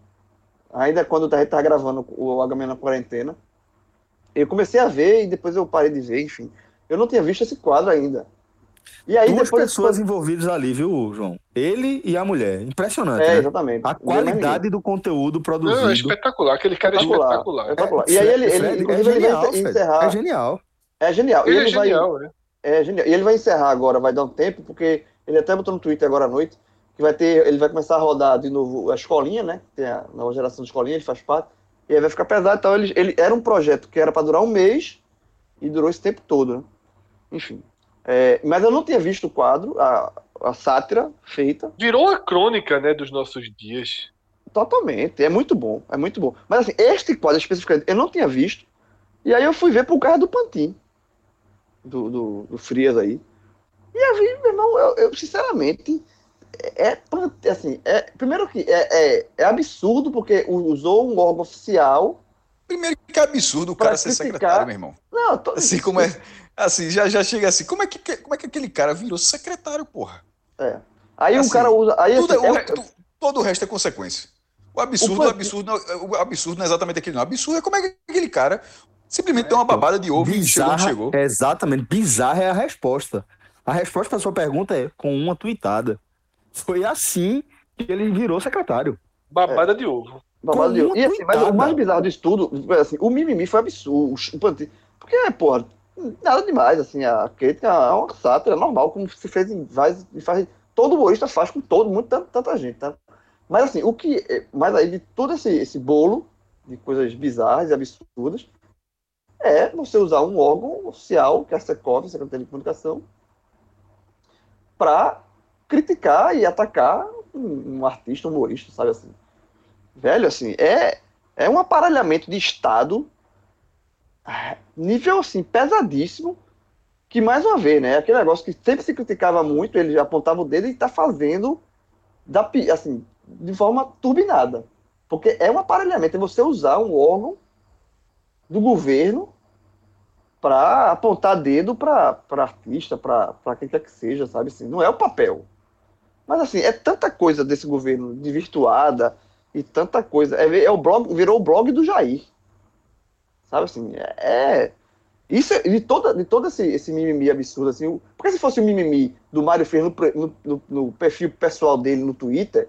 Ainda quando a gente tava gravando o HM na quarentena. Eu comecei a ver e depois eu parei de ver, enfim. Eu não tinha visto esse quadro ainda. E aí Duas depois. pessoas envolvidas ali, viu, João? Ele e a mulher. Impressionante, É, né? exatamente. A qualidade do contudo Não, é produzido. espetacular, aquele cara é Espetacular. espetacular. Espetacular. E aí ele, ele, inclusive, é ele genial, vai Fred. encerrar. É genial. É genial. Ele e é ele vai, genial, né? é genial. E ele vai encerrar agora, vai dar um tempo, porque ele até botou no Twitter agora à noite, que vai ter, ele vai começar a rodar de novo a escolinha, né? Tem a nova geração de escolinha, ele faz parte. E aí vai ficar pesado. Então ele, ele era um projeto que era para durar um mês e durou esse tempo todo, né? Enfim. É, mas eu não tinha visto o quadro, a, a sátira feita. Virou a crônica, né, dos nossos dias. Totalmente, é muito bom, é muito bom. Mas assim, este quadro especificamente eu não tinha visto. E aí eu fui ver por causa do Pantin, do, do, do Frias aí. E eu vi, meu irmão, eu, eu, sinceramente, é, é assim, é, primeiro que é, é, é absurdo porque usou um órgão oficial. Primeiro que é absurdo o cara ser criticar- secretário, meu irmão. Não, tô- Assim como é. Assim, já, já chega assim. Como é, que, como é que aquele cara virou secretário, porra? é. Aí Assim, o cara usa. Aí, Tudo assim, é- o é- tu- todo o resto é consequência. O absurdo, O o, absurdo, não- o absurdo não é exatamente aquele, não. O absurdo é como é que aquele cara simplesmente tem uma babada de ovo e chegou Bizarra, chegou. exatamente. Bizarra é a resposta. A resposta para sua pergunta é com uma tuitada. Foi assim que ele virou secretário. Babada de ovo. Babado Com de- uma E assim, mas o mais bizarro disso tudo, assim, o mimimi foi absurdo. Porque, porra, nada demais, assim, a crítica é uma sátira normal, como se fez em vários. e Faz, todo humorista faz com todo mundo, tanta, tanta gente, tá? Mas assim, o que. é- Mas aí de todo esse, esse bolo de coisas bizarras e absurdas é você usar um órgão oficial, que é a Secov, Secretaria de Comunicação, para criticar e atacar um, um artista, um humorista, sabe assim? Velho, assim, é, é um aparelhamento de Estado ah, nível, assim, pesadíssimo, que, mais uma vez, né, aquele negócio que sempre se criticava muito, ele apontava o dedo e está fazendo, da, assim, de forma turbinada. Porque é um aparelhamento, é você usar um órgão do governo para apontar dedo para artista, para quem quer que seja, sabe? Assim, não é o papel. Mas assim, é tanta coisa desse governo desvirtuada e tanta coisa. É, é o blog, virou o blog do Jair. Sabe assim, é. é- isso é- de, toda, de todo esse, esse mimimi absurdo, assim. Porque se fosse o mimimi do Mário Ferreira no, no, no- perfil pessoal dele no Twitter,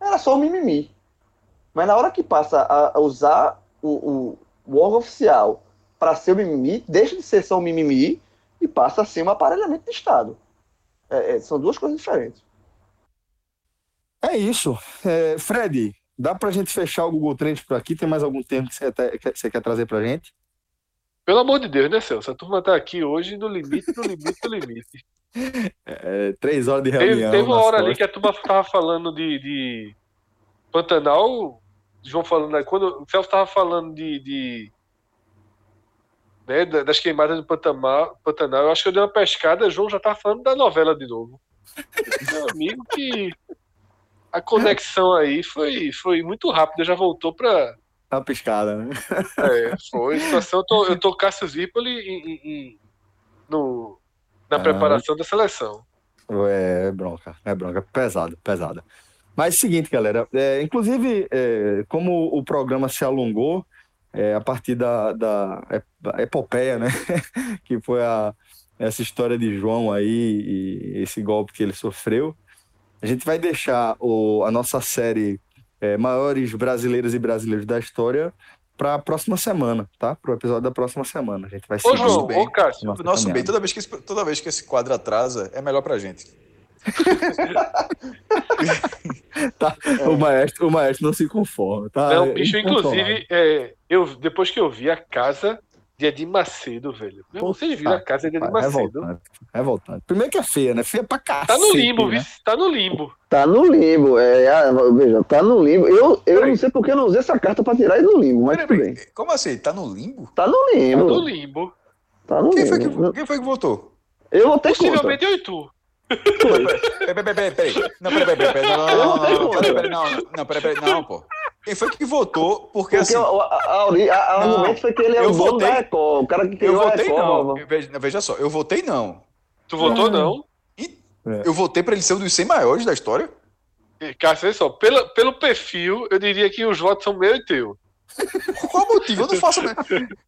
era só o mimimi. Mas na hora que passa a, a usar o, o, o órgão oficial para ser o mimimi, deixa de ser só um mimimi e passa a ser um aparelhamento de Estado. É, é, são duas coisas diferentes. É isso. É, Fred, dá pra gente fechar o Google Trends por aqui? Tem mais algum termo que você, que você quer trazer pra gente? Pelo amor de Deus, né, Celso? A turma tá aqui hoje no limite, no limite, no limite. É, três horas de Teve, reunião. teve uma nas hora ali que a turma tava falando de, de Pantanal, João falando, aí, quando o Celso tava falando de, de né, da- das queimadas do Pantanal, Pantanal, eu acho que eu dei uma pescada, João já tava falando da novela de novo. Meu amigo que a conexão aí foi, foi muito rápida, já voltou pra. Tá piscada, né? É, foi situação. Eu tô, eu tô Cássio Zipoli em, em- no, na Ah. preparação da seleção. É bronca, é bronca, pesado, pesada. Mas é o seguinte, galera, é, inclusive, é, como o programa se alongou, é, a partir da, da ep- epopeia, né, que foi a, essa história de João aí e esse golpe que ele sofreu, a gente vai deixar o, a nossa série é, Maiores Brasileiros e Brasileiros da História para a próxima semana, tá? Para o episódio da próxima semana. A gente vai Ô, João, bem. ô, Cássio. nossa Nosso bem, caminhada. toda vez, que esse, toda vez que esse quadro atrasa, é melhor pra gente. O maestro, o maestro não se conforma, tá? Não, É bicho, inclusive, é, eu, depois que eu vi a casa de Edir Macedo, velho. Meu, Vocês viram a casa de Edir Pai, Macedo? Revoltante, revoltante. Primeiro que é feia, né? Feia pra cacete. Tá no limbo, né? viu? Tá no limbo. Tá no limbo, é, ah, veja, tá no limbo. Eu, eu Peraí. não sei porque eu não usei essa carta pra tirar ele do limbo, mas Peraí, tudo bem. Como assim? Tá no limbo? Tá no Tá limbo. no limbo. Tá no Quem foi, limbo. que, quem foi que votou? Eu vou ter conta. Possivelmente eu e tu. Peraí, peraí, peraí, peraí. Não, peraí, peraí, peraí. Não, não, não, não, não, peraí, peraí, não, não, peraí, peraí, não, pô. Quem foi que votou? Porque Porque assim, o, a, a, a- a Não, argumento foi que ele é eu o dono da Record, o cara que eu criou a votei Record. não. nova. Veja, veja só, eu votei não. Tu votou não? Eu votei pra ele ser um dos 100 maiores da história. E, Cássio, olha só, pela, pelo perfil, eu diria que os votos são meu e teu. Qual o motivo? Eu não faço.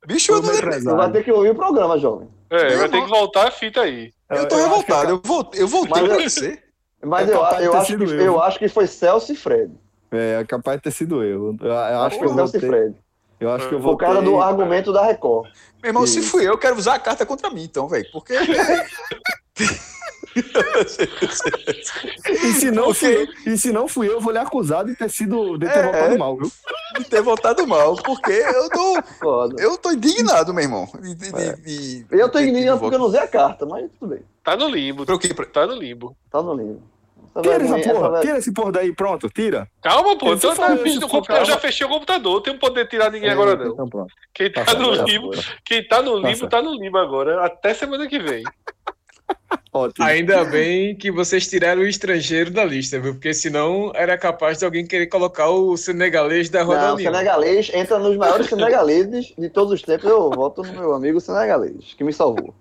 Bicho, eu não Você vai ter que ouvir o programa, jovem. É, Eu vai ter que voltar a fita aí. Eu tô Eu acho revoltado. que Eu votei, eu votei Mas pra eu- ser. Mas É eu, eu, acho que, eu. eu acho que foi Celso e Fred. É, é capaz de ter sido eu. Eu, eu acho Acho que eu votei. Fred. Eu acho que eu Por causa votei. do argumento da Record. Meu irmão, se Isso. fui eu, eu quero usar a carta contra mim, então, velho. Porque. E se não, Porque- fui eu, e se não fui eu, eu vou lhe acusar de ter sido de ter É. votado mal, viu? de ter votado mal. Porque eu tô. Foda. Eu tô indignado, meu irmão. De, de, É. de- de- Eu tô indignado porque eu não usei a carta, mas tudo bem. Tá no limbo. Pra o quê? Pra- Tá no limbo. Tá no limbo. Tira essa porra, tira esse porra daí, pronto, tira. Calma, pô. Eu, eu já fechei o computador, tem um poder de tirar ninguém agora não. Então pronto. Quem tá Tá no certo. limbo, quem tá no Tá limbo, tá no limbo agora. Até semana que vem. Ótimo. Ainda bem que vocês tiraram o estrangeiro da lista, viu? Porque senão era capaz de alguém querer colocar o senegalês da Roda Não, o senegalês entra nos maiores senegaleses de todos os tempos. Eu voto no meu amigo senegalês, que me salvou.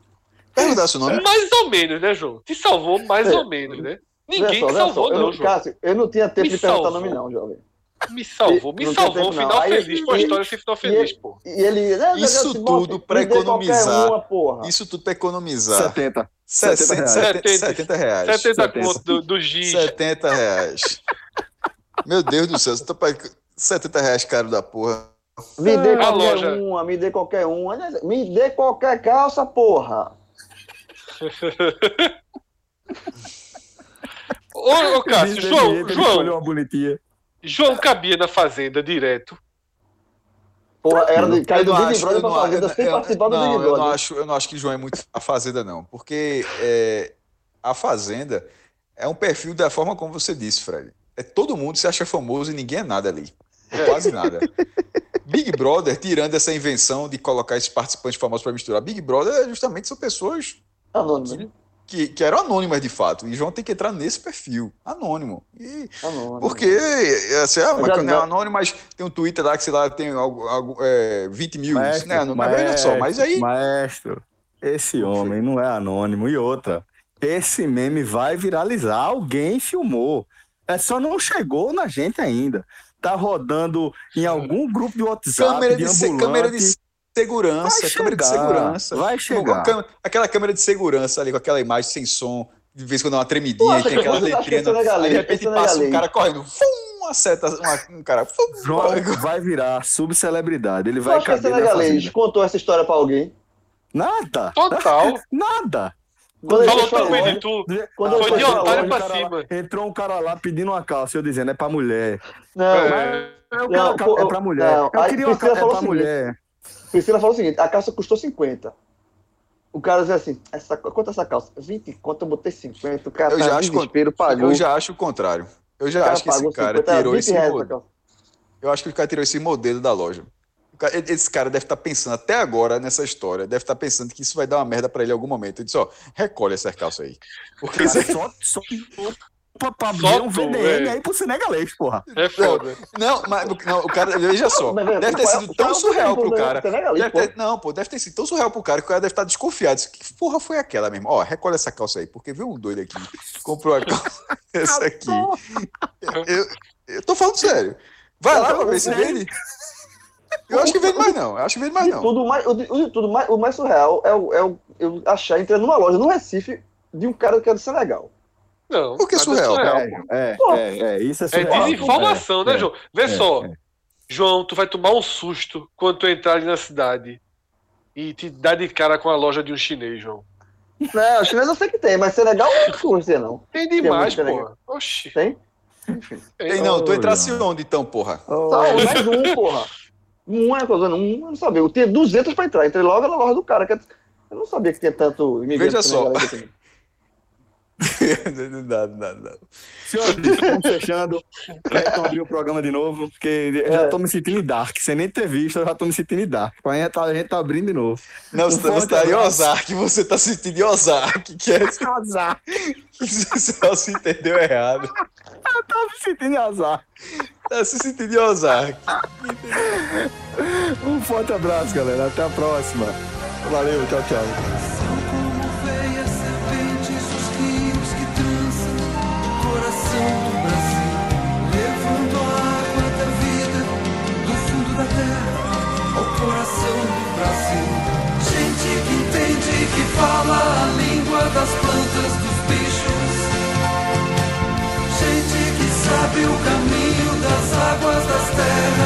Perguntar seu nome. Mais ou menos, né, João? Te salvou mais É. ou menos, né? Ninguém só, salvou, só, eu não. Cássio, eu não tinha tempo Me de perguntar salvou. nome, não, jovem. Me salvou, me Não salvou. tempo, final. Aí- feliz, pô, a história sem final feliz, pô. E ele. né, Isso tudo pra economizar. Uma, porra. Isso tudo pra economizar. 70. 60, 70 70, reais. 70 reais. 70 70. conto do, do giz. 70 reais. Meu Deus do céu, você tá pra... 70 reais caro da porra. Me dê qualquer loja. uma, me dê qualquer uma. Me dê qualquer calça, porra. Ô, ô Cássio, Ele- João, João, uma bonitinha. João cabia na fazenda direto. Porra, era de Eu cair do não Big acho, Brother pra fazenda eu- sem eu- participar do não, Big eu Brother. não acho, eu não acho que João é muito a Fazenda, não. Porque é, a Fazenda é um perfil da forma como você disse, Fred. É todo mundo se acha famoso e ninguém é nada ali. Ou quase nada. Big Brother, tirando essa invenção de colocar esses participantes famosos para misturar, Big Brother é justamente são pessoas Anônimo, né? Que, que eram anônimas de fato. E João tem que entrar nesse perfil, anônimo. E Anônimo. porque, assim, ah, mas Já- não é anônimo, mas tem um Twitter lá que, sei lá, tem algo, algo, é, 20 mil. Maestro, né? Não, mas veja só, mas aí. Maestro, esse homem não é anônimo. E outra, esse meme vai viralizar. Alguém filmou. É só não chegou na gente ainda. Tá rodando em algum grupo de WhatsApp, Câmera de de, ambulante. câmera de segurança, Vai câmera de segurança. vai chegar. câmera- aquela câmera de segurança ali com aquela imagem sem som, de vez em quando dá uma tremidinha, e tem aquela é Aí de legalês? repente é passa um cara correndo, fum, acerta uma- um cara. Fum, João vai virar subcelebridade. Ele vai caber na senegalês fazenda. contou essa história pra alguém? Nada, Total. nada. Quando Falou tudo bem loja- de tu. Quando Foi de otário pra cara cima. entrou um cara lá pedindo uma calça, eu dizendo, é pra mulher. Não, É. Eu Não, é pra mulher. não, eu queria uma calça é pra mulher. Priscila falou o seguinte: a calça custou 50. O cara dizia assim: essa, quanto é essa calça? 20 conto, eu botei 50. O cara Eu tá já em acho desespero, pagou. Eu já acho o contrário. Eu já acho que esse cara 50, tirou 20 esse modelo. Eu acho que o cara tirou esse modelo da loja. esse cara deve estar pensando até agora nessa história, deve estar pensando que isso vai dar uma merda pra ele em algum momento. Eu disse, ó, recolhe essa calça aí. Porque Cara, é- só, só pra, abrir um tu, VDM velho. aí pro senegalês, porra. É foda. Não, mas não, o cara, veja só, deve ter é- sido tão é surreal pro cara. ter- não, pô, deve ter sido tão surreal pro cara que o cara deve estar desconfiado. Que porra foi aquela mesmo? Ó, recolhe essa calça aí, porque viu um doido aqui, comprou a calça, essa aqui. Eu, eu tô falando sério. Vai lá pra ver se vende. Eu acho que vende mais não, eu acho que vende mais De não. tudo, o mais, o tudo, mais, o mais surreal é, o, é o, eu achar entrando numa loja no Recife de um cara que é do Senegal. Não. Por que mas é surreal? É, Pô. é, é, isso é É surreal. desinformação, né, É, João? Vê é, só. é. João, tu vai tomar um susto quando tu entrar ali na cidade e te dar de cara com a loja de um chinês, João. Não, chinês eu sei que tem, mas Senegal eu não conhecia, não. Tem demais, muito pô. Oxi. Tem? Ei, não, tu entrasse João. onde então, porra? Só um, mais um, porra. Um é coisa, um, eu não sabia. Eu tinha 200 pra entrar. Entrei logo na loja do cara. que Eu não sabia que tinha tanto imigrante Veja só. assim. Não dá, não dá, não dá. Senhores, estamos fechando. Quero abrir o programa de novo, porque eu já É. tô me sentindo em dark. Sem nem ter visto, eu já tô me sentindo em dark. A gente tá, a gente tá abrindo de novo. Não, Um você, tá- você tá em abraço. Ozark, você tá sentindo em Ozark, que é Azar. você só se entendeu errado. Tô me sentindo em azar. Tá se sentindo em Ozark. Um forte abraço, galera. Até a próxima. Valeu, tchau, tchau. coração do Brasil. Levanto a água da vida, do fundo da terra ao coração do Brasil. Gente que entende, que fala a língua das plantas, dos bichos. Gente que sabe o caminho das águas, das terras.